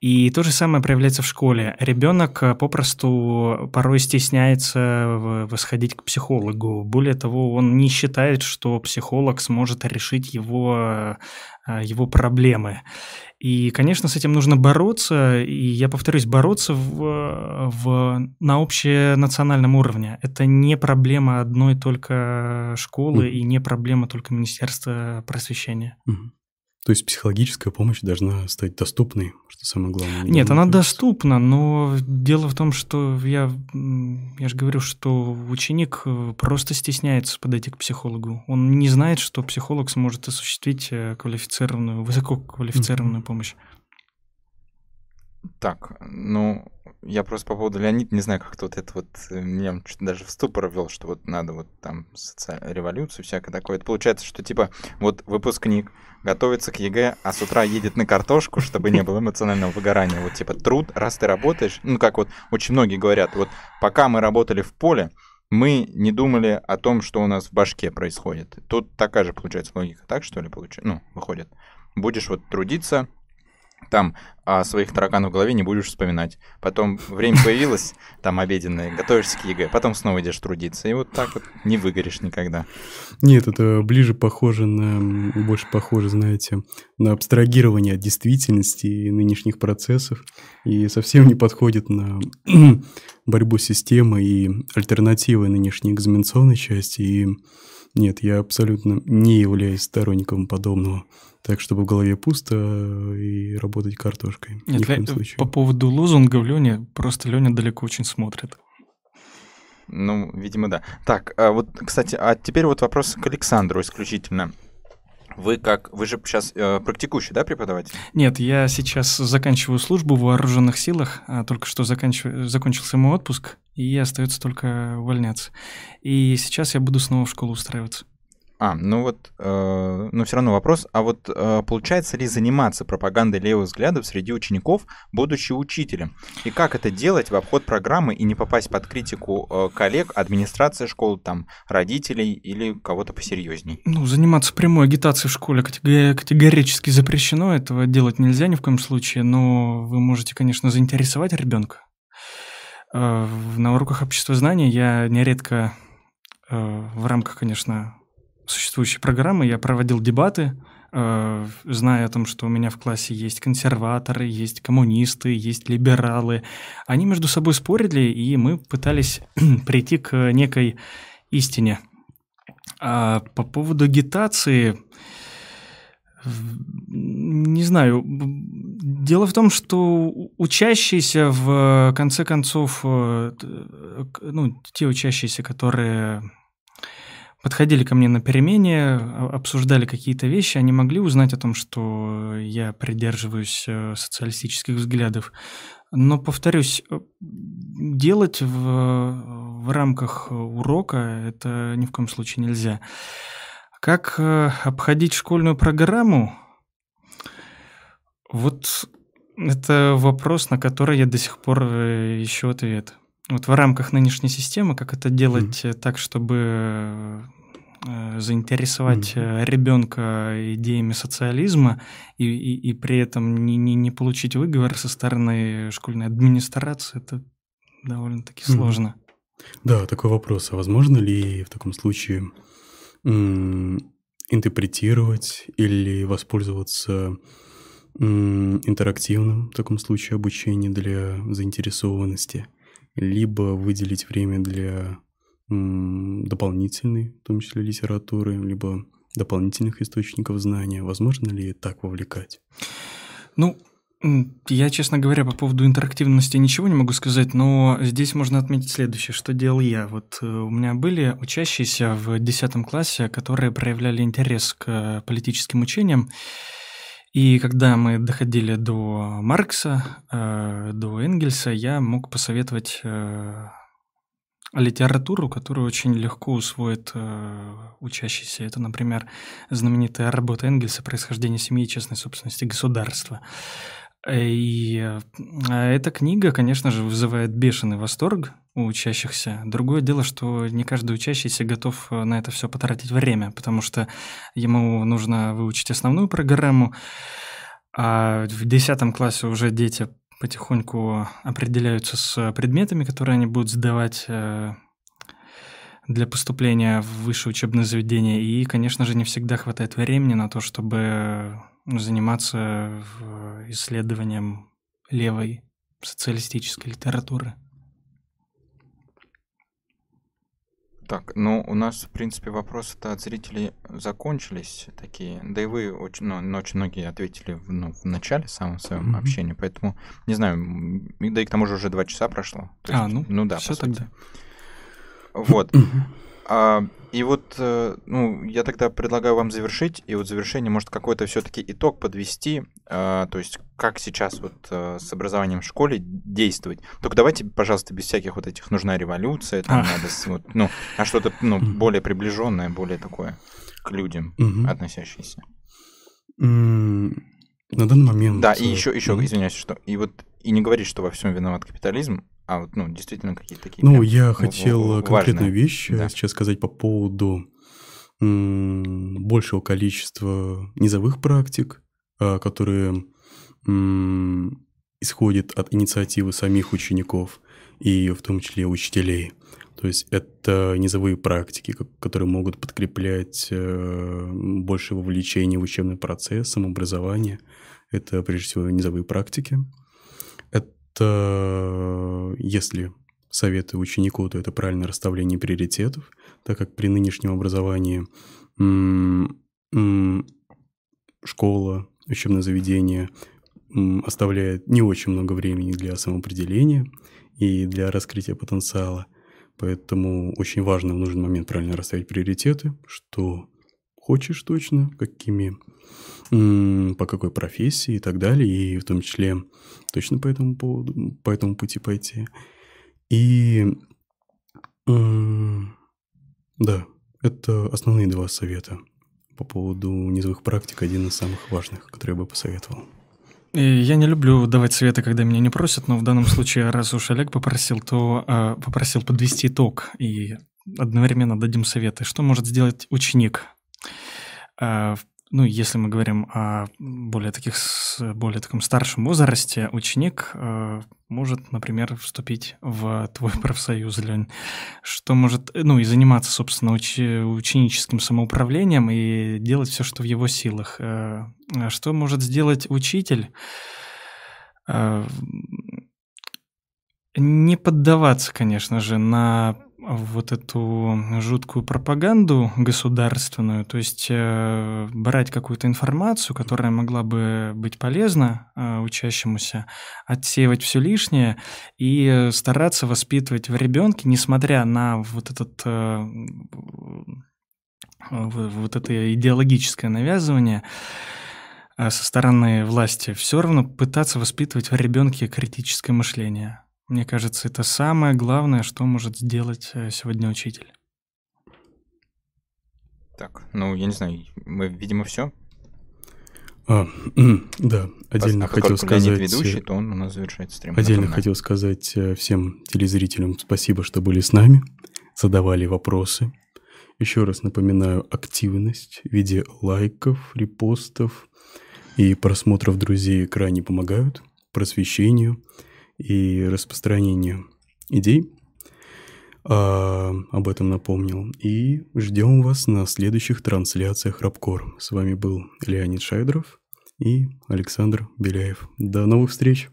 И то же самое проявляется в школе. Ребенок э, попросту порой стесняется восходить к психологу. Более того, он не считает, что психолог сможет решить его, э, его проблемы. И, конечно, с этим нужно бороться, и я повторюсь, бороться в, в, на общенациональном уровне. Это не проблема одной только школы Мгм. и не проблема только Министерства просвещения. Мгм. То есть психологическая помощь должна стать доступной, что самое главное. не Нет, она должна доступна, но дело в том, что я, я же говорю, что ученик э, просто стесняется подойти к психологу. Он не знает, что психолог сможет осуществить э, квалифицированную, высококвалифицированную помощь. Так, ну, я просто по поводу Леонид не знаю, как-то вот это вот э, меня даже в ступор ввел, что вот надо вот там социальную революцию, всякое такое. Это получается, что типа вот выпускник готовится к ЕГЭ, а с утра едет на картошку, чтобы не было эмоционального выгорания. Вот типа труд, раз ты работаешь, ну как вот очень многие говорят, вот пока мы работали в поле, мы не думали о том, что у нас в башке происходит. Тут такая же получается логика, так что ли, получается? Ну, выходит. Будешь вот трудиться, там о своих тараканах в голове не будешь вспоминать. Потом время появилось, там обеденное, готовишься к ЕГЭ, потом снова идешь трудиться. И вот так вот не выгоришь никогда. Нет, это ближе похоже на, больше похоже, знаете, на абстрагирование от действительности и нынешних процессов. И совсем не подходит на борьбу с системой и альтернативы нынешней экзаменационной части. И нет, я абсолютно не являюсь сторонником подобного так, чтобы в голове пусто и работать картошкой. Нет, Ни в по поводу лозунгов Леня, просто Леня далеко очень смотрит. Ну, видимо, да. Так, а вот, кстати, а теперь вот вопрос к Александру исключительно. Вы как, вы же сейчас э, практикующий, да, преподаватель? Нет, я сейчас заканчиваю службу в вооруженных силах, а только что заканчив... закончился мой отпуск, и остается только увольняться. И сейчас я буду снова в школу устраиваться. А, ну вот, э, но все равно вопрос, а вот э, получается ли заниматься пропагандой левых взглядов среди учеников, будучи учителем? И как это делать в обход программы и не попасть под критику э, коллег, администрации школы, там, родителей или кого-то посерьезней? Ну, заниматься прямой агитацией в школе категорически запрещено, этого делать нельзя ни в коем случае, но вы можете, конечно, заинтересовать ребенка. Э, на уроках общества знания я нередко э, в рамках, конечно, существующей программы я проводил дебаты, э, зная о том, что у меня в классе есть консерваторы, есть коммунисты, есть либералы. Они между собой спорили, и мы пытались прийти к некой истине. А по поводу агитации, не знаю, дело в том, что учащиеся в конце концов, э, ну, те учащиеся, которые подходили ко мне на перемене, обсуждали какие-то вещи, они могли узнать о том, что я придерживаюсь э, социалистических взглядов. Но, повторюсь, э, делать в, в рамках урока это ни в коем случае нельзя. Как э, обходить школьную программу? Вот это вопрос, на который я до сих пор ищу ответ вот в рамках нынешней системы, как это делать mm-hmm. так, чтобы э, заинтересовать mm-hmm. ребенка идеями социализма и, и, и при этом не, не, не получить выговор со стороны школьной администрации, это довольно-таки mm-hmm. сложно. Да, такой вопрос. А возможно ли в таком случае м- интерпретировать или воспользоваться интерактивным в таком случае обучением для заинтересованности? либо выделить время для дополнительной, в том числе литературы, либо дополнительных источников знания. Возможно ли так вовлекать? Ну, я, честно говоря, по поводу интерактивности ничего не могу сказать, но здесь можно отметить следующее, что делал я. Вот э, у меня были учащиеся в 10 классе, которые проявляли интерес к политическим учениям, и когда мы доходили до Маркса, э, до Энгельса, я мог посоветовать э, литературу, которую очень легко усвоит э, учащийся. Это, например, знаменитая работа Энгельса «Происхождение семьи и частной собственности государства». И эта книга, конечно же, вызывает бешеный восторг у учащихся. Другое дело, что не каждый учащийся готов э, на это все потратить время, потому что ему нужно выучить основную программу, а в 10 классе уже дети потихоньку определяются с предметами, которые они будут сдавать э, для поступления в высшее учебное заведение. И, конечно же, не всегда хватает времени на то, чтобы заниматься исследованием левой социалистической литературы. Так, ну у нас, в принципе, вопросы-то от зрителей закончились такие. Да и вы очень, ну, очень многие ответили в, ну, в начале самого своем mm-hmm. общении, поэтому не знаю, да и к тому же уже два часа прошло. То а, есть, ну, ну да, все тогда. Вот. А, и вот, э, ну, я тогда предлагаю вам завершить, и вот завершение может какой-то все-таки итог подвести, а, то есть как сейчас вот э, с образованием в школе действовать. Только давайте, пожалуйста, без всяких вот этих нужна революция, там надо, вот, ну, а что-то, ну, более приближенное, более такое к людям относящееся. На данный момент. Да, и еще, еще, извиняюсь, что и вот и не говорить, что во всем виноват капитализм, а вот, ну, действительно какие-то такие... Ну, я хотел конкретную вещь да. сейчас сказать по поводу большего количества низовых практик, а, которые исходит от инициативы самих учеников и в том числе учителей. То есть это низовые практики, которые могут подкреплять э, больше вовлечения в учебный процесс, самообразование. Это, прежде всего, низовые практики. Это, если советы ученику, то это правильное расставление приоритетов, так как при нынешнем образовании школа, учебное заведение оставляет не очень много времени для самоопределения и для раскрытия потенциала. Поэтому очень важно в нужный момент правильно расставить приоритеты, что хочешь точно, какими, по какой профессии и так далее, и в том числе точно по этому поводу, по этому пути пойти. И да, это основные два совета по поводу низовых практик, один из самых важных, который я бы посоветовал. И я не люблю давать советы, когда меня не просят, но в данном случае, раз уж Олег попросил, то э, попросил подвести итог и одновременно дадим советы. Что может сделать ученик? Э, ну, если мы говорим о более, таких, более таком старшем возрасте, ученик э, может, например, вступить в твой профсоюз, Лень, что может, ну, и заниматься, собственно, уч- ученическим самоуправлением и делать все, что в его силах. Э, что может сделать учитель? Э, не поддаваться, конечно же, на вот эту жуткую пропаганду государственную, то есть э, брать какую-то информацию, которая могла бы быть полезна э, учащемуся, отсеивать все лишнее и стараться воспитывать в ребенке, несмотря на вот этот э, вот это идеологическое навязывание э, со стороны власти, все равно пытаться воспитывать в ребенке критическое мышление. Мне кажется, это самое главное, что может сделать э, сегодня учитель. Так, ну, я не знаю, мы, видимо, все. А, да, отдельно а хотел сказать... ведущий, то он у нас завершает стрим. Отдельно Напоминаю. хотел сказать э, всем телезрителям спасибо, что были с нами, задавали вопросы. Еще раз напоминаю, активность в виде лайков, репостов и просмотров друзей крайне помогают просвещению – и распространению идей. А, об этом напомнил. И ждем вас на следующих трансляциях Рабкор. С вами был Леонид Шайдров и Александр Беляев. До новых встреч!